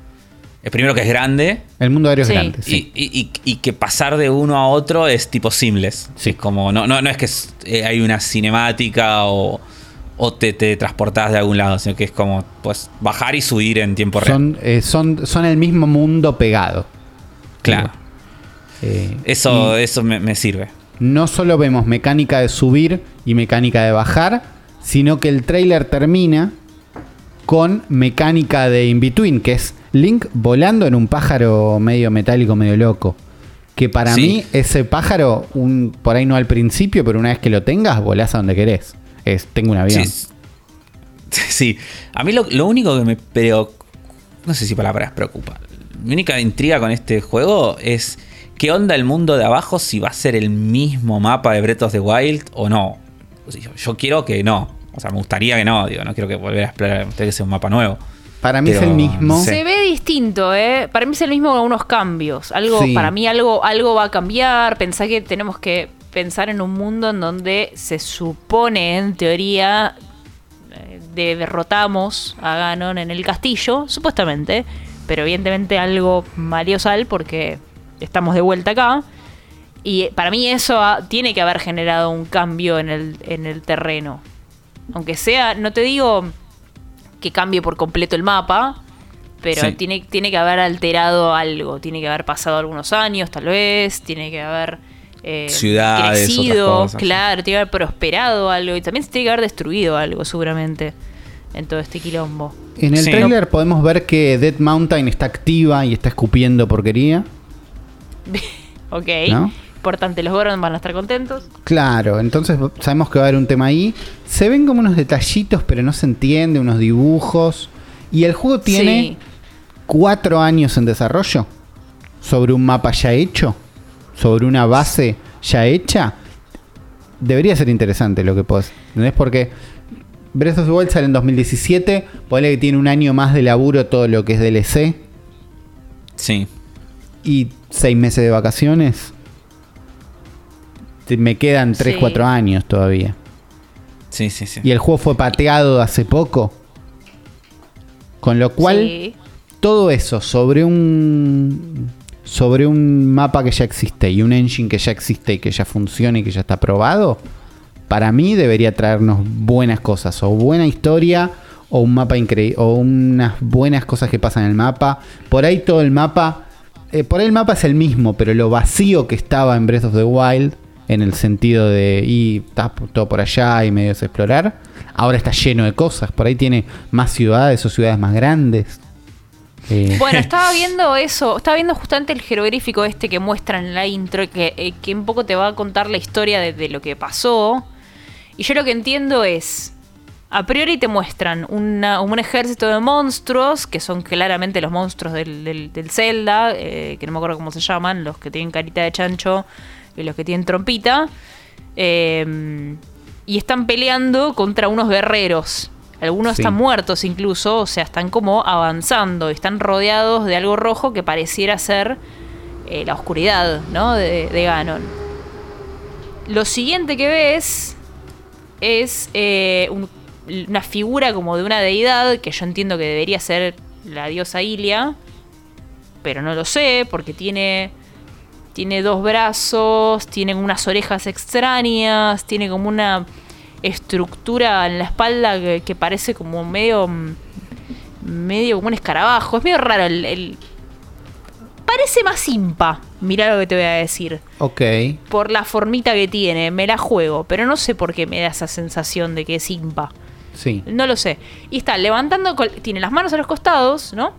es primero que es grande El mundo aéreo Sí. es grande. sí. y, y- y- y que pasar de uno a otro es tipo seamless. Sí. Es como no, no, no es que es- eh, hay una cinemática o, o te, te transportás de algún lado, sino que es como pues bajar y subir en tiempo real. Son, eh, son, son el mismo mundo pegado. claro. Eh, Eso, eso me, me sirve. no solo vemos mecánica de subir y mecánica de bajar, sino que el trailer termina con mecánica de in-between, que es Link volando en un pájaro medio metálico, medio loco. Que para Sí. mí ese pájaro, un, por ahí no al principio, pero una vez que lo tengas, volás a donde querés. Es, tengo un avión. Sí, sí. a mí lo, lo único que me preocupa, no sé si palabras preocupa, mi única intriga con este juego es qué onda el mundo de abajo, si va a ser el mismo mapa de Breath of the Wild o no. Yo quiero que no. O sea, me gustaría que no, digo, no quiero que volver a explorar, me gustaría que sea un mapa nuevo. Para mí es el mismo. no sé. Se ve distinto, ¿eh? Para mí es el mismo con unos cambios. Algo, Sí. Para mí algo, algo va a cambiar. Pensá que tenemos que pensar en un mundo en donde se supone, en teoría, eh, de- derrotamos a Ganon en el castillo, supuestamente. Pero evidentemente algo valió sal porque estamos de vuelta acá. Y para mí eso ha- tiene que haber generado un cambio en el, en el terreno. Aunque sea, no te digo que cambie por completo el mapa, pero Sí. tiene, tiene que haber alterado algo. Tiene que haber pasado algunos años, tal vez. Tiene que haber eh, Ciudades, otras crecido, cosas. claro. Tiene que haber prosperado algo. Y también se tiene que haber destruido algo, seguramente, en todo este quilombo. En el Sí. trailer podemos ver que Dead Mountain está activa y está escupiendo porquería. ok. ¿No? Importante, los Goron van a estar contentos. Claro, entonces sabemos que va a haber un tema ahí. Se ven como unos detallitos, pero no se entiende, unos dibujos. Y el juego tiene Sí. cuatro años en desarrollo sobre un mapa ya hecho, sobre una base ya hecha. Debería ser interesante lo que puedes. ¿Entendés? Porque Breath of the Wild sale en 2017. Ponle que tiene un año más de laburo todo lo que es DLC. Sí. Y seis meses de vacaciones. Me quedan 3, Sí. 4 años todavía. Sí, sí, sí. Y el juego fue pateado hace poco. Con lo cual, Sí. todo eso sobre un sobre un mapa que ya existe y un engine que ya existe y que ya funciona y que ya está probado, para mí debería traernos buenas cosas, o buena historia, o un mapa increíble, o unas buenas cosas que pasan en el mapa. Por ahí todo el mapa, eh, por ahí el mapa es el mismo, pero lo vacío que estaba en Breath of the Wild, en el sentido de, y está todo por allá y medios de explorar, ahora está lleno de cosas. Por ahí tiene más ciudades o ciudades más grandes. Eh, Bueno, estaba viendo eso, estaba viendo justamente el jeroglífico este que muestran en la intro, que, eh, que un poco te va a contar la historia de, de lo que pasó. Y yo lo que entiendo es, a priori te muestran una- un ejército de monstruos, que son claramente los monstruos del, del, del Zelda, eh, que no me acuerdo cómo se llaman, los que tienen carita de chancho y los que tienen trompita. Eh, y están peleando contra unos guerreros. Algunos Sí. están muertos incluso, o sea, están como avanzando, están rodeados de algo rojo que pareciera ser eh, la oscuridad, ¿no? De, de Ganon. Lo siguiente que ves es eh, un- una figura como de una deidad que yo entiendo que debería ser la diosa Ilia, pero no lo sé porque tiene tiene dos brazos, tiene unas orejas extrañas, tiene como una estructura en la espalda que, que parece como medio mm, medio como un escarabajo, es medio raro el, el- parece más impa. Mirá lo que te voy a decir ok. por la formita que tiene, me la juego, pero no sé por qué me da esa sensación de que es impa. Sí, No lo sé. Y está levantando, tiene las manos a los costados, ¿no?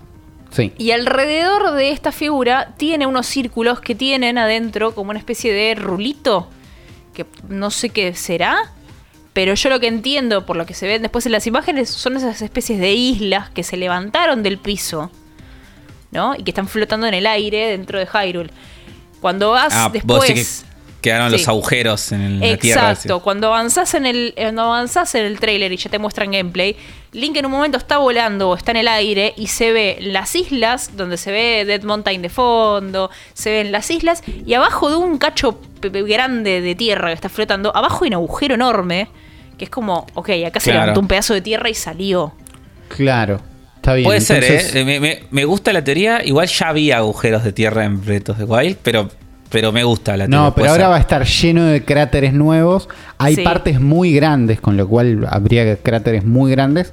Sí. Y alrededor de esta figura tiene unos círculos que tienen adentro como una especie de rulito, que no sé qué será, pero yo lo que entiendo por lo que se ven después en las imágenes son esas especies de islas que se levantaron del piso, ¿no? Y que están flotando en el aire dentro de Hyrule. Cuando vas Ah, después... quedaron los agujeros en la tierra. Exacto, cuando avanzás en el cuando avanzás en el trailer y ya te muestran gameplay, Link en un momento está volando o está en el aire y se ve las islas donde se ve Dead Mountain de fondo, se ven las islas y abajo de un cacho grande de tierra que está flotando, abajo hay un agujero enorme que es como, ok, acá se Claro. levantó un pedazo de tierra y salió. Claro. Está bien. Puede entonces- ser, ¿eh? Me, me- me gusta la teoría. Igual ya había agujeros de tierra en Breath of the Wild, pero, pero me gusta la. No, pero ahora va a estar lleno de cráteres nuevos. Hay Sí. partes muy grandes, con lo cual habría cráteres muy grandes.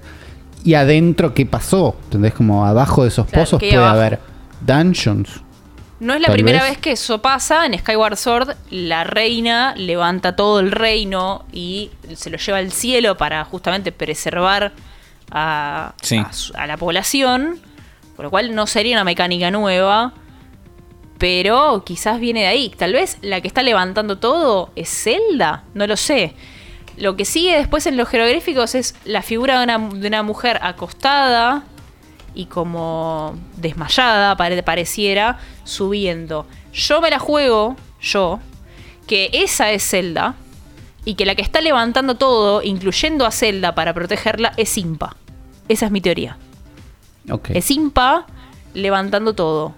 Y adentro, ¿qué pasó? ¿Entendés? Como abajo de esos Claro, pozos ¿qué hay puede abajo? haber dungeons. No es la primera vez. vez que eso pasa. En Skyward Sword, la reina levanta todo el reino y se lo lleva al cielo para justamente preservar a, Sí. a su- a la población. Por lo cual no sería una mecánica nueva. Pero quizás viene de ahí. Tal vez la que está levantando todo es Zelda. No lo sé. Lo que sigue después en los jeroglíficos es la figura de una, de una mujer acostada y como desmayada, pare- pareciera, subiendo. Yo me la juego, yo, que esa es Zelda y que la que está levantando todo, incluyendo a Zelda para protegerla, es Impa. Esa es mi teoría. Es Impa levantando todo.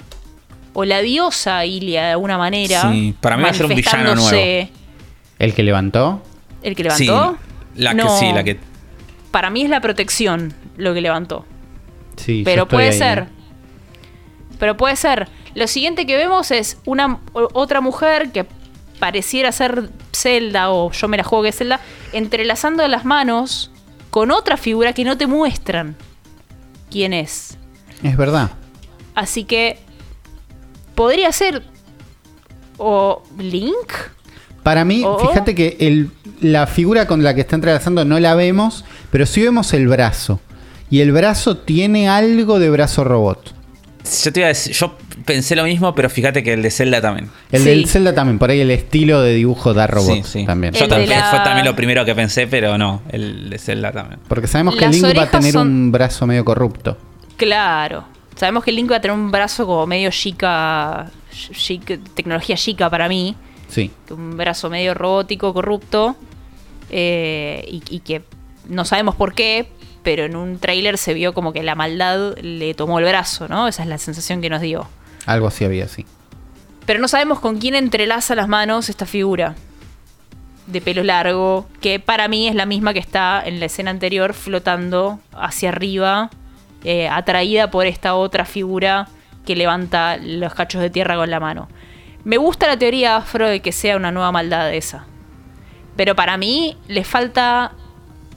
O la diosa Ilia de alguna manera. Sí, para mí va a ser un villano manifestándose. ¿El que levantó? ¿El que levantó? Sí, la que No. sí, la que. Para mí es la protección lo que levantó. Sí. yo Pero estoy puede ahí. ser. Pero puede ser. Lo siguiente que vemos es una otra mujer que pareciera ser Zelda o yo me la juego que es Zelda, entrelazando las manos con otra figura que no te muestran quién es. Es verdad. Así que podría ser o Link. Para mí, O- fíjate que el, la figura con la que está entrelazando no la vemos, pero sí vemos el brazo. Y el brazo tiene algo de brazo robot. Yo te iba a decir, yo pensé lo mismo, pero fíjate que el de Zelda también. El Sí. del Zelda también, por ahí el estilo de dibujo da robot Sí, sí. también. Yo también, la- Fue también lo primero que pensé, pero no, el de Zelda también. Porque sabemos que Las Link va a tener son- un brazo medio corrupto. Claro. Sabemos que Link va a tener un brazo como medio chica, chic- tecnología chica para mí. Sí. Un brazo medio robótico, corrupto. eh, y, y que no sabemos por qué, pero en un tráiler se vio como que la maldad le tomó el brazo, ¿no? Esa es la sensación que nos dio. Algo así había, sí. Pero no sabemos con quién entrelaza las manos esta figura de pelo largo, que para mí es la misma que está en la escena anterior flotando hacia arriba, eh, atraída por esta otra figura que levanta los cachos de tierra con la mano. Me gusta la teoría afro de que sea una nueva maldad esa. Pero para mí le falta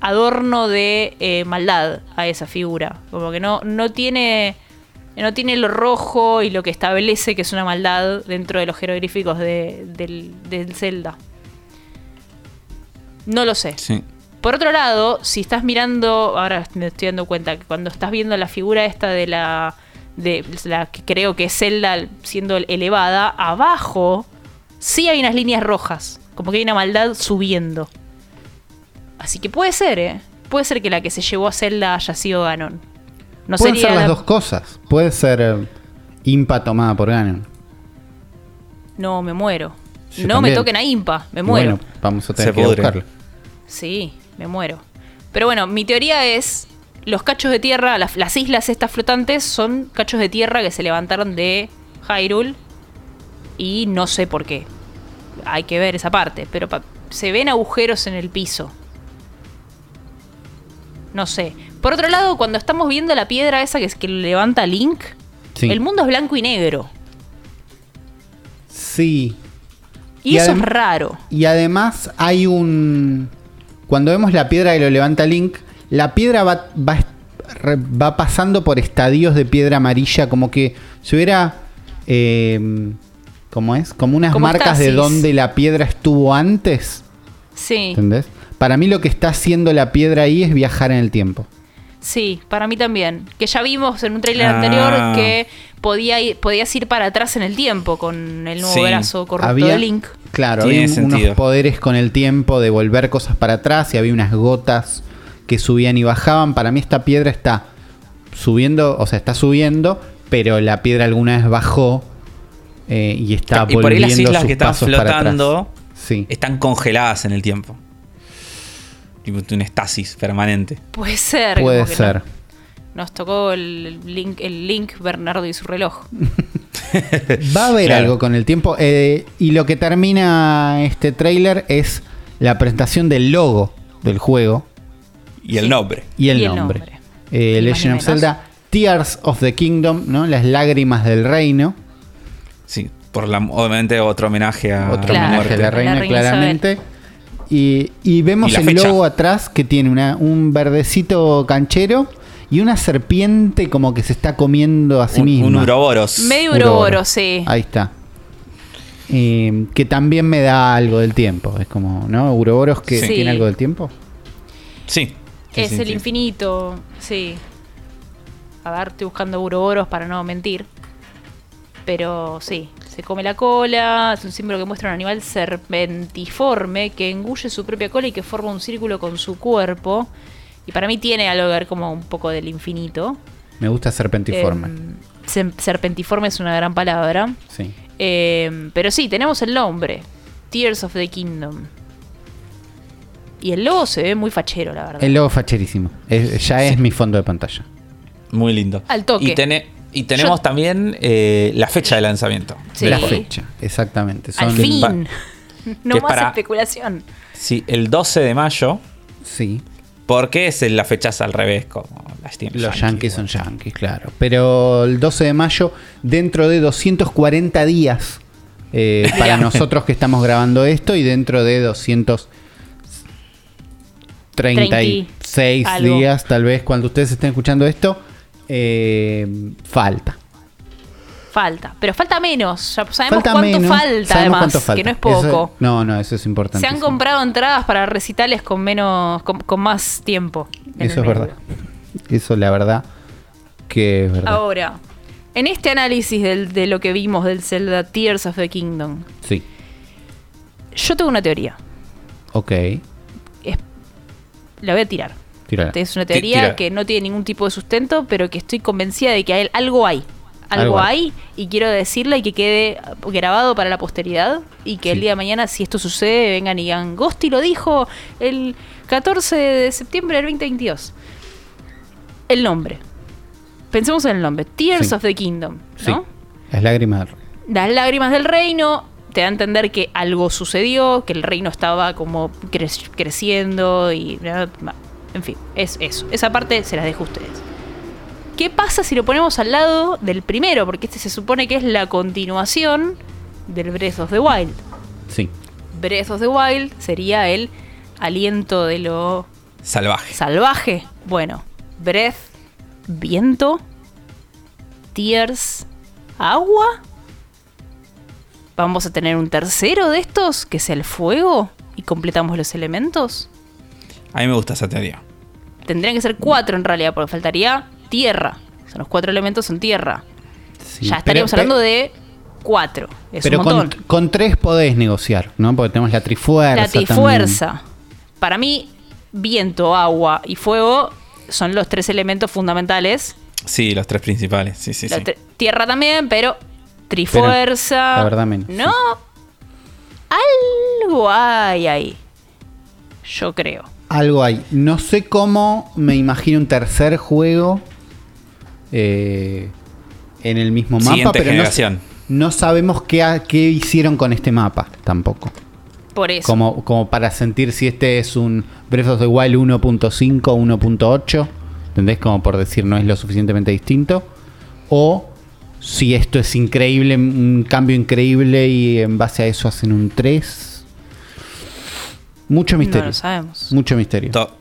adorno de eh, maldad a esa figura. Como que no, no tiene. No tiene lo rojo y lo que establece que es una maldad dentro de los jeroglíficos de- del, del Zelda. No lo sé. Sí. Por otro lado, si estás mirando, ahora me estoy dando cuenta que cuando estás viendo la figura esta de la, de la que creo que es Zelda siendo elevada, abajo sí hay unas líneas rojas, como que hay una maldad subiendo. Así que puede ser, ¿eh? Puede ser que la que se llevó a Zelda haya sido Ganon. No Pueden sería ser las la- dos cosas. Puede ser eh, Impa tomada por Ganon. No, me muero. Yo no también. me toquen a Impa, me muero. Bueno, vamos a tener Se que buscarlo. Sí, me muero. Pero bueno, mi teoría es, los cachos de tierra, las, las islas estas flotantes son cachos de tierra que se levantaron de Hyrule y no sé por qué. Hay que ver esa parte, pero se ven agujeros en el piso. No sé. Por otro lado, cuando estamos viendo la piedra esa que, es que levanta Link, Sí. el mundo es blanco y negro. Sí. Y, Y eso es raro. Y además hay un... Cuando vemos la piedra que lo levanta Link, la piedra va, va, va pasando por estadios de piedra amarilla, como que si hubiera... eh, ¿Cómo es? Como unas Como marcas de donde la piedra estuvo antes. Sí. ¿Entendés? Para mí lo que está haciendo la piedra ahí es viajar en el tiempo. Sí, para mí también. Que ya vimos en un tráiler Ah. anterior que podía ir- podías ir para atrás en el tiempo con el nuevo Sí. brazo corrupto había, de Link. Claro, Tiene había un- unos poderes con el tiempo de volver cosas para atrás y había unas gotas que subían y bajaban. Para mí esta piedra está subiendo, o sea, está subiendo, pero la piedra alguna vez bajó eh, y está y por ahí volviendo las islas sus que están flotando Sí. están congeladas en el tiempo. Tipo un estasis permanente. Puede ser. Puede ser. no- nos tocó el Link, el Link Bernardo y su reloj. Va a haber Claro. algo con el tiempo. eh, y lo que termina este tráiler es la presentación del logo del juego Y el Sí. nombre. y el Y el nombre. nombre. Eh, Legend of. Zelda, Tears of the Kingdom, ¿no? Las lágrimas del reino. Sí, por la, obviamente otro homenaje a Otro Claro. homenaje a la La reina, claramente. Y, y vemos Y el fecha. logo atrás que tiene una- un verdecito canchero y una serpiente como que se está comiendo a sí un, misma. un Uroboros. Medio Uroboro. Uroboro, sí. Ahí está. Eh, que también me da algo del tiempo. Es como, ¿no? Uroboros que Sí. tiene algo del tiempo. Sí. Sí, es sí, el sí. infinito, sí. A ver, estoy buscando Uroboros para no mentir. Pero sí, se come la cola, es un símbolo que muestra un animal serpentiforme que engulle su propia cola y que forma un círculo con su cuerpo. Y para mí tiene algo que ver como un poco del infinito. Me gusta Serpentiforme. Em, serpentiforme es una gran palabra. sí. Em, pero sí, tenemos el nombre. Tears of the Kingdom. Y el logo se ve muy fachero, la verdad. El logo facherísimo. Es- ya es mi fondo de pantalla. Muy lindo. Al toque. Y, tene- y tenemos Yo- también eh, la fecha de lanzamiento. Sí. La fecha, exactamente. Al Son- fin. pa- no más para- especulación. Sí, el 12 de mayo. Sí. Porque es la fecha es al revés, como la Steam Los Yankee, yankees son yankees, claro. Pero el 12 de mayo, dentro de 240 días, eh, para nosotros que estamos grabando esto, y dentro de 236 algo. días, tal vez, cuando ustedes estén escuchando esto, eh, falta. Falta. Pero falta menos. Ya sabemos falta cuánto menos. falta, Sabemos además. cuánto falta. Que no es Eso- poco. no, no, eso es importante. Se han comprado entradas para recitales con menos. con, con más tiempo. Eso es verdad. Eso, la verdad, que es verdad. Ahora, en este análisis del- de lo que vimos del Zelda Tears of the Kingdom, Sí. yo tengo una teoría. Ok. Es- la voy a tirar. Tírala. Es una teoría tira. que no tiene ningún tipo de sustento, pero que estoy convencida de que hay, algo hay. Algo, Algo hay y quiero decirla y que quede grabado para la posteridad y que el día de mañana, si esto sucede, vengan y digan, Gosti lo dijo el 14 de septiembre del 2022. El nombre. Pensemos en el nombre. Tears Sí. of the Kingdom. ¿no? Las lágrimas del. Las lágrimas del reino te da a entender que algo sucedió, que el reino estaba como cre- creciendo y... En fin, es eso. Esa parte se las dejo a ustedes. ¿Qué pasa si lo ponemos al lado del primero? Porque este se supone que es la continuación del Breath of the Wild. Sí. Breath of the Wild sería el aliento de lo Salvaje. salvaje. Bueno, Breath, viento, Tears, agua. Vamos a tener un tercero de estos, que sea el fuego, y completamos los elementos. A mí me gusta esa teoría. Tendrían que ser cuatro en realidad, porque faltaría tierra. O sea, los cuatro elementos son tierra. sí. ya estaríamos Pero- hablando de cuatro. Es Pero un con, montón. con tres podés negociar, ¿no? Porque tenemos la trifuerza. La trifuerza. Para mí, viento, agua y fuego son los tres elementos fundamentales Sí, los tres principales. Sí, sí, La sí. tierra también, pero trifuerza. la verdad menos, No. Algo hay ahí. Yo creo. Algo hay. No sé cómo me imagino un tercer juego eh, en el mismo mapa, Siguiente pero no, generación. no sabemos qué, hicieron con este mapa tampoco. Por eso. Como, como para sentir si este es un Breath of the Wild 1.5 o 1.8. ¿Entendés? Como por decir no es lo suficientemente distinto. O si esto es increíble, un cambio increíble y en base a eso hacen un 3. Mucho No misterio. lo sabemos. Mucho misterio. To-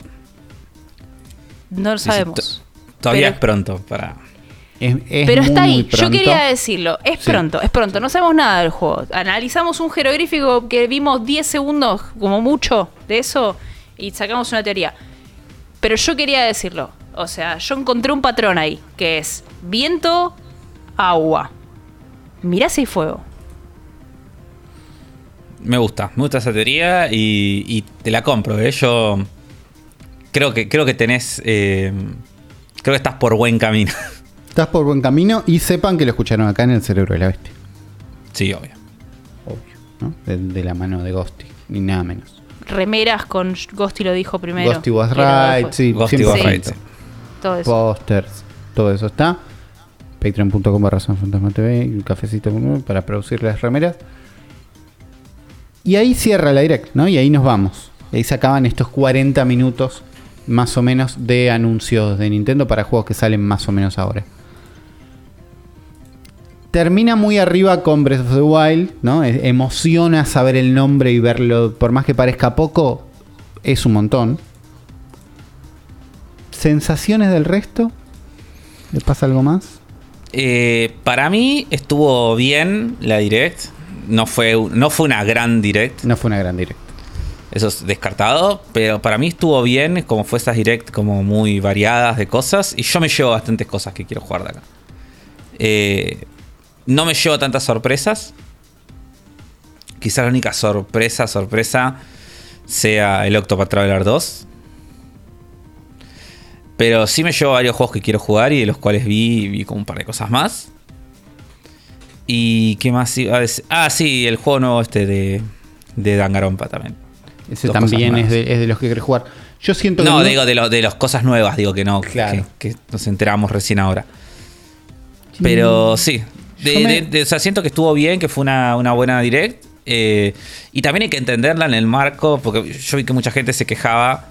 No lo sabemos. To- todavía Pero- es pronto para. Es- es Pero está muy ahí. Yo quería decirlo. Es Sí. pronto, es pronto. No sabemos nada del juego. Analizamos un jeroglífico que vimos 10 segundos, como mucho, de eso y sacamos una teoría. Pero yo quería decirlo. O sea, yo encontré un patrón ahí, que es viento, agua. Mirá si hay fuego. Me gusta, me gusta esa teoría y, y te la compro. ¿eh? Yo creo que, creo que tenés. eh, creo que estás por buen camino. Estás por buen camino y sepan que lo escucharon acá en el cerebro de la bestia. sí, obvio. Obvio. ¿no? De, de la mano de Ghosty. Ni nada menos. Remeras con Ghosty lo dijo primero. Ghosty was right. Sí, Ghosty 100%. was right, sí. Todo eso. Posters. Todo eso está. Patreon.com barra Fantasma TV un cafecito para producir las remeras. Y ahí cierra la direct, ¿no? Y ahí nos vamos. Y ahí se acaban estos 40 minutos más o menos de anuncios de Nintendo para juegos que salen más o menos ahora. Termina muy arriba con Breath of the Wild, ¿no? E- Emociona saber el nombre y verlo, por más que parezca poco, es un montón. ¿Sensaciones del resto? ¿Le pasa algo más? Eh, para mí estuvo bien la direct. No fue, no fue una gran direct. No fue una gran direct. Eso es descartado. Pero para mí estuvo bien. Como fue esas direct como muy variadas de cosas. Y yo me llevo bastantes cosas que quiero jugar de acá. Eh, no me llevo tantas sorpresas. Quizás la única sorpresa, sorpresa, sea el Octopath Traveler 2. Pero sí me llevo varios juegos que quiero jugar y de los cuales vi, vi como un par de cosas más. ¿Y qué más iba a decir? Ah, sí, el juego nuevo este de, de Dangarompa también. Ese Dos también es de, es de los que querés jugar. Yo siento que. No, digo de, lo- de las cosas nuevas, digo que no, que- Claro. que, que nos enteramos recién ahora. Pero sí, de- me- de- de- o sea, siento que estuvo bien, que fue una, una buena direct. eh, y también hay que entenderla en el marco, porque yo vi que mucha gente se quejaba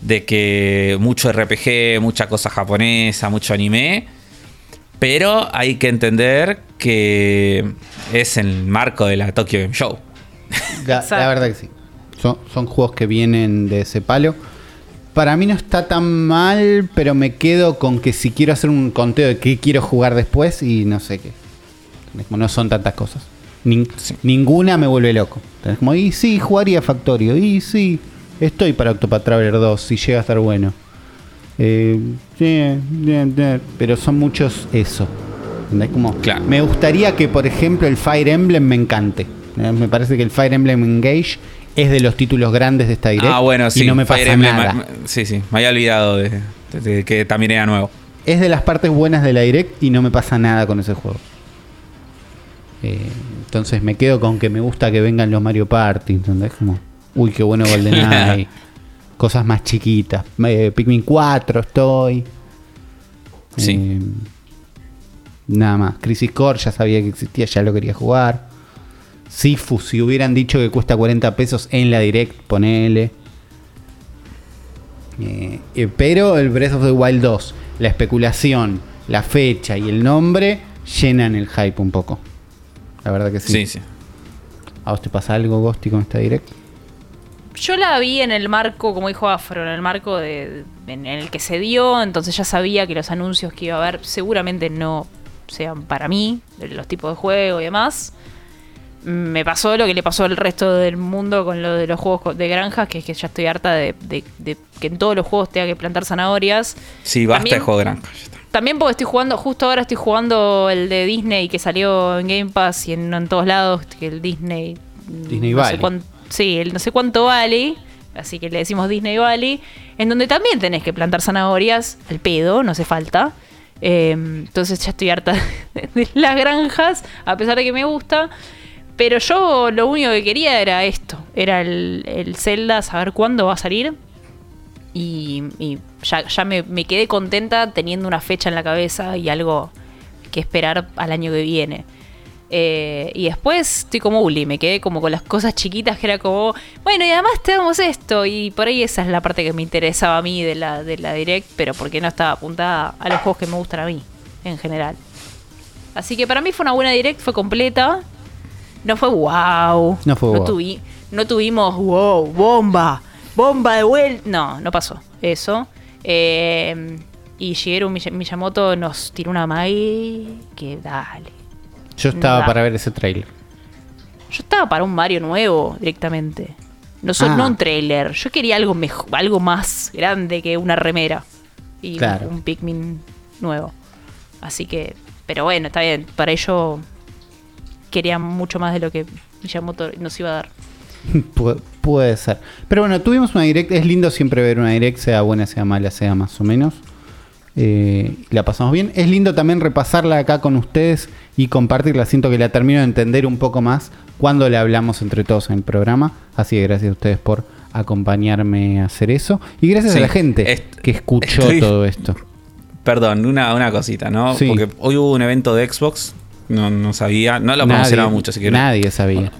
de que mucho RPG, mucha cosa japonesa, mucho anime. Pero hay que entender que es en el marco de la Tokyo Game Show. La verdad que sí. Son, son juegos que vienen de ese palo. Para mí no está tan mal, pero me quedo con que si quiero hacer un conteo de qué quiero jugar después y no sé qué. No son tantas cosas. Sí. Ninguna me vuelve loco. Es como, y sí, jugaría Factorio. Y sí, estoy para Octopath Traveler 2, si llega a estar bueno. Eh, pero son muchos eso. Como, Claro. Me gustaría que, por ejemplo, el Fire Emblem me encante. Eh, Me parece que el Fire Emblem Engage es de los títulos grandes de esta direct. ah, bueno, sí. Y no me pasa Emblem, nada. ma- Sí, sí. Me había olvidado de, de- de que también era nuevo. Es de las partes buenas de la direct y no me pasa nada con ese juego. Eh, entonces me quedo con que me gusta que vengan los Mario Party. ¿Entendés? Como, uy, qué bueno GoldenEye. Cosas más chiquitas. Eh, Pikmin 4 estoy. Sí. Eh, nada más. Crisis Core ya sabía que existía, ya lo quería jugar. Sifu, si hubieran dicho que cuesta 40 pesos en la direct, ponele. Eh, eh, pero el Breath of the Wild 2, la especulación, la fecha y el nombre llenan el hype un poco. La verdad que sí. Sí, sí. ¿A vos te pasa algo, Ghosti, con esta direct? Yo la vi en el marco, como dijo Afro, en el marco de, en el que se dio, entonces ya sabía que los anuncios que iba a haber seguramente no sean para mí, los tipos de juego y demás. Me pasó lo que le pasó al resto del mundo con lo de los juegos de granjas, que es que ya estoy harta de, de- de que en todos los juegos tenga que plantar zanahorias. Sí, basta También- de juego de granja. ya está. También porque estoy jugando, justo ahora estoy jugando el de Disney que salió en Game Pass y en, en todos lados, que el Disney... mm, Disney no sé Valley. cuán- sí, el no sé cuánto vale, así que le decimos Disney Valley, en donde también tenés que plantar zanahorias al pedo, no hace falta. Eh, entonces ya estoy harta de las granjas, a pesar de que me gusta. Pero yo lo único que quería era esto, era el, el Zelda, saber cuándo va a salir. Y, ya, ya me, me quedé contenta teniendo una fecha en la cabeza y algo que esperar al año que viene. Eh, y después estoy como Uli, me quedé como con las cosas chiquitas que era como, bueno, y además tenemos esto. Y por ahí esa es la parte que me interesaba a mí de la, de la Direct, pero porque no estaba apuntada a los juegos que me gustan a mí, en general. Así que para mí fue una buena Direct, fue completa. No fue wow. No fue wow. tuvi- no tuvimos wow, bomba, bomba de vuelta. No, no pasó eso. Eh, y Shigeru Miya- Miyamoto nos tiró una Mai que dale. Yo estaba para ver ese trailer. Yo estaba para un Mario nuevo directamente. No, so- Ah. no un trailer. Yo quería algo mejor, algo más grande que una remera. Y Claro. un Pikmin nuevo. Así que, pero bueno, está bien. Para ello quería mucho más de lo que Miyamoto nos iba a dar. Pu- puede ser. Pero bueno, tuvimos una direct. Es lindo siempre ver una direct, sea buena, sea mala, sea más o menos. Eh, la pasamos bien. Es lindo también repasarla acá con ustedes y compartirla. Siento que la termino de entender un poco más cuando le hablamos entre todos en el programa. Así que gracias a ustedes por acompañarme a hacer eso. Y gracias Sí, a la gente est- que escuchó estoy- todo esto. Perdón, una, una cosita, ¿no? Sí. Porque hoy hubo un evento de Xbox. No, no sabía, no lo promocionaba mucho, así que nadie sabía.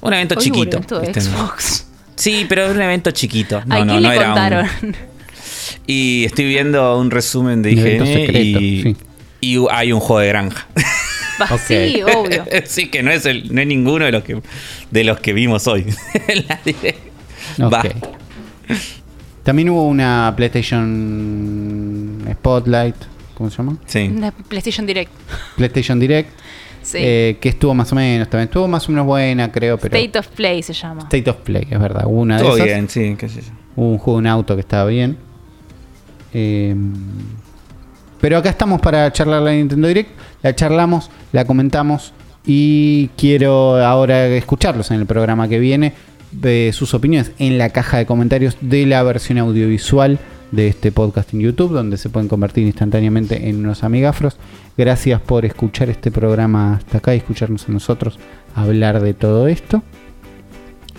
Un evento Hoy chiquito. evento de ¿viste? Xbox. Sí, pero era un evento chiquito. No, ¿A no, quién no le era un- contaron? Y estoy viendo un resumen de IGN secreto, y, sí. y hay un juego de granja. Va, Ok. Sí, obvio. sí, que no es, el, no es ninguno de los que de los que vimos hoy. en la direct. Va. Ok. También hubo una PlayStation Spotlight, ¿cómo se llama? Sí. Una PlayStation Direct. PlayStation Direct, Sí. eh, que estuvo más o menos, también estuvo más o menos buena, creo, pero State of Play se llama. State of Play, es verdad. Hubo una de Todo esas. bien, sí, qué sé yo. Hubo un juego en auto que estaba bien. Eh, pero acá estamos para charlar la Nintendo Direct. La charlamos, la comentamos y quiero ahora escucharlos en el programa que viene. de sus opiniones en la caja de comentarios de la versión audiovisual de este podcast en YouTube, donde se pueden convertir instantáneamente en unos amigafros. Gracias por escuchar este programa hasta acá y escucharnos a nosotros hablar de todo esto.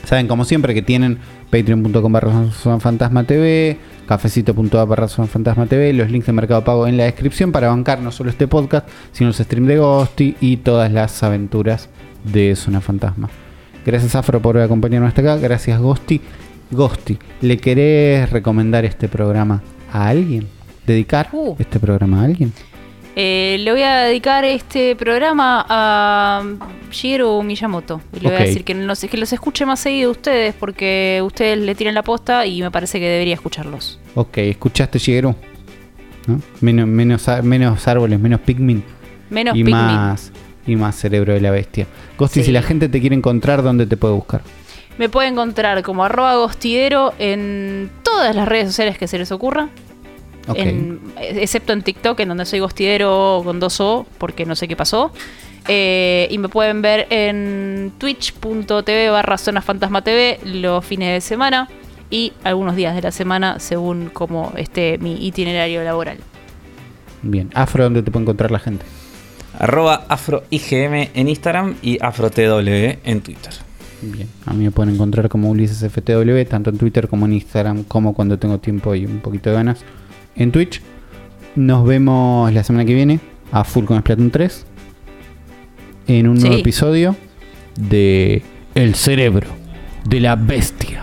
Saben, como siempre, que tienen patreon.com barra TV, cafecito.a barra TV, los links de Mercado Pago en la descripción para bancar no solo este podcast, sino los streams de Ghosty y todas las aventuras de Zona Fantasma. Gracias Afro por acompañarnos hasta acá, gracias Ghosty. Ghosty, ¿le querés recomendar este programa a alguien? ¿Dedicar Uh. este programa a alguien? Eh, le voy a dedicar este programa a Shigeru Miyamoto. Y le voy Ok. a decir que los, que los escuche más seguido ustedes, porque ustedes le tiran la posta y me parece que debería escucharlos. Ok, ¿escuchaste Shigeru? ¿No? Menos, menos, menos árboles, menos Pikmin Menos y Pikmin. más y más cerebro de la bestia. Ghosty, Sí. si la gente te quiere encontrar, ¿dónde te puede buscar? Me puede encontrar como arroba gostidero en todas las redes sociales que se les ocurra. En- excepto en TikTok, en donde soy gostidero con dos O, porque no sé qué pasó. Eh, y me pueden ver en twitch.tv barra zona fantasma TV los fines de semana y algunos días de la semana según como esté mi itinerario laboral. Bien. Afro, ¿dónde te puede encontrar la gente? Arroba AfroIGM en Instagram y AfroTW en Twitter. Bien. A mí me pueden encontrar como Ulises FTW, tanto en Twitter como en Instagram, como cuando tengo tiempo y un poquito de ganas en Twitch. Nos vemos la semana que viene a Full con Splatoon 3 en un nuevo episodio de El cerebro de la bestia.